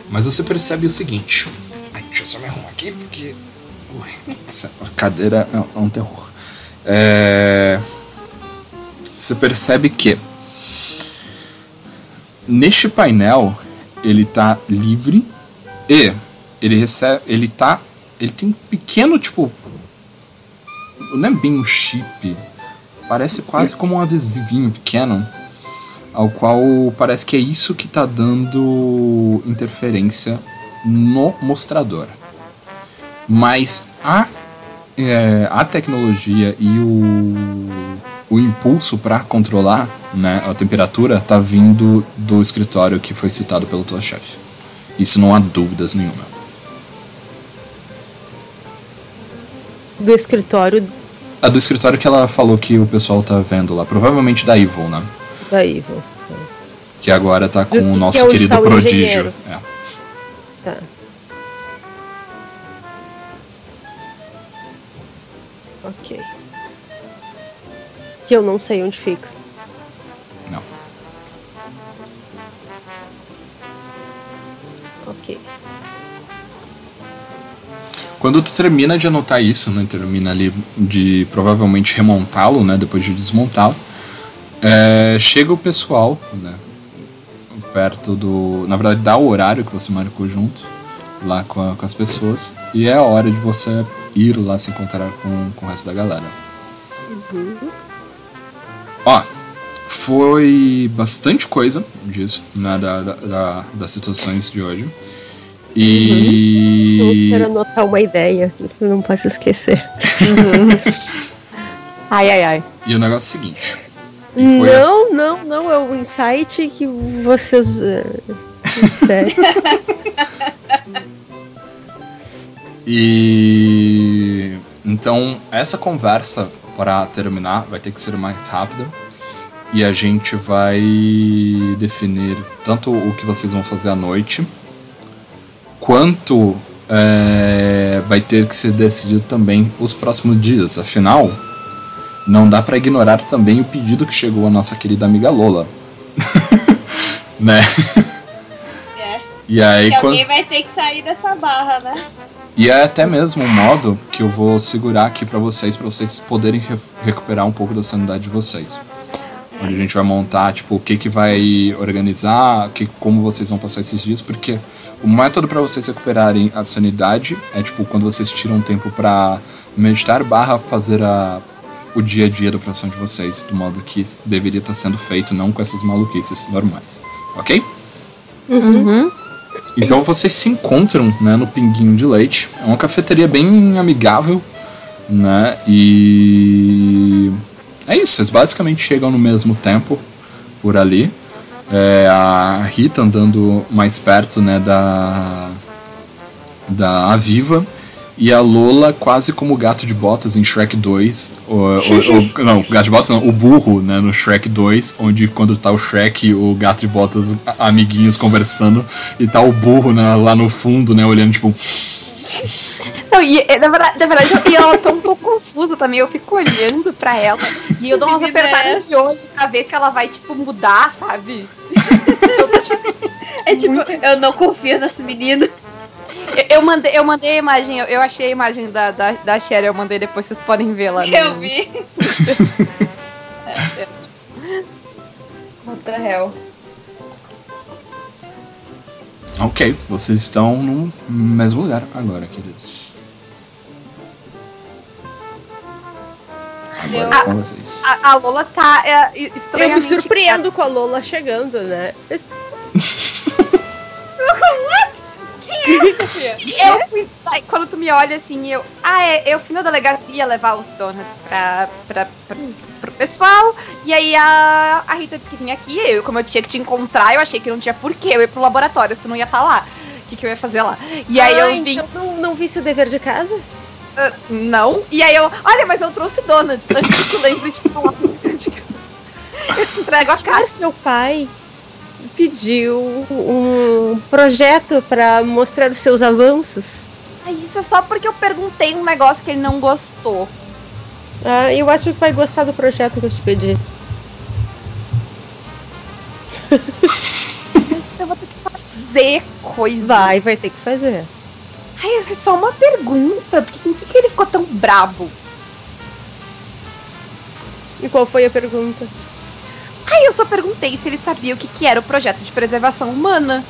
Mas você percebe o seguinte. Ai, deixa eu só me arrumar aqui, porque... Ui, essa cadeira é um terror. É... Você percebe que neste painel ele tá livre e ele recebe, ele tá, ele tem um pequeno tipo, não é bem um chip, parece quase como um adesivinho pequeno, ao qual parece que é isso que tá dando interferência no mostrador. Mas a é, a tecnologia e o, o impulso para controlar né, a temperatura tá vindo do escritório que foi citado pelo tua chefe. Isso não há dúvidas nenhuma. Do escritório. A do escritório que ela falou que o pessoal tá vendo lá. Provavelmente da Evil, né? Da Evil. Que agora tá com Do- o que nosso é onde querido o prodígio. É. Tá. Ok. Que eu não sei onde fica. Quando tu termina de anotar isso, né? Termina ali de provavelmente remontá-lo, né? Depois de desmontá-lo. é, chega o pessoal, né? Perto do. Na verdade, dá o horário que você marcou junto. Lá com, a- com as pessoas. E é a hora de você ir lá se encontrar com, com o resto da galera. Ó, foi bastante coisa disso, né? Da, da- da- das situações de hoje. E. Eu quero anotar uma ideia, eu não posso esquecer. Ai, ai, ai. E o negócio é o seguinte. Foi a- Não, não, não, é o insight que vocês. eh, Sério. E então essa conversa para terminar vai ter que ser mais rápida e a gente vai definir tanto o que vocês vão fazer à noite quanto é, vai ter que ser decidido também os próximos dias. Afinal, não dá para ignorar também o pedido que chegou à nossa querida amiga Lola, né? É. E aí Que quando alguém vai ter que sair dessa barra, né? E é até mesmo um modo que eu vou segurar aqui pra vocês, pra vocês poderem re- recuperar um pouco da sanidade de vocês. Onde a gente vai montar, tipo, o que que vai organizar, que, como vocês vão passar esses dias, porque o método pra vocês recuperarem a sanidade é, tipo, quando vocês tiram um tempo pra meditar barra fazer a, o dia a dia da profissão de vocês, do modo que deveria estar sendo feito, não com essas maluquices normais. Ok? Uhum. Então vocês se encontram né, no Pinguinho de Leite. É uma cafeteria bem amigável, né? E é isso. Vocês basicamente chegam no mesmo tempo por ali. É, a Rita andando mais perto, né, da da Aviva e a Lola quase como o gato de botas em Shrek 2. O, o- o- não, o gato de botas não, o burro, né, no Shrek 2, onde quando tá o Shrek e o gato de botas amiguinhos conversando e tá o burro né, lá no fundo, né, olhando tipo, Não, e é, na verdade, na verdade eu, e ela tá um pouco confusa também. Eu fico olhando pra ela e eu dou umas apertadas de olho pra ver se ela vai, tipo, mudar, sabe? É tipo, eu não confio nessa menina. Eu, eu mandei, eu mandei a imagem, eu, eu achei a imagem da, da, da Sherry, eu mandei depois, vocês podem ver lá. no- Eu vi. What the hell? Ok, vocês estão no mesmo lugar agora, queridos. Agora Eu- com vocês. A, a Lola tá é, Eu me estranhamente... surpreendo com a Lola chegando, né? Eu fui, aí, quando tu me olha assim, eu. Ah, é, eu fui na delegacia levar os donuts pra, pra, pra, pro pessoal. E aí a, a Rita disse que vinha aqui. Eu, como eu tinha que te encontrar, eu achei que não tinha porquê eu ir pro laboratório, se tu não ia estar lá. O que, que eu ia fazer lá? E aí Ah, eu vim. então não, não vi seu dever de casa? Não. E aí eu. Olha, mas eu trouxe donuts. Antes que tu lembre de falar. Eu te entrego a O caixa. seu pai pediu um projeto para mostrar os seus avanços. Ah, Isso é só porque eu perguntei um negócio que ele não gostou. Ah, eu acho que vai gostar do projeto que eu te pedi. Eu vou ter que fazer coisa. Vai, vai ter que fazer. Ai, é só uma pergunta. Por que que ele ficou tão brabo? E qual foi a pergunta? Ai, eu só perguntei se ele sabia o que, que era o projeto de preservação humana.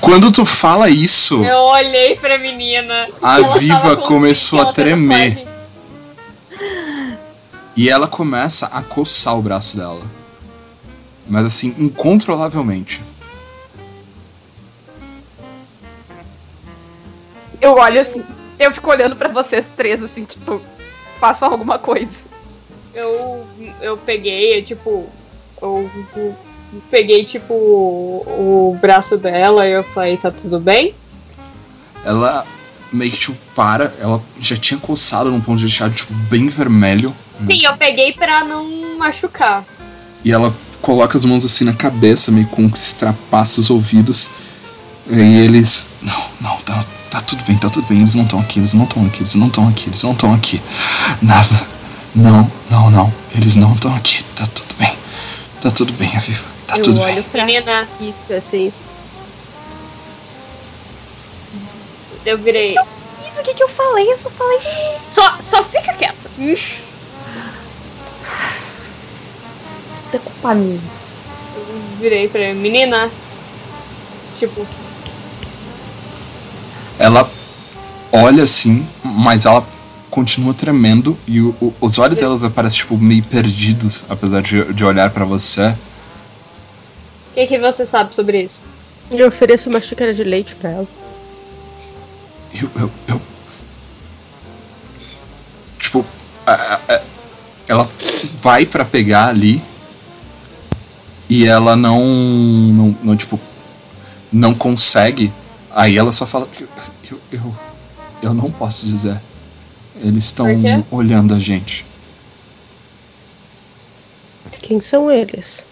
Quando tu fala isso, Eu olhei pra menina. a Viva começou a tremer. E ela começa a coçar o braço dela. Mas assim, incontrolavelmente. Eu olho assim, eu fico olhando pra vocês três, assim, tipo, façam alguma coisa. Eu, eu peguei, tipo. Eu, eu peguei, tipo, o, o braço dela e eu falei, tá tudo bem? Ela meio que tipo, para, ela já tinha coçado num ponto de deixar tipo, bem vermelho. Sim, eu peguei pra não machucar. E ela coloca as mãos assim na cabeça, meio com que se trapaça os ouvidos. E eles. Não, não, tá, tá tudo bem, tá tudo bem. Eles não estão aqui, eles não estão aqui, eles não estão aqui, eles não estão aqui. Nada. Não, não, não. Eles não estão aqui. Tá tudo bem. Tá tudo bem, Aviva. Tá eu tudo olho bem. pra Menina, Rita, assim. eu virei. Isso, o que, que eu falei? Eu só falei. Só, só fica quieta. É culpa minha. Eu virei pra menina. Tipo, Ela olha assim, mas ela continua tremendo e o- o- os olhos delas parecem tipo meio perdidos, apesar de, de olhar pra você. o que, que você sabe sobre isso? Eu ofereço uma xícara de leite pra ela. Eu, eu, eu. Tipo, a- a- a- ela vai pra pegar ali e ela não, não, não, tipo, não consegue. Aí ela só fala, eu, eu, eu, eu não posso dizer. Eles estão olhando a gente. Quem são eles?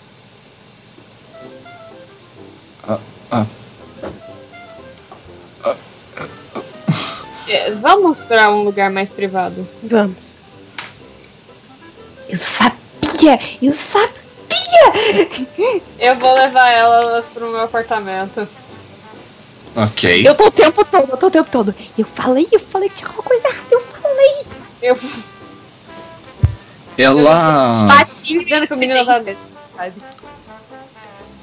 É, vamos pra um lugar mais privado. Vamos. Eu sabia! Eu sabia! Eu vou levar elas pro meu apartamento. Ok. Eu tô o tempo todo, eu tô o tempo todo. Eu falei, eu falei que tinha alguma coisa errada, eu Eu Ela. bati o menino. Sabe?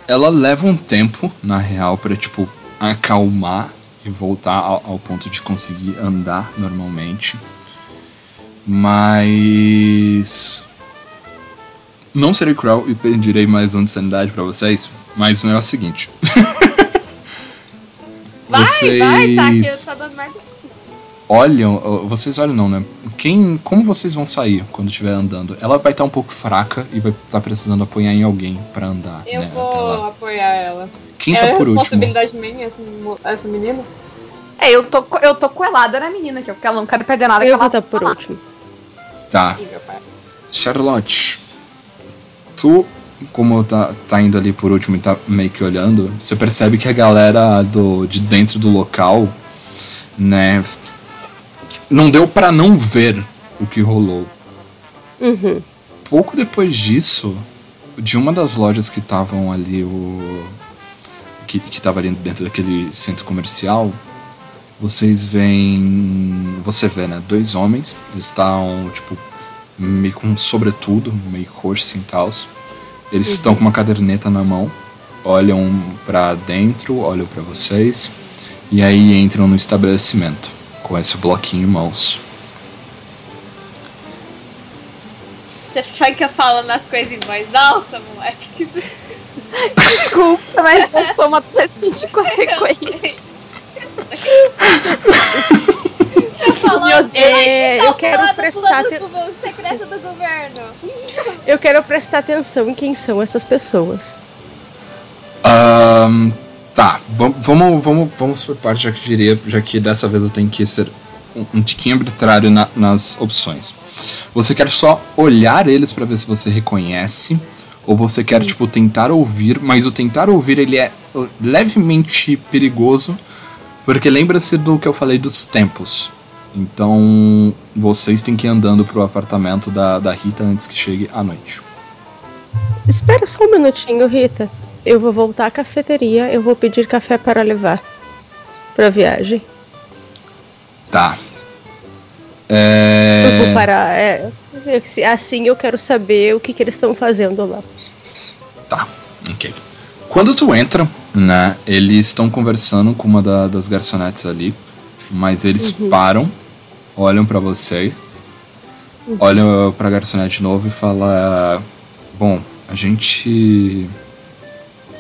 ela leva um tempo, na real, pra, tipo, acalmar e voltar ao, ao ponto de conseguir andar normalmente. Mas. Não serei cruel e pedirei mais um de sanidade pra vocês, mas o negócio é o seguinte. Vai, vai, tá aqui, Vocês- tá dando merda. Olham, vocês olham não, né? Quem, como vocês vão sair quando estiver andando? Ela vai estar um pouco fraca e vai estar precisando apoiar em alguém pra andar, Eu né? vou até lá. apoiar ela. Quem é tá por último? responsabilidade minha, essa, essa menina? É, eu tô, eu tô coelada na menina, que eu, que ela não quero perder nada Eu que ela estar por falar. último. Tá. Charlotte, tu, como tá, tá indo ali por último e tá meio que olhando, você percebe que a galera do, de dentro do local, né, não deu pra não ver o que rolou. Uhum. Pouco depois disso, de uma das lojas que estavam ali, o que, que tava ali dentro daquele centro comercial, vocês veem, você vê, né, dois homens, eles estão, tipo, meio com um sobretudo, meio roxo assim, tal. Eles estão com uma caderneta na mão, olham pra dentro, olham pra vocês, e aí entram no estabelecimento, com esse bloquinho em mãos. Você sabe que eu falo nas coisas em voz alta, moleque? Desculpa, mas eu sou uma adolescente consequente. Eu falo, Meu Deus, "Ai, eu quero prestar falando aten- do governo secreto do governo. Eu quero prestar atenção em quem são essas pessoas. Ahn, tá, vam- vamos, vamos, vamos por parte, já que diria, já que dessa vez eu tenho que ser um, um tiquinho arbitrário na- nas opções. Você quer só olhar eles pra ver se você reconhece, ou você quer tipo tentar ouvir, mas o tentar ouvir ele é levemente perigoso, porque lembra-se do que eu falei dos tempos. Então vocês têm que ir andando pro apartamento da, da Rita antes que chegue a noite. Espera só um minutinho, Rita. Eu vou voltar à cafeteria, eu vou pedir café para levar pra viagem. Tá. Eu vou É... parar. É, assim eu quero saber o que, que eles estão fazendo lá. Tá, ok. Quando tu entra, né, eles estão conversando com uma da- das garçonetes ali, mas eles param, olham pra você, olham pra garçonete de novo e fala, bom, a gente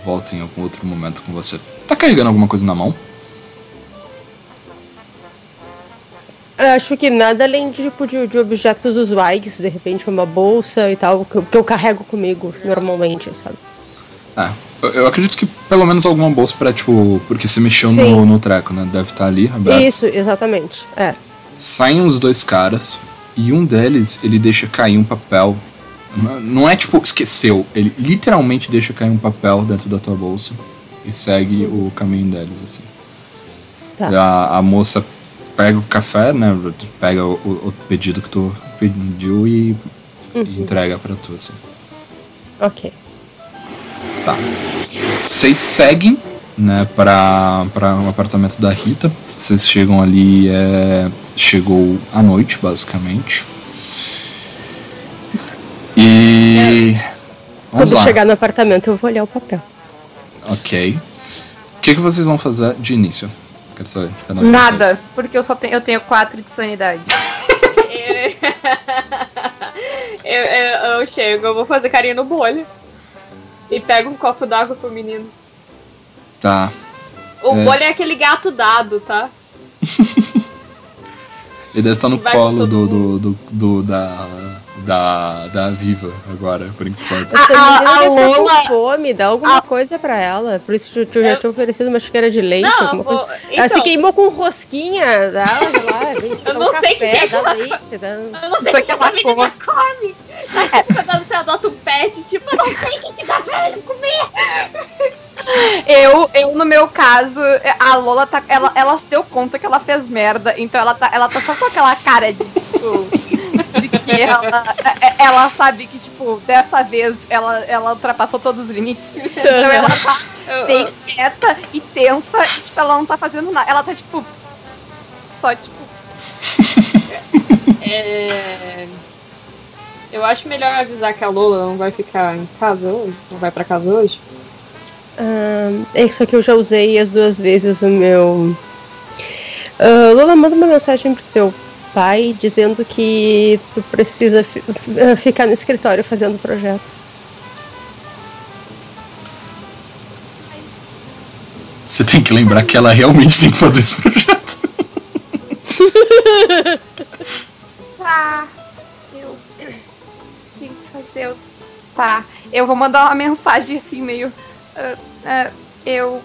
volta em algum outro momento com você. Tá carregando alguma coisa na mão? Eu Acho que nada além de, tipo, de, de objetos usuais, de repente uma bolsa e tal, que, eu- que eu carrego comigo normalmente, sabe? É, eu, eu acredito que pelo menos alguma bolsa pra, tipo, porque se mexeu no, no treco, né, deve estar ali, aberto. Isso, exatamente. É. Saem os dois caras e um deles ele deixa cair um papel. Não é tipo esqueceu, ele literalmente deixa cair um papel dentro da tua bolsa e segue o caminho deles assim. Tá. E A, a moça pega o café, né? Pega o, o- o pedido que tu pediu e, e Uhum. entrega pra tu assim. Ok. Tá. Vocês seguem, né, pra, pra um apartamento da Rita. Vocês chegam ali, é, chegou à noite, basicamente. E. Vamos Quando lá. chegar no apartamento, eu vou olhar o papel. Ok. O que, que vocês vão fazer de início? Quero saber de cada de Nada, vocês. porque eu só tenho, eu tenho quatro de sanidade. eu, eu, eu chego, eu vou fazer carinho no bolho. E pego um copo d'água pro menino. Tá. O É. bolho é aquele gato dado, tá? Ele deve estar no Vai com colo do, do, do, do- da, da, da Viva agora, por enquanto. A- a estar Lola- com fome, dá alguma coisa pra ela. Por isso que eu já Eu- tinha oferecido uma xícara de leite. Não, alguma vou, coisa. então, Ela se queimou com rosquinha, dá, lá, vem, dá um não sei o que café, é dá leite, dá... eu não sei Só o que que ela essa menina come. Tá tipo quando você adota um pet, tipo, eu não sei o que, que dá pra ele comer. Eu, eu, no meu caso, a Lola tá. Ela, ela se deu conta que ela fez merda, então ela tá, ela tá só com aquela cara de, tipo. De que ela, é- ela sabe que, tipo, dessa vez ela, ela ultrapassou todos os limites. Então ela tá bem quieta e tensa e, tipo, ela não tá fazendo nada. Ela tá, tipo. Só, tipo. é, Eu acho melhor avisar que a Lola não vai ficar em casa hoje, não vai pra casa hoje. É isso aqui eu já usei as duas vezes o meu. Ah, Lola, manda uma mensagem pro teu pai dizendo que tu precisa fi- ficar no escritório fazendo o projeto. Você tem que lembrar que ela realmente tem que fazer esse projeto. Tá. Eu. Tenho que fazer. o- Tá. Eu vou mandar uma mensagem assim, meio. ah, ah, eu.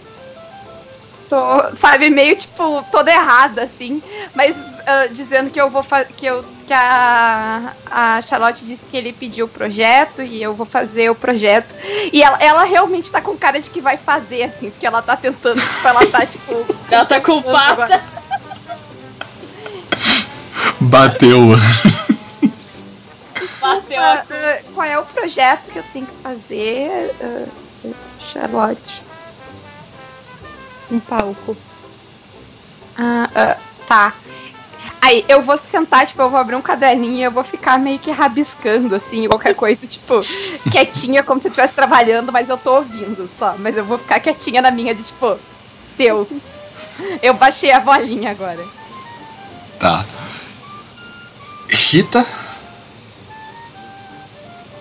Tô, sabe, meio tipo, toda errada, assim. Mas ah, dizendo que eu vou fazer. Que, eu, que a, a Charlotte disse que ele pediu o projeto e eu vou fazer o projeto. E ela, ela realmente tá com cara de que vai fazer, assim, porque ela tá tentando. Tipo, ela tá, tipo. Ela tá culpada. Bateu. Bateu. Ah, ah, qual é o projeto que eu tenho que fazer, Charlotte? Um palco. Ah, ah, tá. Aí, eu vou sentar, tipo, eu vou abrir um caderninho e eu vou ficar meio que rabiscando, assim, qualquer coisa, tipo, quietinha, como se eu estivesse trabalhando, mas eu tô ouvindo só. Mas eu vou ficar quietinha na minha de, tipo, deu. Eu baixei a bolinha agora. Tá. Rita?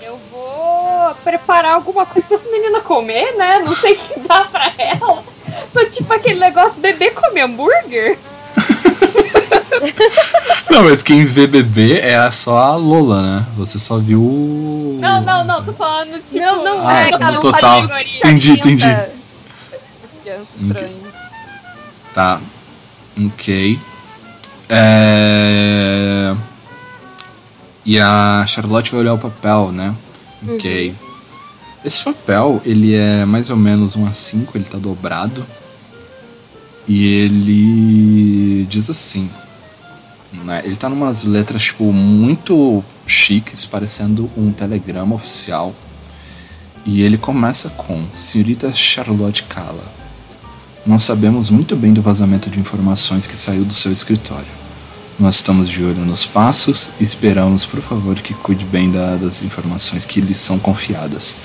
Eu vou preparar alguma coisa pra essa menina comer, né? Não sei o que dá pra ela. Tô tipo aquele negócio, bebê come hambúrguer. Não, mas quem vê bebê é só a Lola, né? Você só viu. o- Não, não, não, tô falando tipo. Não, não, Ah, é, no cada um total. Entendi, entendi. Estranha. Tá. Ok. É... E a Charlotte vai olhar o papel, né? Ok. Esse papel, ele é mais ou menos um A5, ele tá dobrado. E ele diz assim. Né? Ele tá numas letras, tipo, muito chiques, parecendo um telegrama oficial. E ele começa com Senhorita Charlotte Kala. Nós sabemos muito bem do vazamento de informações que saiu do seu escritório. Nós estamos de olho nos passos e esperamos, por favor, que cuide bem da- das informações que lhes são confiadas.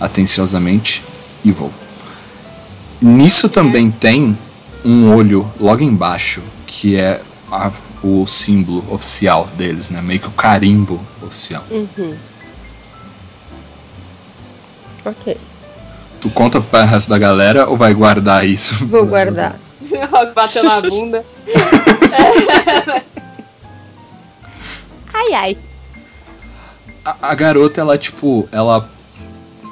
Atenciosamente, Evil. Nisso também tem um olho logo embaixo, que é a- o símbolo oficial deles, né? Meio que o carimbo oficial. Uhum. Ok. Tu conta para o resto da galera ou vai guardar isso? Vou guardar. Bateu na bunda. Ai, ai. A, a garota, ela, tipo, ela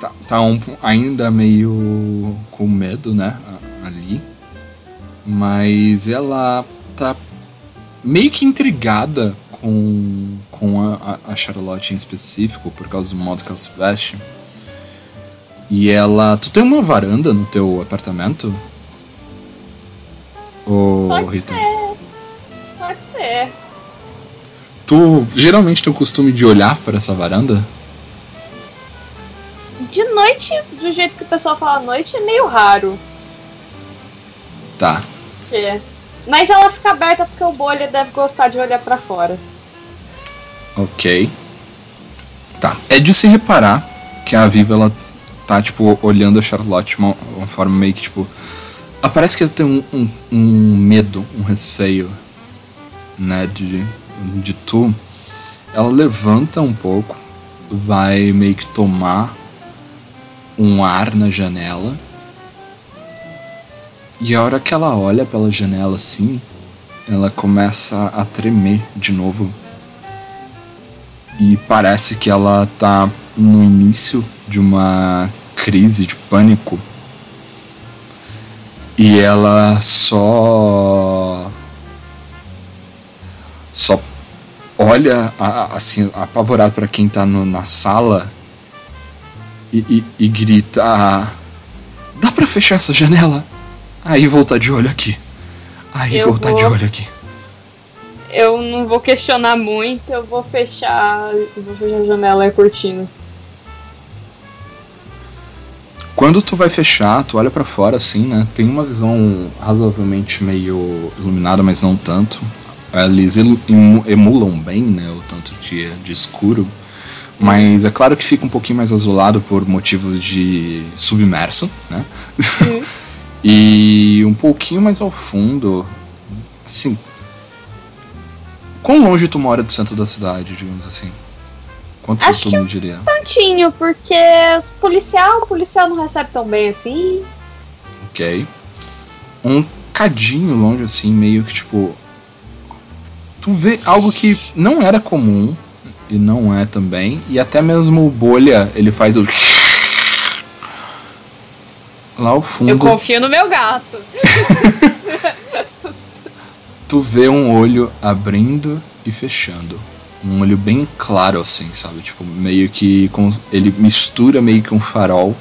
tá, tá um- ainda meio com medo, né? Ali. Mas ela tá meio que intrigada com, com a, a- Charlotte em específico, por causa do modo que ela se veste. E ela. Tu tem uma varanda no teu apartamento? Ô, Pode Rita? Pode ser. Tu geralmente tem o costume de olhar para essa varanda? De noite, do jeito que o pessoal fala à noite, é meio raro. Tá. Porque... Mas ela fica aberta porque o bolha deve gostar de olhar pra fora. Ok. Tá. É de se reparar que a Viva ela tá, tipo, olhando a Charlotte de uma, uma forma meio que, tipo. ah, Parece que ela tem um, um, um medo, um receio, né, de, de tu. Ela levanta um pouco, vai meio que tomar um ar na janela. E a hora que ela olha pela janela assim, ela começa a tremer de novo e parece que ela tá no início de uma crise de pânico. E ela só só olha assim apavorado para quem tá no- na sala e, e- e grita: "Dá para fechar essa janela?" Aí voltar de olho aqui. Aí Eu voltar de vou- olho aqui. Eu não vou questionar muito, eu vou fechar. Eu vou fechar a janela e a cortina. Quando tu vai fechar, tu olha pra fora assim, né? Tem uma visão razoavelmente meio iluminada, mas não tanto. Eles emulam bem, né? O tanto de, de escuro. Mas é claro que fica um pouquinho mais azulado por motivos de submerso, né? e um pouquinho mais ao fundo, assim. Quão longe tu mora do centro da cidade, digamos assim? Quanto Acho que me diria? Tantinho, porque os policial, o policial não recebe tão bem assim. Ok. Um cadinho longe, assim, meio que tipo. Tu vê algo que não era comum e não é também. E até mesmo o bolha, ele faz o. Lá ao Eu fundo, confio no meu gato. tu vê um olho abrindo e fechando. Um olho bem claro, assim, sabe? Tipo, meio que. com- ele mistura meio que um farol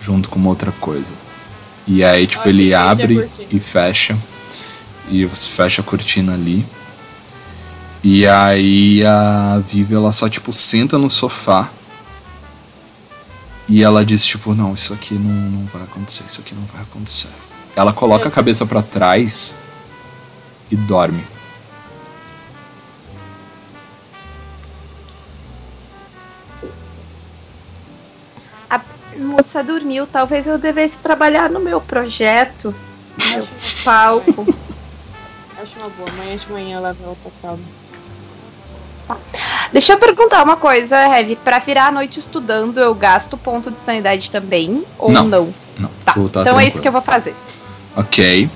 junto com uma outra coisa. E aí, tipo, Olha, ele abre e fecha. E você fecha a cortina ali. E aí a Vivi, ela só, tipo, senta no sofá. E ela diz, tipo, não, isso aqui não, não vai acontecer, isso aqui não vai acontecer. Ela coloca a cabeça pra trás e dorme. A moça dormiu, talvez eu devesse trabalhar no meu projeto, no meu palco. Acho uma boa. Amanhã de manhã eu levo ela Deixa eu perguntar uma coisa, Heavy. Pra virar a noite estudando, eu gasto ponto de sanidade também? Ou Não. não? Não, Tá, tá então é isso tranquilo. que eu vou fazer. Ok.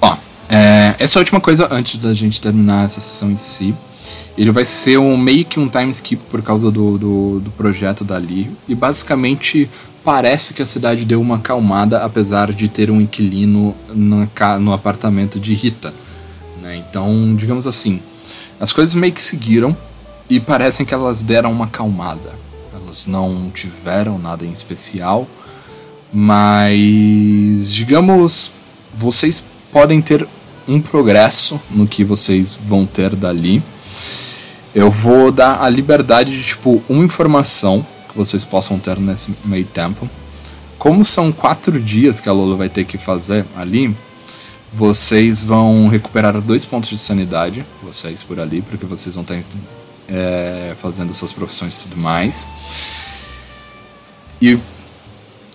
Ó, é, essa última coisa antes da gente terminar essa sessão em si. Ele vai ser um meio que um time skip por causa do, do, do projeto dali. E basicamente parece que a cidade deu uma acalmada, apesar de ter um inquilino ca- no apartamento de Rita. né? Então, digamos assim, as coisas meio que seguiram e parecem que elas deram uma acalmada. Elas não tiveram nada em especial, mas digamos, vocês podem ter um progresso no que vocês vão ter dali. Eu vou dar a liberdade de tipo uma informação que vocês possam ter nesse meio tempo. Como são quatro dias que a Lola vai ter que fazer ali, vocês vão recuperar dois pontos de sanidade, vocês por ali, porque vocês vão estar é, fazendo suas profissões e tudo mais. E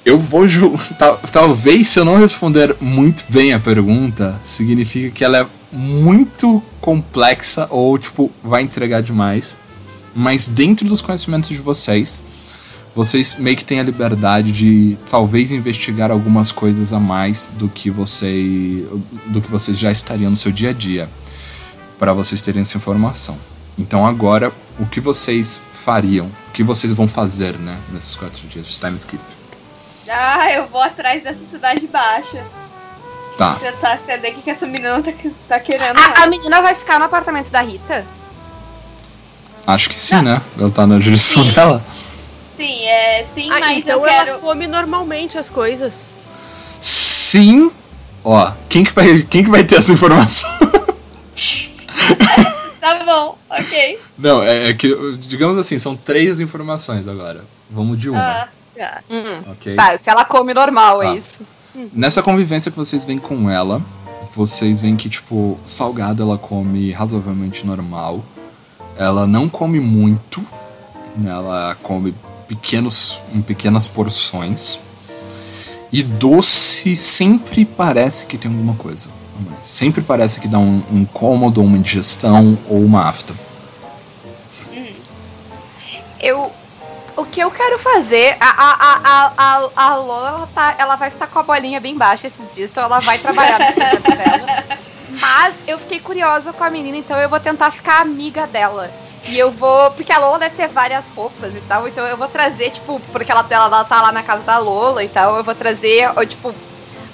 eu vou tal, talvez se eu não responder muito bem a pergunta, significa que ela é muito complexa ou tipo vai entregar demais. Mas dentro dos conhecimentos de vocês, vocês meio que têm a liberdade de talvez investigar algumas coisas a mais do que você do que vocês já estariam no seu dia a dia para vocês terem essa informação. Então agora, o que vocês fariam? O que vocês vão fazer, né, nesses quatro dias de time skip? Ah, eu vou atrás dessa cidade baixa. Tá. Tentar entender o que, que essa menina tá, tá querendo. A, a menina vai ficar no apartamento da Rita? Acho que sim, né? Ela tá na jurisdição Sim. dela. Sim, é, sim, Ah, mas então eu quero. ela come normalmente as coisas. Sim. Ó, quem que vai, quem que vai ter essa informação? Tá bom, ok. Não, é, é que, digamos assim, são três informações agora. Vamos de uma, Ah, Hum. ok? Tá, se ela come normal, Tá. é isso. Nessa convivência que vocês veem com ela, vocês veem que, tipo, salgado ela come razoavelmente normal. Ela não come muito, né? Ela come pequenos, em pequenas porções. E doce sempre parece que tem alguma coisa. Sempre parece que dá um, um incômodo, uma indigestão ou uma afta. Eu. O que eu quero fazer. A, a, a, a, a Lola, ela, tá, ela vai estar com a bolinha bem baixa esses dias, então ela vai trabalhar no dela. Mas eu fiquei curiosa com a menina, então eu vou tentar ficar amiga dela. E eu vou. Porque a Lola deve ter várias roupas e tal, então eu vou trazer, tipo, porque ela, ela, ela tá lá na casa da Lola e tal, eu vou trazer, tipo,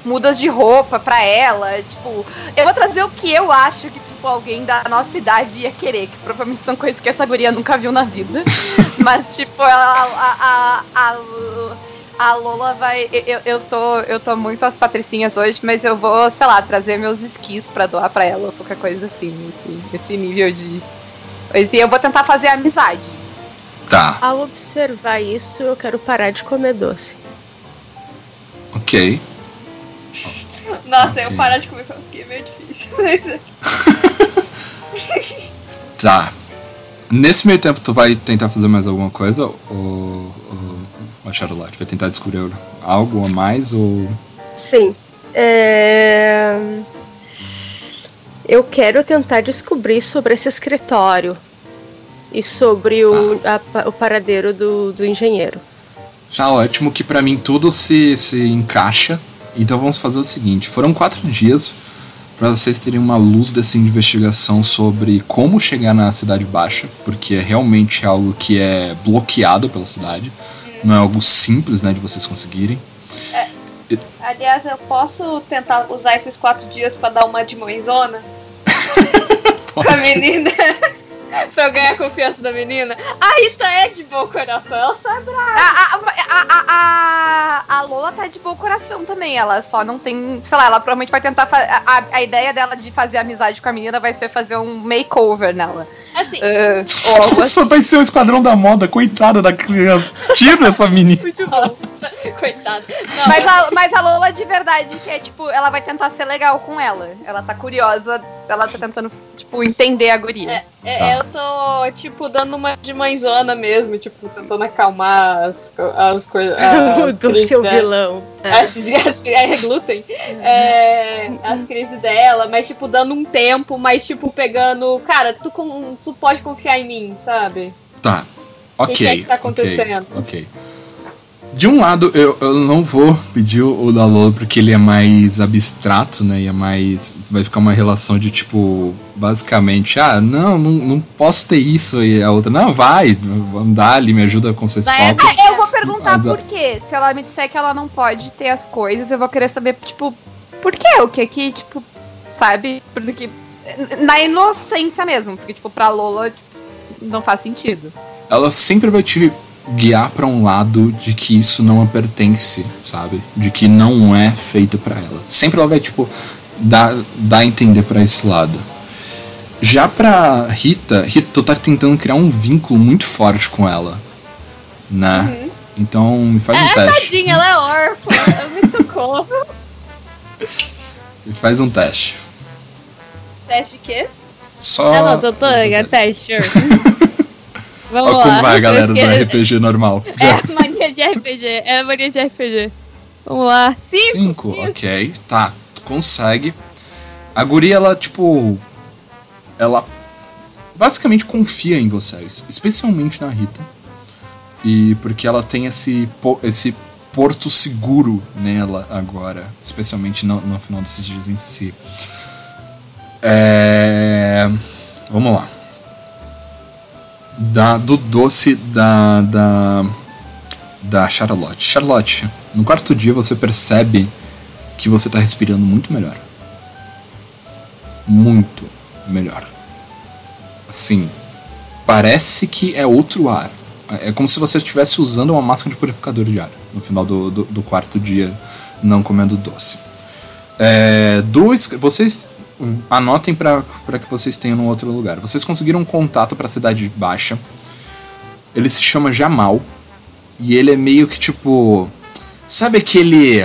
mudas de roupa pra ela. Tipo, eu vou trazer o que eu acho que, tipo, alguém da nossa idade ia querer, que provavelmente são coisas que essa guria nunca viu na vida. Mas, tipo, a, a, a, a, a Lola vai. Eu, eu, tô, eu tô muito às patricinhas hoje, mas eu vou, sei lá, trazer meus esquis pra doar pra ela, ou qualquer coisa assim, esse, esse nível de. E eu vou tentar fazer amizade. Tá, Ao observar isso, eu quero parar de comer doce. ok. Nossa, Ok. eu parar de comer com é meio difícil. Tá. Nesse meio tempo, tu vai tentar fazer mais alguma coisa? Ou, ou, ou a Charlotte vai tentar descobrir algo a mais? Ou. Sim. É... Eu quero tentar descobrir sobre esse escritório e sobre o, a pa- o paradeiro do, do engenheiro. Já ótimo que pra mim tudo se, se encaixa. Então vamos fazer o seguinte: foram quatro dias pra vocês terem uma luz dessa investigação sobre como chegar na Cidade Baixa, porque é realmente algo que é bloqueado pela cidade. Não é algo simples, né, de vocês conseguirem. Aliás, eu posso tentar usar esses quatro dias pra dar uma de mãezona com a menina? Pra eu ganhar a confiança da menina? A Rita é de bom coração, ela só é brava. A, a, a, a, Lola tá de bom coração também. Ela só não tem. Sei lá, ela provavelmente vai tentar. A, a ideia dela de fazer amizade com a menina vai ser fazer um makeover nela. Assim, assim. Só vai ser o esquadrão da moda, coitada da criança. Tira essa menina. muito bom. Coitada. Não, Mas a, mas a Lola de verdade, que é tipo, ela vai tentar ser legal com ela. Ela tá curiosa, ela tá tentando, tipo, entender a guria. é, Tá. eu tô, tipo, dando uma de mãezona mesmo, tipo, tentando acalmar as, as coisas. do crises seu vilão. É. As, as, é glúten. É, as crises dela, mas, tipo, dando um tempo, mas, tipo, pegando. Cara, tu, com, tu pode confiar em mim, sabe? Tá. Ok. que é que tá ok, acontecendo? Ok. De um lado, eu, eu não vou pedir o da Lola porque ele é mais abstrato, né? E é mais. Vai ficar uma relação de tipo. Basicamente, ah, não, não, não posso ter isso. E a outra, não, vai, vamos dar ali, me ajuda com seus. Ah, eu vou perguntar Mas por quê. Se ela me disser que ela não pode ter as coisas, eu vou querer saber, tipo, por quê? O que que, tipo, sabe? Porque na inocência mesmo, porque, tipo, pra Lola tipo, não faz sentido. Ela sempre vai te guiar pra um lado de que isso não a pertence, sabe? De que não é feito pra ela. Sempre ela vai, tipo, dar, dar a entender pra esse lado. Já pra Rita, Rita, tu tá tentando criar um vínculo muito forte com ela, né? Uhum. Então, me faz um É, teste. tadinha, ela é órfã. É muito como. Me faz um teste. Teste de quê? Só. Ah, não, doutora, teste. Vamos Olha como lá. vai a galera do Esquece- RPG normal. É a mania de RPG. É a mania de RPG. Vamos lá. Cinco. Cinco, Isso. ok. Tá, tu consegue. A guria, ela, tipo. Ela basicamente confia em vocês, especialmente na Rita. E porque ela tem esse, po- esse porto seguro nela agora, especialmente no, no final desses dias em si. É... Vamos lá. Da, do doce da, da, da Charlotte. Charlotte, no quarto dia você percebe que você tá respirando muito melhor. Muito melhor. Assim, parece que é outro ar. É como se você estivesse usando uma máscara de purificador de ar no final do, do, do quarto dia, não comendo doce. É, dois, vocês anotem para que vocês tenham no outro lugar. Vocês conseguiram um contato para a cidade baixa. Ele se chama Jamal. E ele é meio que tipo. Sabe aquele.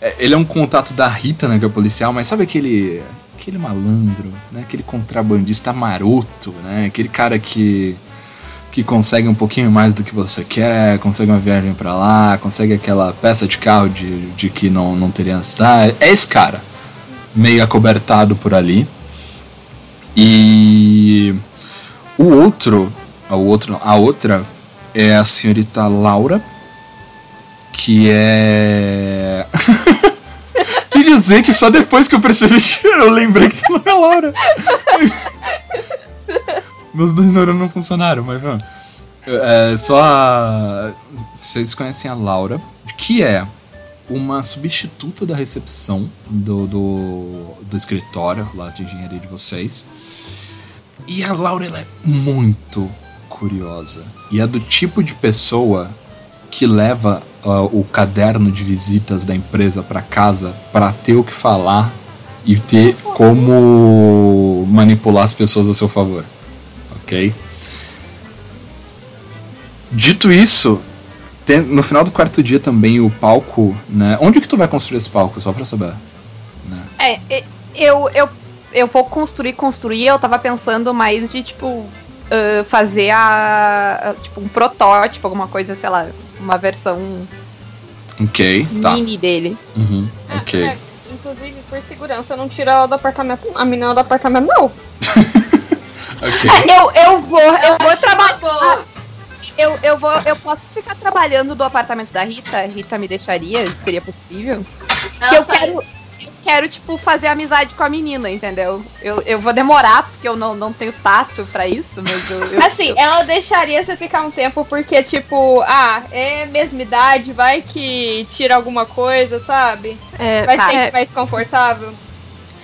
é, Ele é um contato da Rita, né, que é policial, mas sabe aquele. Aquele malandro, né? Aquele contrabandista maroto, né? Aquele cara que. Que consegue um pouquinho mais do que você quer, consegue uma viagem pra lá, consegue aquela peça de carro de, de que não, não teria na cidade. É esse cara meio acobertado por ali. E o outro, a, outro, a outra é a senhorita Laura, que é. Te dizer que só depois que eu percebi que eu lembrei que não é Laura. Meus dois neurônios não funcionaram, mas vamos. É só a... Vocês conhecem a Laura, que é uma substituta da recepção do, do, do escritório lá de engenharia de vocês. E a Laura ela é muito curiosa. E é do tipo de pessoa que leva ah, o caderno de visitas da empresa para casa para ter o que falar e ter como manipular as pessoas a seu favor. Ok? Dito isso, tem- no final do quarto dia também o palco, né? Onde que tu vai construir esse palco, só pra saber? Né? É, eu, eu, eu vou construir, construir. Eu tava pensando mais de, tipo, ah, fazer a, a- Tipo, um protótipo, alguma coisa, sei lá, uma versão Ok, tá. mini dele. Uhum, ok. É, inclusive, por segurança, eu não tiro ela do apartamento. A menina do apartamento, não. Ok. Eu, eu vou, eu vou acho trabalhar. Eu, eu vou, eu posso ficar trabalhando do apartamento da Rita? A Rita me deixaria? Seria possível? Porque eu tá- quero, eu quero, tipo, fazer amizade com a menina, entendeu? Eu, eu vou demorar, porque eu não, não tenho tato pra isso, mas eu. eu- Assim, eu- ela deixaria você ficar um tempo porque, tipo, ah, é mesma idade, vai que tira alguma coisa, sabe? É, Vai Tá. ser é, mais confortável.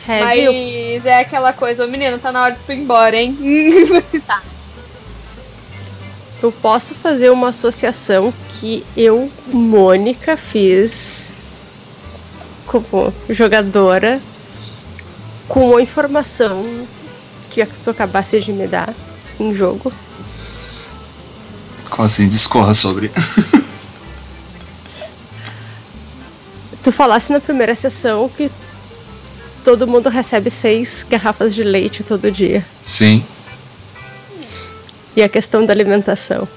é, viu? Mas é aquela coisa, ô menino, tá na hora de tu ir embora, hein? Eu posso fazer uma associação que eu, Mônica, fiz como jogadora com a informação que tu acabasse de me dar em jogo. Como assim? Discorra sobre. Tu falasse na primeira sessão que todo mundo recebe seis garrafas de leite todo dia. Sim. E a questão da alimentação.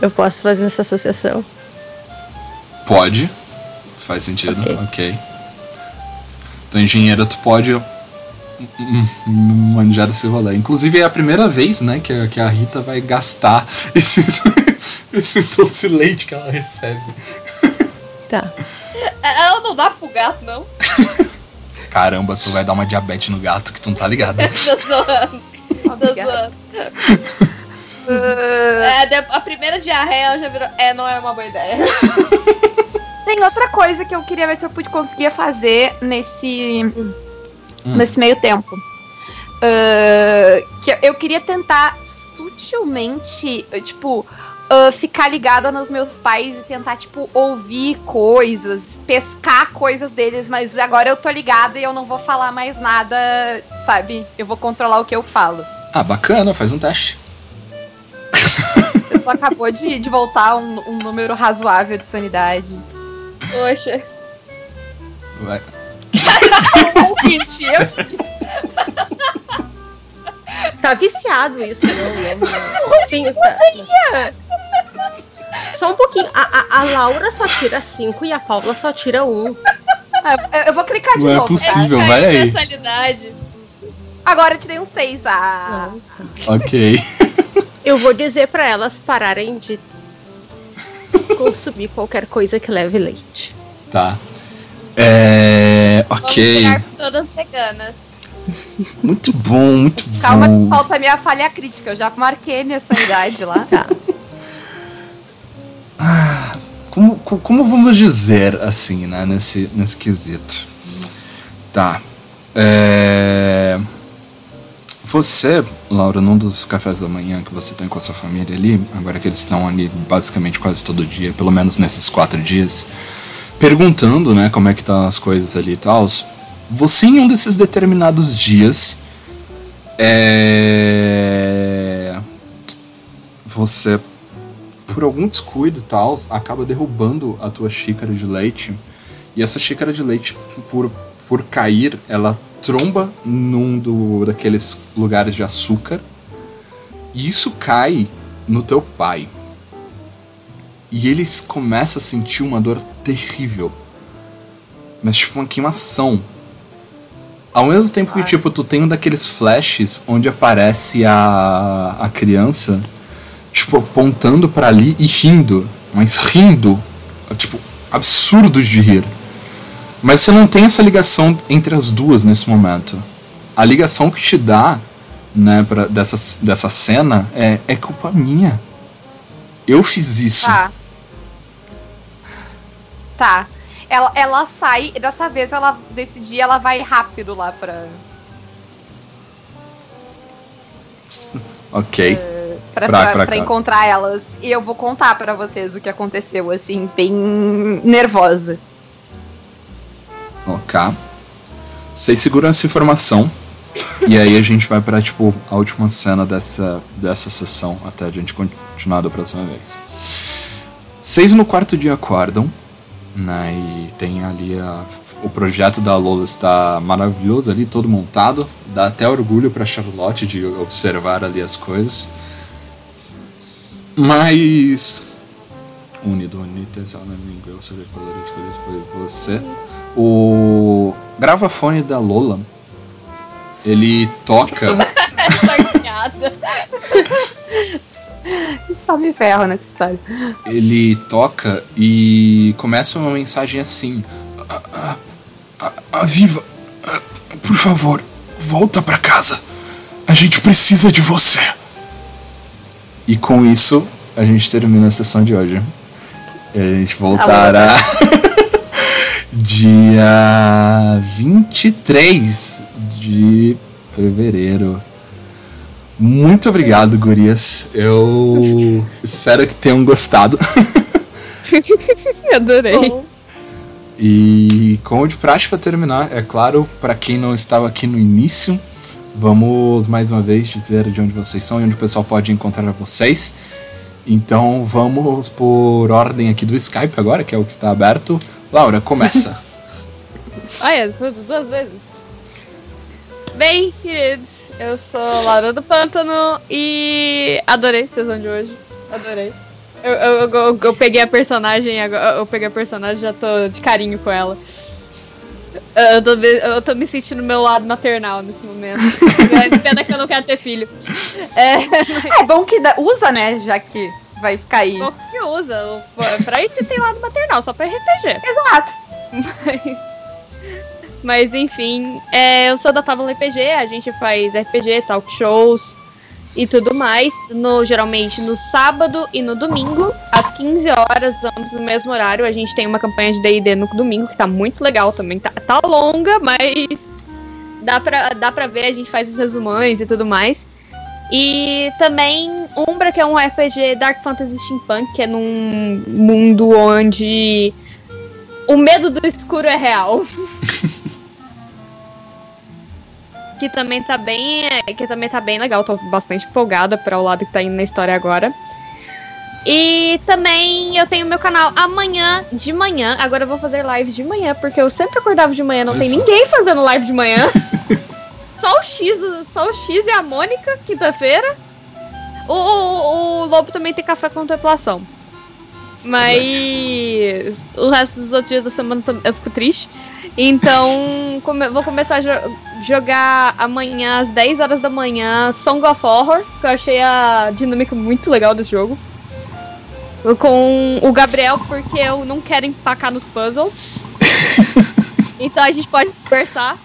Eu posso fazer essa associação. Pode. Faz sentido. Ok. Ok. Então, engenheiro, tu pode hum, hum, manejar esse rolê. Inclusive, é a primeira vez, né, que a, que a Rita vai gastar esses, esse doce leite que ela recebe. Tá. Ela não dá pro gato, não. Caramba, tu vai dar uma diabetes no gato que tu não tá ligado. Obrigada. É, de- a primeira diarreia ela já virou. É, não é uma boa ideia. tem outra coisa que eu queria ver se eu pude conseguir fazer nesse, Hum. nesse meio tempo. Ah, que eu- queria tentar sutilmente, tipo, ah, ficar ligada nos meus pais e tentar, tipo, ouvir coisas, pescar coisas deles, mas agora eu tô ligada e eu não vou falar mais nada, sabe? Eu vou controlar o que eu falo. Ah, bacana, faz um teste. Você só acabou de, de voltar um, um número razoável de sanidade. Poxa. Vai. Gente, eu Tá viciado isso, não, não, não. Sim, tá. Só um pouquinho. A, a, a Laura só tira 5 e a Paula só tira 1. Um. Eu, eu vou clicar de Não é novo. tá? possível, Essa vai aí. Agora eu te dei um 6. Ah. Ok. Eu vou dizer pra elas pararem de consumir qualquer coisa que leve leite. Tá. É. Ok. todas veganas. Muito bom, muito Calma que bom. falta a minha falha crítica. Eu já marquei minha sanidade lá. Tá. Como, co- como vamos dizer assim, né, nesse, nesse quesito? Tá. É... Você, Laura, num dos cafés da manhã que você tem com a sua família ali, agora que eles estão ali basicamente quase todo dia, pelo menos nesses quatro dias, perguntando, né, como é que estão as coisas ali e tal, você em um desses determinados dias, é... Você por algum descuido e tal, acaba derrubando a tua xícara de leite. E essa xícara de leite, por, por cair, ela tromba num do, daqueles lugares de açúcar. E isso cai no teu pai. E eles começam a sentir uma dor terrível. Mas tipo uma queimação. Ao mesmo tempo que, tipo, tu tem um daqueles flashes onde aparece a, a criança tipo, apontando pra ali e rindo. Mas rindo, tipo, absurdos de rir. Mas você não tem essa ligação entre as duas nesse momento. A ligação que te dá, né, pra, dessa, dessa cena é, é culpa minha. Eu fiz isso. Tá. Tá. Ela, ela sai, dessa vez ela decidir, ela vai rápido lá pra, Ok. pra, Cá. encontrar elas. E eu vou contar pra vocês o que aconteceu, assim, bem nervosa. Ok. Vocês seguram essa informação. e aí a gente vai pra, tipo, a última cena dessa, dessa sessão, até a gente continuar da próxima vez. Vocês no quarto dia acordam, né? E tem ali a, o projeto da Lola está maravilhoso ali, todo montado. Dá até orgulho pra Charlotte de observar ali as coisas. Mas. Unido, unido, essa língua, eu sabia qual era escolhido foi você. O gravafone da Lola, ele toca. Só me ferro nessa história. ele toca e começa uma mensagem assim: "A- a- a- Aviva, a- por favor, volta pra casa. A gente precisa de você. E com isso, a gente termina a sessão de hoje. E a gente voltará dia 23 de fevereiro. Muito obrigado, gurias. Eu espero que tenham gostado. Adorei. E como de praxe para terminar, é claro, para quem não estava aqui no início, vamos mais uma vez dizer de onde vocês são e onde o pessoal pode encontrar vocês. Então vamos por ordem aqui do Skype agora, que é o que está aberto. Laura, começa. Olha, tudo duas vezes. Bem, queridos, eu sou Laura do Pântano e adorei a sessão de hoje. Adorei. Eu, eu, eu, eu peguei a personagem, agora- eu peguei a personagem e já tô de carinho com ela. Eu tô, me- eu tô me sentindo no meu lado maternal nesse momento. Pena que eu não quero ter filho. É, É bom que dá- usa, né? Já que vai ficar aí. pouco que usa. Pra isso tem lado maternal, só pra RPG. Exato. Mas enfim, é, eu sou da Tábua RPG, a gente faz RPG, talk shows e tudo mais, no geralmente no sábado e no domingo, às 15 horas, ambos no mesmo horário. A gente tem uma campanha de D&D no domingo que tá muito legal também. Tá, tá longa, mas dá pra, dá pra ver, a gente faz os resumões e tudo mais. E também Umbra, que é um RPG Dark Fantasy Steampunk, que é num mundo onde o medo do escuro é real. que também tá bem, que também tá bem legal, tô bastante empolgada para o lado que tá indo na história agora. E também eu tenho meu canal amanhã de manhã. Agora eu vou fazer live de manhã, porque eu sempre acordava de manhã, não Olha tem só. ninguém fazendo live de manhã. só o X, só o X e a Mônica, quinta-feira. O, o, o Lobo também tem café contemplação. Mas o resto dos outros dias da semana eu fico triste. Então, come- vou começar a jo- jogar amanhã às 10 horas da manhã Song of Horror, que eu achei a dinâmica muito legal desse jogo. Com o Gabriel, porque eu não quero empacar nos puzzles. então a gente pode conversar.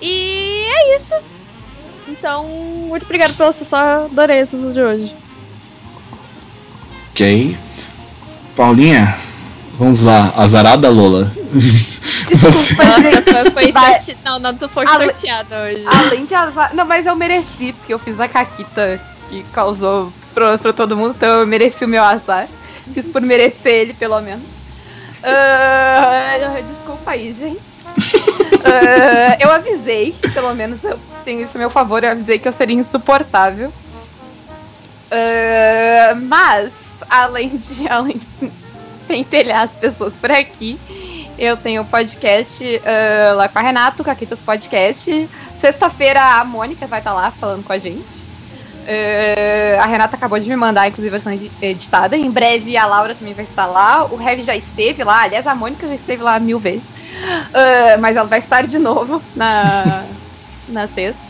E é isso. Então, muito obrigada pela sessão. Adorei a sessão de hoje. Ok. Paulinha, vamos lá. Azarada Lola. Você- Nossa, foi sorte... Não, não, tu foi Ale- sorteada hoje. Além de azar. Não, mas eu mereci, porque eu fiz a Caquita que causou os problemas pra todo mundo, então eu mereci o meu azar. Fiz por merecer ele, pelo menos. Ah, desculpa aí, gente. Ah, eu avisei, pelo menos eu tenho isso a meu favor, eu avisei que eu seria insuportável. Ah, mas, além de, além de pentelhar as pessoas por aqui, eu tenho o podcast ah, lá com a Renato, Caquitas Podcast. Sexta-feira a Mônica vai estar lá falando com a gente. Eh, a Renata acabou de me mandar, inclusive, versão edi- editada. Em breve a Laura também vai estar lá. O Heavy já esteve lá. Aliás, a Mônica já esteve lá mil vezes. Eh, mas ela vai estar de novo na, na sexta.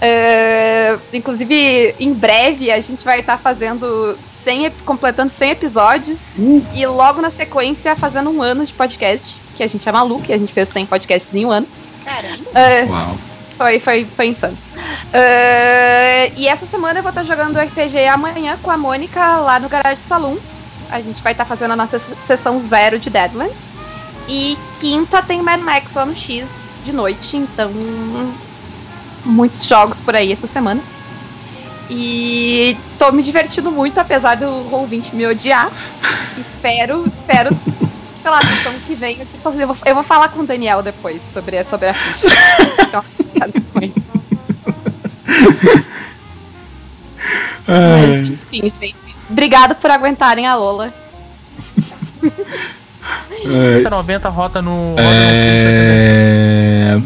Eh, inclusive, em breve a gente vai estar fazendo 100, ep- completando 100 episódios. E logo na sequência fazendo um ano de podcast. Que a gente é maluco, e a gente fez 100 podcasts em um ano. Caramba. Eh, Uau. foi, foi, foi insano. Ah, e essa semana eu vou estar jogando RPG amanhã com a Mônica lá no Garage Saloon. A gente vai estar fazendo a nossa se- sessão zero de Deadlands. E quinta tem Mad Max lá no X de noite, então muitos jogos por aí essa semana. E tô me divertindo muito, apesar do ouvinte me odiar. espero, espero, sei lá, sessão que vem. Eu vou, eu vou falar com o Daniel depois sobre, sobre a ficha. Então. Mas, enfim, gente. Obrigado por aguentarem a Lola. É, 90 rota no. Roda é...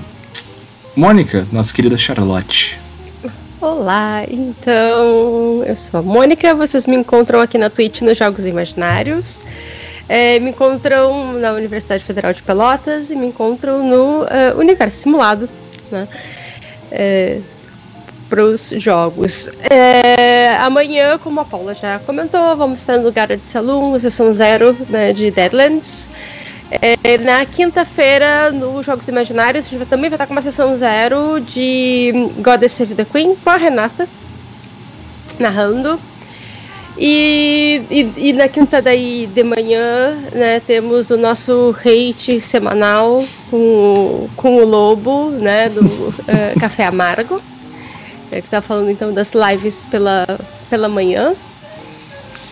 Mônica, nossa querida Charlotte. Olá, então eu sou a Mônica, vocês me encontram aqui na Twitch nos Jogos Imaginários. É, me encontram na Universidade Federal de Pelotas e me encontram no eh, Universo Simulado, né? para os jogos. É, amanhã, como a Paula já comentou, vamos estar no lugar de Saloon, sessão zero né, de Deadlands. É, na quinta-feira, nos Jogos Imaginários, a gente também vai estar com uma sessão zero de Goddess Save the Queen com a Renata narrando. E, e, e na quinta daí de manhã, né, temos o nosso hate semanal com, com o Lobo, né, do eh, Café Amargo, é, que tá falando então das lives pela, pela manhã.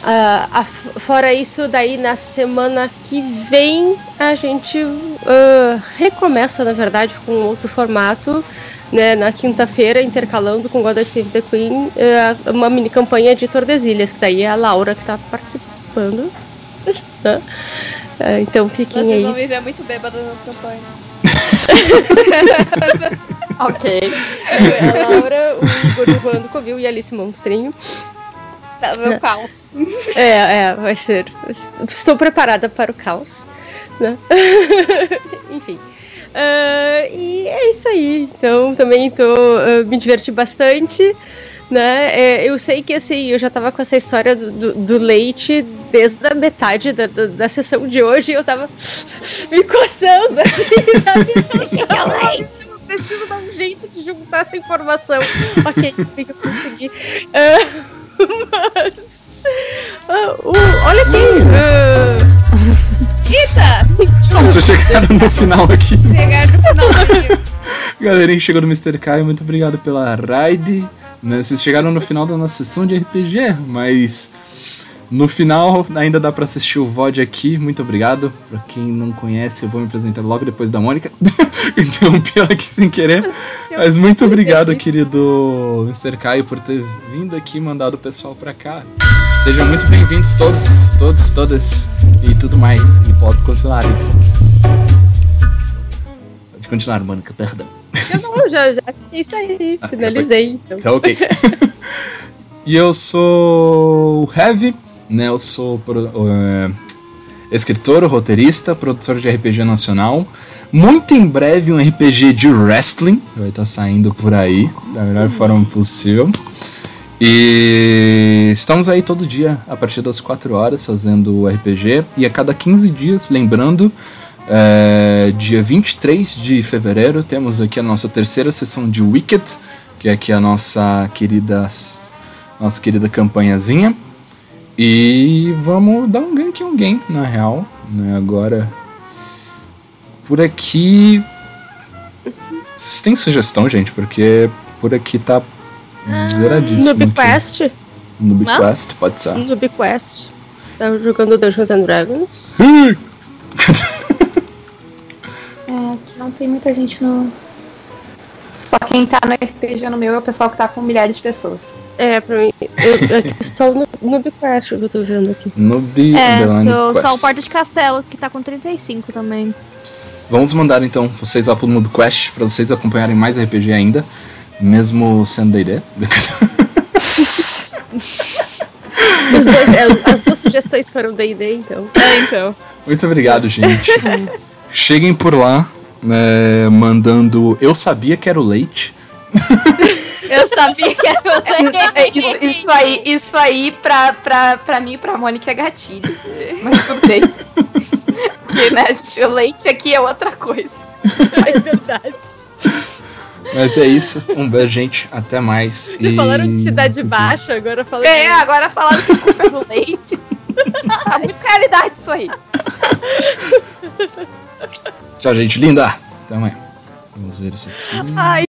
A- fora isso, daí na semana que vem a gente ah, recomeça, na verdade, com outro formato. Né, na quinta-feira, intercalando com God Save the Queen, eh, uma mini campanha de Tordesilhas, que daí é a Laura que está participando. né? Então fiquem Vocês aí. vão me ver muito bêbada nas campanhas. Ok. A Laura, o Igor do Juan do Covil e a Alice Monstrinho. Tá, meu caos. É, é, vai ser. Estou preparada para o caos, né? Enfim. Ah, e é isso aí. Então, também tô ah, me diverti bastante. Né? É, eu sei que assim, eu já tava com essa história do, do- do leite desde a metade da, da, da sessão de hoje e eu tava me coçando assim, sabe? Que é o leite? Preciso dar um jeito de juntar essa informação. ok, eu consegui? Ah, mas. o- olha aqui! ah, Eita! Vocês chegaram no final aqui. Chegar no final do filme. Galerinha que chegou no Mr. Kai, muito obrigado pela raid. Né, Vocês chegaram no final da nossa sessão de RPG, mas no final ainda dá pra assistir o VOD aqui. Muito obrigado. Pra quem não conhece, eu vou me apresentar logo depois da Mônica. Interrompi ela aqui sem querer. Mas muito obrigado, querido Mr. Kai, por ter vindo aqui e mandado o pessoal pra cá. Sejam muito bem-vindos todos, todos, todas e tudo mais. E pode continuar. Pode continuar, Mônica, perdão. Eu não, já, já fiquei isso aí, Ah, finalizei. Então. Tá ok. e eu sou o Heavy, né? Eu sou pro- é, escritor, roteirista, produtor de RPG nacional. Muito em breve um RPG de wrestling vai estar saindo por aí, da melhor forma possível. E estamos aí todo dia, a partir das 4 horas, fazendo o RPG. E a cada 15 dias, lembrando, é, dia 23 de fevereiro, temos aqui a nossa terceira sessão de Wicked, que é aqui a nossa querida, nossa querida campanhazinha. E vamos dar um gank em alguém, na real. Né? Agora, por aqui. Vocês têm sugestão, gente? Porque por aqui tá zeradíssimo. Noob. Quest. Noob? Quest, pode ser. Noob Quest. Tava jogando Dungeons and Dragons. É, aqui não tem muita gente no. Só quem tá no RPG no meu é o pessoal que tá com milhares de pessoas. É, pra mim. Eu, aqui só o Noob Quest que eu tô vendo aqui. Noob É, eu só o Quest. Porta de Castelo, que tá com 35 também. Vamos mandar então vocês lá pro Noob Quest pra vocês acompanharem mais RPG ainda, mesmo sendo D&D. Dois- é, as duas sugestões foram D&D, então. É, então. Muito obrigado, gente. Cheguem por lá, né, mandando eu sabia que era o leite. Eu sabia que era o É, isso, isso aí, isso aí pra, pra, pra mim e pra Mônica é gatilho. Mas tudo bem. Porque, né, o leite aqui é outra coisa. É verdade. Mas é isso. Um beijo, gente. Até mais. E- falaram de Cidade Baixa, agora falam É, de... agora falaram que a culpa é do leite. Tá muito realidade isso aí. Tchau, gente linda. Até amanhã. Vamos ver isso aqui. Ai,